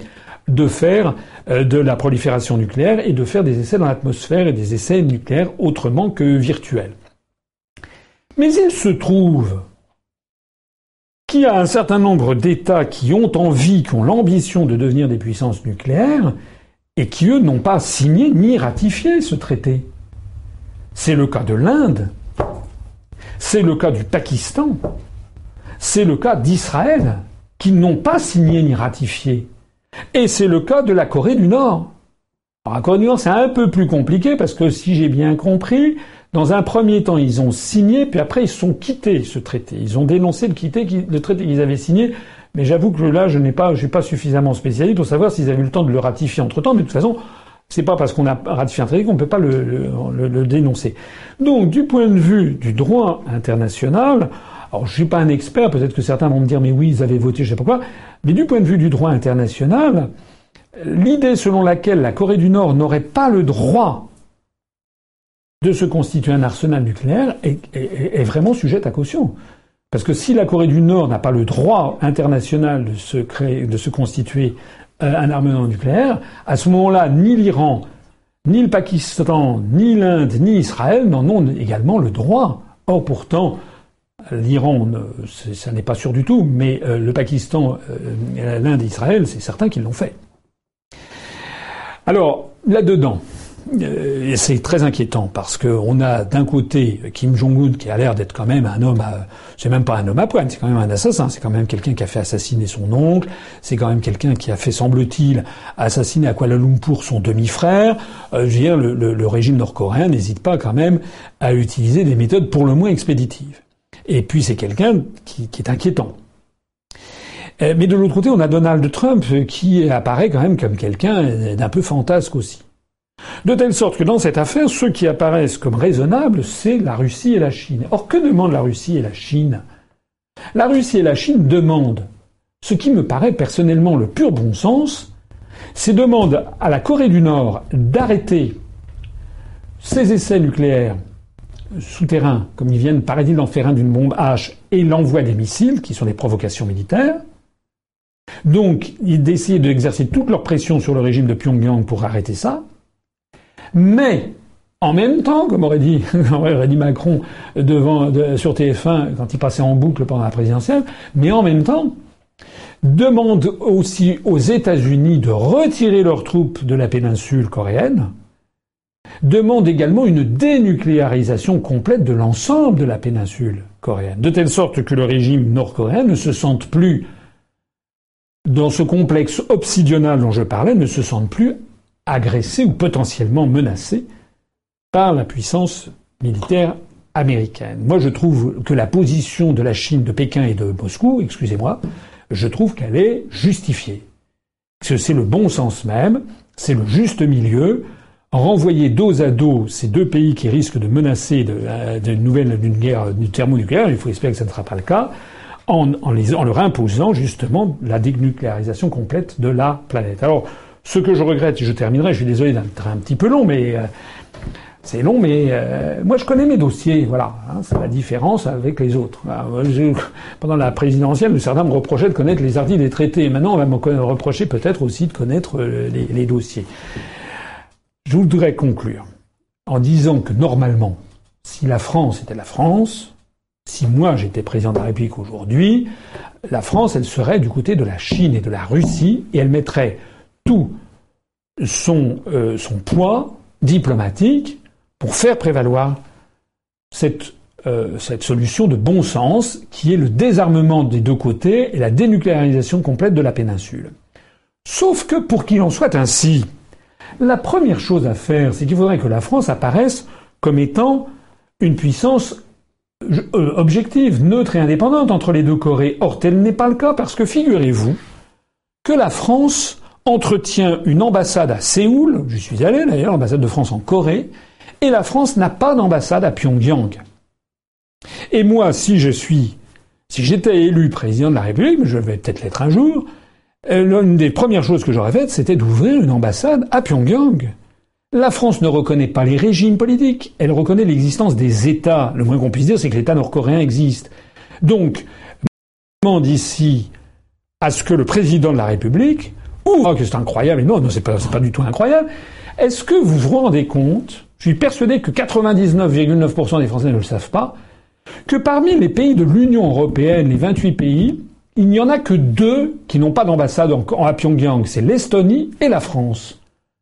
de faire euh, de la prolifération nucléaire et de faire des essais dans l'atmosphère et des essais nucléaires autrement que virtuels. Mais il se trouve qu'il y a un certain nombre d'États qui ont envie, qui ont l'ambition de devenir des puissances nucléaires, et qui, eux, n'ont pas signé ni ratifié ce traité. C'est le cas de l'Inde, c'est le cas du Pakistan, c'est le cas d'Israël, qui n'ont pas signé ni ratifié. Et c'est le cas de la Corée du Nord. Alors, la Corée du Nord, c'est un peu plus compliqué parce que si j'ai bien compris, dans un premier temps, ils ont signé, puis après, ils sont quittés ce traité. Ils ont dénoncé le, traité qu'ils avaient signé mais j'avoue que là, je n'ai pas, je suis pas suffisamment spécialiste pour savoir s'ils avaient eu le temps de le ratifier entre temps. Mais de toute façon, c'est pas parce qu'on a ratifié un traité qu'on ne peut pas le, dénoncer. Donc, du point de vue du droit international, alors je suis pas un expert, peut-être que certains vont me dire, mais oui, ils avaient voté, je sais pas quoi. Mais du point de vue du droit international, l'idée selon laquelle la Corée du Nord n'aurait pas le droit de se constituer un arsenal nucléaire est, est vraiment sujette à caution. Parce que si la Corée du Nord n'a pas le droit international de se créer, de se constituer euh, un armement nucléaire, à ce moment-là, ni l'Iran, ni le Pakistan, ni l'Inde, ni Israël n'en ont également le droit. Or, pourtant, l'Iran, ça n'est pas sûr du tout, mais euh, le Pakistan, euh, l'Inde et Israël, c'est certain qu'ils l'ont fait. Alors, là-dedans, et c'est très inquiétant parce qu'on a d'un côté Kim Jong-un qui a l'air d'être quand même un homme, à... c'est même pas un homme à pointe, c'est quand même un assassin, c'est quand même quelqu'un qui a fait assassiner son oncle, c'est quand même quelqu'un qui a fait, semble-t-il, assassiner à Kuala Lumpur son demi-frère. Euh, je veux dire, le, régime nord-coréen n'hésite pas quand même à utiliser des méthodes pour le moins expéditives. Et puis c'est quelqu'un qui, qui est inquiétant. Euh, mais de l'autre côté, on a Donald Trump qui apparaît quand même comme quelqu'un d'un peu fantasque aussi. De telle sorte que dans cette affaire, ceux qui apparaissent comme raisonnables, c'est la Russie et la Chine. Or, que demandent la Russie et la Chine? La Russie et la Chine demandent, ce qui me paraît personnellement le pur bon sens, c'est demandent à la Corée du Nord d'arrêter ses essais nucléaires souterrains, comme ils viennent, paraît-il, d'en faire un d'une bombe H, et l'envoi des missiles, qui sont des provocations militaires. Donc, d'essayer d'exercer toute leur pression sur le régime de Pyongyang pour arrêter ça. Mais en même temps, comme aurait dit, Macron devant, sur TF1 quand il passait en boucle pendant la présidentielle, mais en même temps, demande aussi aux États-Unis de retirer leurs troupes de la péninsule coréenne, demande également une dénucléarisation complète de l'ensemble de la péninsule coréenne, de telle sorte que le régime nord-coréen ne se sente plus, dans ce complexe obsidional dont je parlais, ne se sente plus agressé ou potentiellement menacé par la puissance militaire américaine. Moi, je trouve que la position de la Chine, de Pékin et de Moscou, excusez-moi, je trouve qu'elle est justifiée. C'est le bon sens même, c'est le juste milieu. Renvoyer dos à dos ces deux pays qui risquent de menacer d'une nouvelle d'une guerre thermonucléaire, il faut espérer que ce ne sera pas le cas, en, en leur imposant justement la dénucléarisation complète de la planète. Alors, ce que je regrette, et je terminerai, je suis désolé d'être un petit peu long, mais euh, c'est long, mais euh, moi je connais mes dossiers, voilà. Hein, c'est la différence avec les autres. pendant la présidentielle, certains me reprochaient de connaître les articles des traités. Maintenant, on va me reprocher peut-être aussi de connaître euh, les, dossiers. Je voudrais conclure en disant que normalement, si la France était la France, si moi j'étais président de la République aujourd'hui, la France, elle serait du côté de la Chine et de la Russie, et elle mettrait tout son, euh, son poids diplomatique pour faire prévaloir cette, euh, cette solution de bon sens qui est le désarmement des deux côtés et la dénucléarisation complète de la péninsule. Sauf que pour qu'il en soit ainsi, la première chose à faire, c'est qu'il faudrait que la France apparaisse comme étant une puissance euh, objective, neutre et indépendante entre les deux Corées. Or, tel n'est pas le cas parce que figurez-vous que la France entretient une ambassade à Séoul, je suis allé d'ailleurs, l'ambassade de France en Corée, et la France n'a pas d'ambassade à Pyongyang. Et moi, si je suis, si j'étais élu président de la République, mais je vais peut-être l'être un jour, euh, l'une des premières choses que j'aurais faites, c'était d'ouvrir une ambassade à Pyongyang. La France ne reconnaît pas les régimes politiques, elle reconnaît l'existence des États. Le moins qu'on puisse dire, c'est que l'État nord-coréen existe. Donc, demande ici à ce que le président de la République, oh, que c'est incroyable, et non, non, c'est pas, pas du tout incroyable, est-ce que vous vous rendez compte je suis persuadé que 99,9% des Français ne le savent pas, que parmi les pays de l'Union européenne, les 28 pays, il n'y en a que deux qui n'ont pas d'ambassade à Pyongyang? C'est l'Estonie et la France.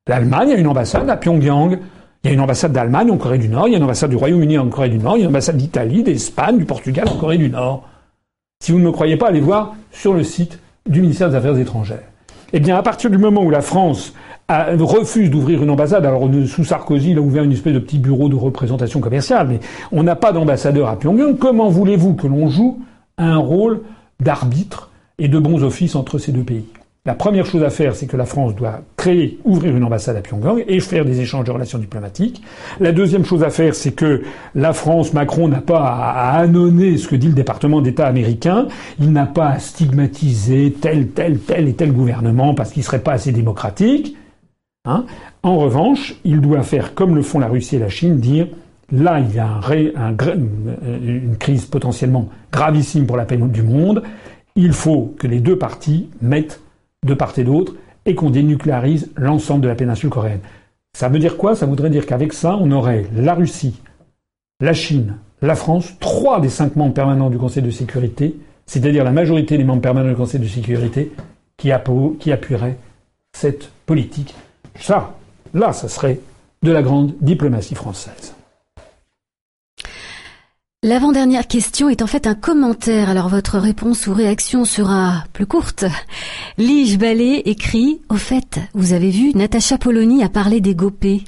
L'Allemagne a une ambassade à Pyongyang. Il y a une ambassade d'Allemagne en Corée du Nord, il y a une ambassade du Royaume-Uni en Corée du Nord, il y a une ambassade d'Italie, d'Espagne, du Portugal en Corée du Nord. Si vous ne me croyez pas, allez voir sur le site du ministère des Affaires étrangères. Eh bien, à partir du moment où la France refuse d'ouvrir une ambassade. Alors sous Sarkozy, il a ouvert une espèce de petit bureau de représentation commerciale, mais on n'a pas d'ambassadeur à Pyongyang. Comment voulez-vous que l'on joue un rôle d'arbitre et de bons offices entre ces deux pays? La première chose à faire, c'est que la France doit créer, ouvrir une ambassade à Pyongyang et faire des échanges de relations diplomatiques. La deuxième chose à faire, c'est que la France, Macron n'a pas à, annoncer ce que dit le département d'État américain. Il n'a pas à stigmatiser tel, tel, tel et tel gouvernement parce qu'il serait pas assez démocratique. Hein. en revanche, il doit faire comme le font la Russie et la Chine, dire là il y a une crise potentiellement gravissime pour la paix du monde, il faut que les deux parties mettent de part et d'autre et qu'on dénucléarise l'ensemble de la péninsule coréenne. Ça veut dire quoi? Ça voudrait dire qu'avec ça, on aurait la Russie, la Chine, la France, trois des cinq membres permanents du Conseil de sécurité, c'est-à-dire la majorité des membres permanents du Conseil de sécurité, qui, appuieraient cette politique ça, là, ça serait de la grande diplomatie française. L'avant-dernière question est en fait un commentaire, alors votre réponse ou réaction sera plus courte. Lige Ballet écrit Au fait, vous avez vu, Natacha Polony a parlé des gopés.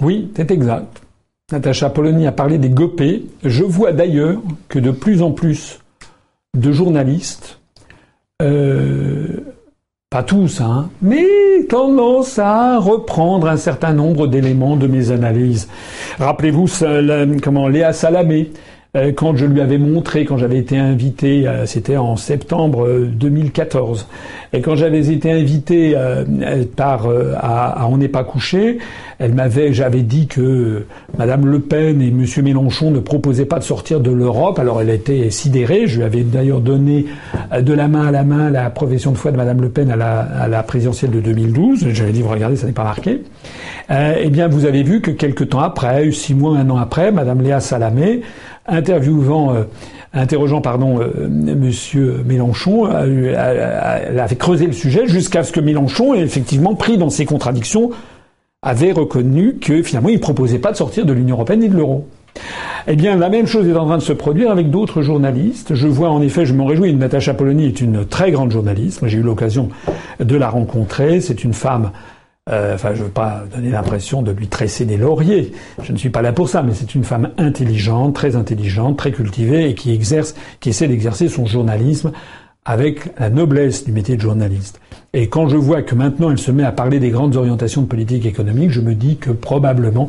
Oui, c'est exact. Natacha Polony a parlé des gopés. Je vois d'ailleurs que de plus en plus de journalistes euh, pas tous, hein, mais tendance à reprendre un certain nombre d'éléments de mes analyses. Rappelez-vous comment Léa Salamé euh, quand je lui avais montré, quand j'avais été invité, euh, c'était en septembre 2014, et quand j'avais été invité par à, à On n'est pas couché, elle m'avait, j'avais dit que Madame Le Pen et Monsieur Mélenchon ne proposaient pas de sortir de l'Europe. Alors elle était sidérée. Je lui avais d'ailleurs donné de la main à la main la profession de foi de Madame Le Pen à la, à la présidentielle de 2012. J'avais dit, vous regardez, ça n'est pas marqué. eh bien, vous avez vu que quelques temps après, six mois, un an après, Madame Léa Salamé interviewant, euh, interrogeant pardon euh, Monsieur Mélenchon, elle avait creusé le sujet jusqu'à ce que Mélenchon effectivement pris dans ses contradictions, avait reconnu que finalement il proposait pas de sortir de l'Union européenne ni de l'euro. Eh bien, la même chose est en train de se produire avec d'autres journalistes. Je vois en effet, je m'en réjouis, Natacha Polony est une très grande journaliste. J'ai eu l'occasion de la rencontrer. C'est une femme enfin, je veux pas donner l'impression de lui tresser des lauriers. Je ne suis pas là pour ça, mais c'est une femme intelligente, très intelligente, très cultivée et qui exerce, qui essaie d'exercer son journalisme avec la noblesse du métier de journaliste. Et quand je vois que maintenant elle se met à parler des grandes orientations de politique économique, je me dis que probablement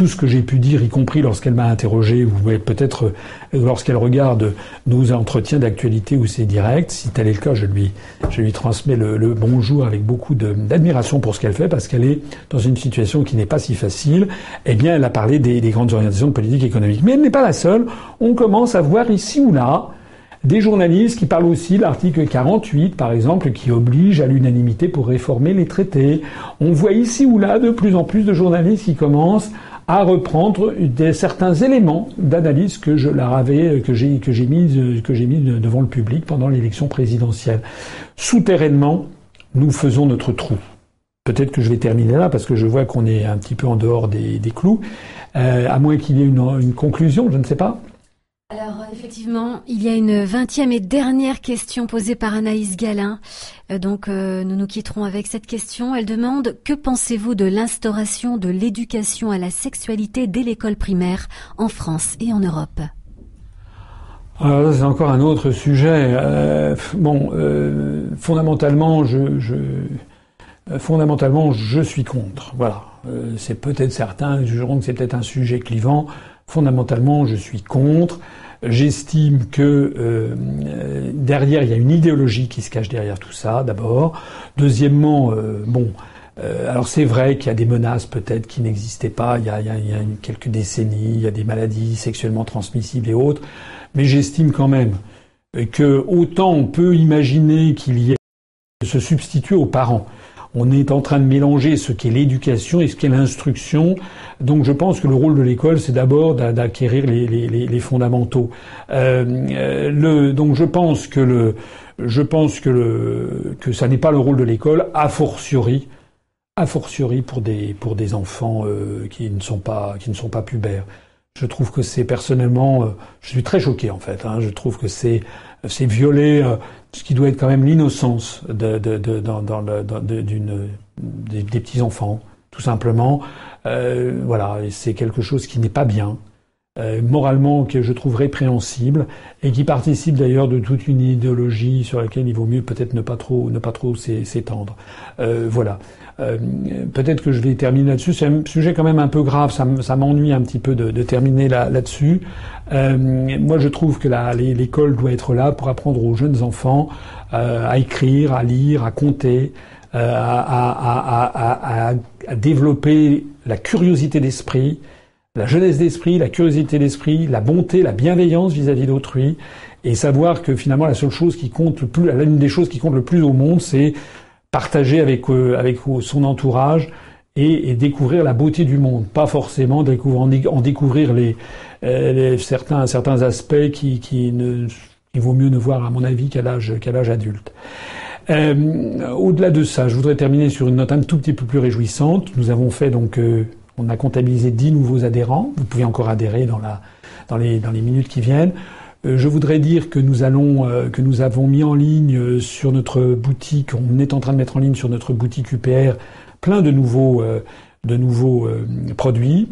tout ce que j'ai pu dire, y compris lorsqu'elle m'a interrogé, ou peut-être euh, lorsqu'elle regarde nos entretiens d'actualité ou ses directs, si tel est le cas, je lui, transmets le, bonjour avec beaucoup d'admiration pour ce qu'elle fait, parce qu'elle est dans une situation qui n'est pas si facile. Eh bien, elle a parlé des, des grandes orientations de politique économique. Mais elle n'est pas la seule. On commence à voir ici ou là des journalistes qui parlent aussi de l'article 48, par exemple, qui oblige à l'unanimité pour réformer les traités. On voit ici ou là de plus en plus de journalistes qui commencent à reprendre certains éléments d'analyse que je que j'ai, que mis, devant le public pendant l'élection présidentielle. Souterrainement, nous faisons notre trou. Peut-être que je vais terminer là parce que je vois qu'on est un petit peu en dehors des, clous. Euh, à moins qu'il y ait une conclusion, je ne sais pas. Alors effectivement, il y a une vingtième et dernière question posée par Anaïs Galin. Euh, donc euh, nous nous quitterons avec cette question. Elle demande que pensez-vous de l'instauration de l'éducation à la sexualité dès l'école primaire en France et en Europe? C'est encore un autre sujet. Euh, bon, fondamentalement, je, je, fondamentalement, je suis contre. Voilà. c'est peut-être certains jugeront que c'est peut-être un sujet clivant. Fondamentalement, je suis contre. J'estime que euh, derrière, il y a une idéologie qui se cache derrière tout ça, d'abord. Deuxièmement, euh, bon, euh, alors c'est vrai qu'il y a des menaces peut-être qui n'existaient pas il y, a, quelques décennies, il y a des maladies sexuellement transmissibles et autres, mais j'estime quand même que autant on peut imaginer qu'il y ait se substituer aux parents on est en train de mélanger ce qu'est l'éducation et ce qu'est l'instruction. Donc je pense que le rôle de l'école, c'est d'abord d'acquérir les, fondamentaux. Euh, euh, donc je pense que le, je pense que ça n'est pas le rôle de l'école, a fortiori, a fortiori pour des pour des enfants euh, qui ne sont pas qui ne sont pas pubères. Je trouve que c'est personnellement, je suis très choqué en fait. Hein, je trouve que c'est c'est violer ce qui doit être quand même l'innocence de, de, de, dans, des, petits enfants, tout simplement. Euh, voilà, c'est quelque chose qui n'est pas bien, euh, moralement que je trouve répréhensible et qui participe d'ailleurs de toute une idéologie sur laquelle il vaut mieux peut-être ne pas trop ne pas trop s'étendre. Euh, voilà. Euh, peut-être que je vais terminer là-dessus. C'est un sujet quand même un peu grave. Ça, m'ennuie un petit peu de, terminer là, là-dessus. Euh, moi, je trouve que l'école doit être là pour apprendre aux jeunes enfants euh, à écrire, à lire, à compter, à, à, à, à, développer la curiosité d'esprit, la jeunesse d'esprit, la curiosité d'esprit, la bonté, la bienveillance vis-à-vis d'autrui, et savoir que finalement la seule chose qui compte le plus, l'une des choses qui compte le plus au monde, c'est partager avec, euh, son entourage et, découvrir la beauté du monde, pas forcément en, découvrir les, euh, certains, aspects qui, ne, vaut mieux ne voir à mon avis qu'à l'âge qu'à l'âge adulte. Euh, au-delà de ça, je voudrais terminer sur une note un tout petit peu plus réjouissante. Nous avons fait donc, on a comptabilisé 10 nouveaux adhérents. Vous pouvez encore adhérer dans, les, minutes qui viennent. Euh, je voudrais dire que nous allons, euh, que nous avons mis en ligne euh, sur notre boutique, on est en train de mettre en ligne sur notre boutique UPR plein de nouveaux, de nouveaux produits.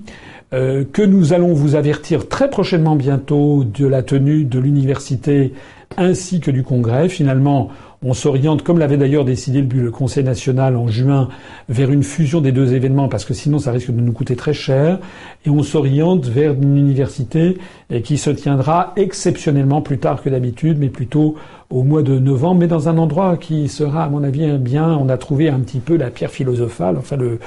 que nous allons vous avertir très prochainement bientôt de la tenue de l'université ainsi que du congrès. Finalement, On s'oriente, comme l'avait d'ailleurs décidé le Conseil national en juin, vers une fusion des deux événements parce que sinon ça risque de nous coûter très cher. Et on s'oriente vers une université qui se tiendra exceptionnellement plus tard que d'habitude, mais plutôt au mois de novembre, mais dans un endroit qui sera, à mon avis, bien. On a trouvé un petit peu la pierre philosophale, enfin le,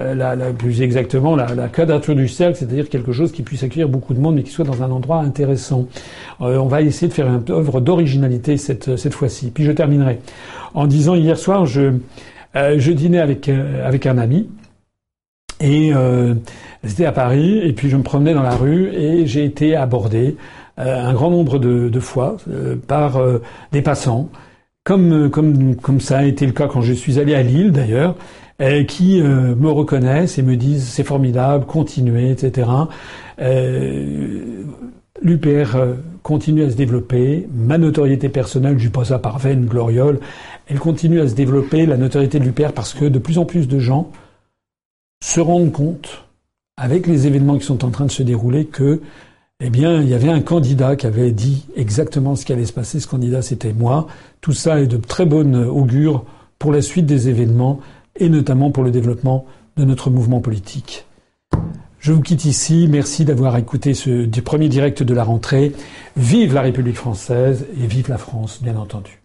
euh, la, la, plus exactement la, la quadrature du cercle, c'est-à-dire quelque chose qui puisse accueillir beaucoup de monde, mais qui soit dans un endroit intéressant. Euh, on va essayer de faire une œuvre d'originalité cette, cette fois-ci. Puis je terminerai en disant hier soir, je, euh, je dînais avec avec un ami. Et c'était à Paris, et puis je me promenais dans la rue et j'ai été abordé un grand nombre de, de fois par des passants, comme, comme, comme ça a été le cas quand je suis allé à Lille d'ailleurs, euh, qui euh, me reconnaissent et me disent c'est formidable, continuez, etc. Euh, L'UPR continue à se développer, ma notoriété personnelle, je pas ça par vaine gloriole, elle continue à se développer, la notoriété de l'UPR, parce que de plus en plus de gens se rendent compte, avec les événements qui sont en train de se dérouler, que eh bien, il y avait un candidat qui avait dit exactement ce qui allait se passer. Ce candidat, c'était moi. Tout ça est de très bonne augure pour la suite des événements et notamment pour le développement de notre mouvement politique. Je vous quitte ici. Merci d'avoir écouté ce premier direct de la rentrée. Vive la République française et vive la France, bien entendu.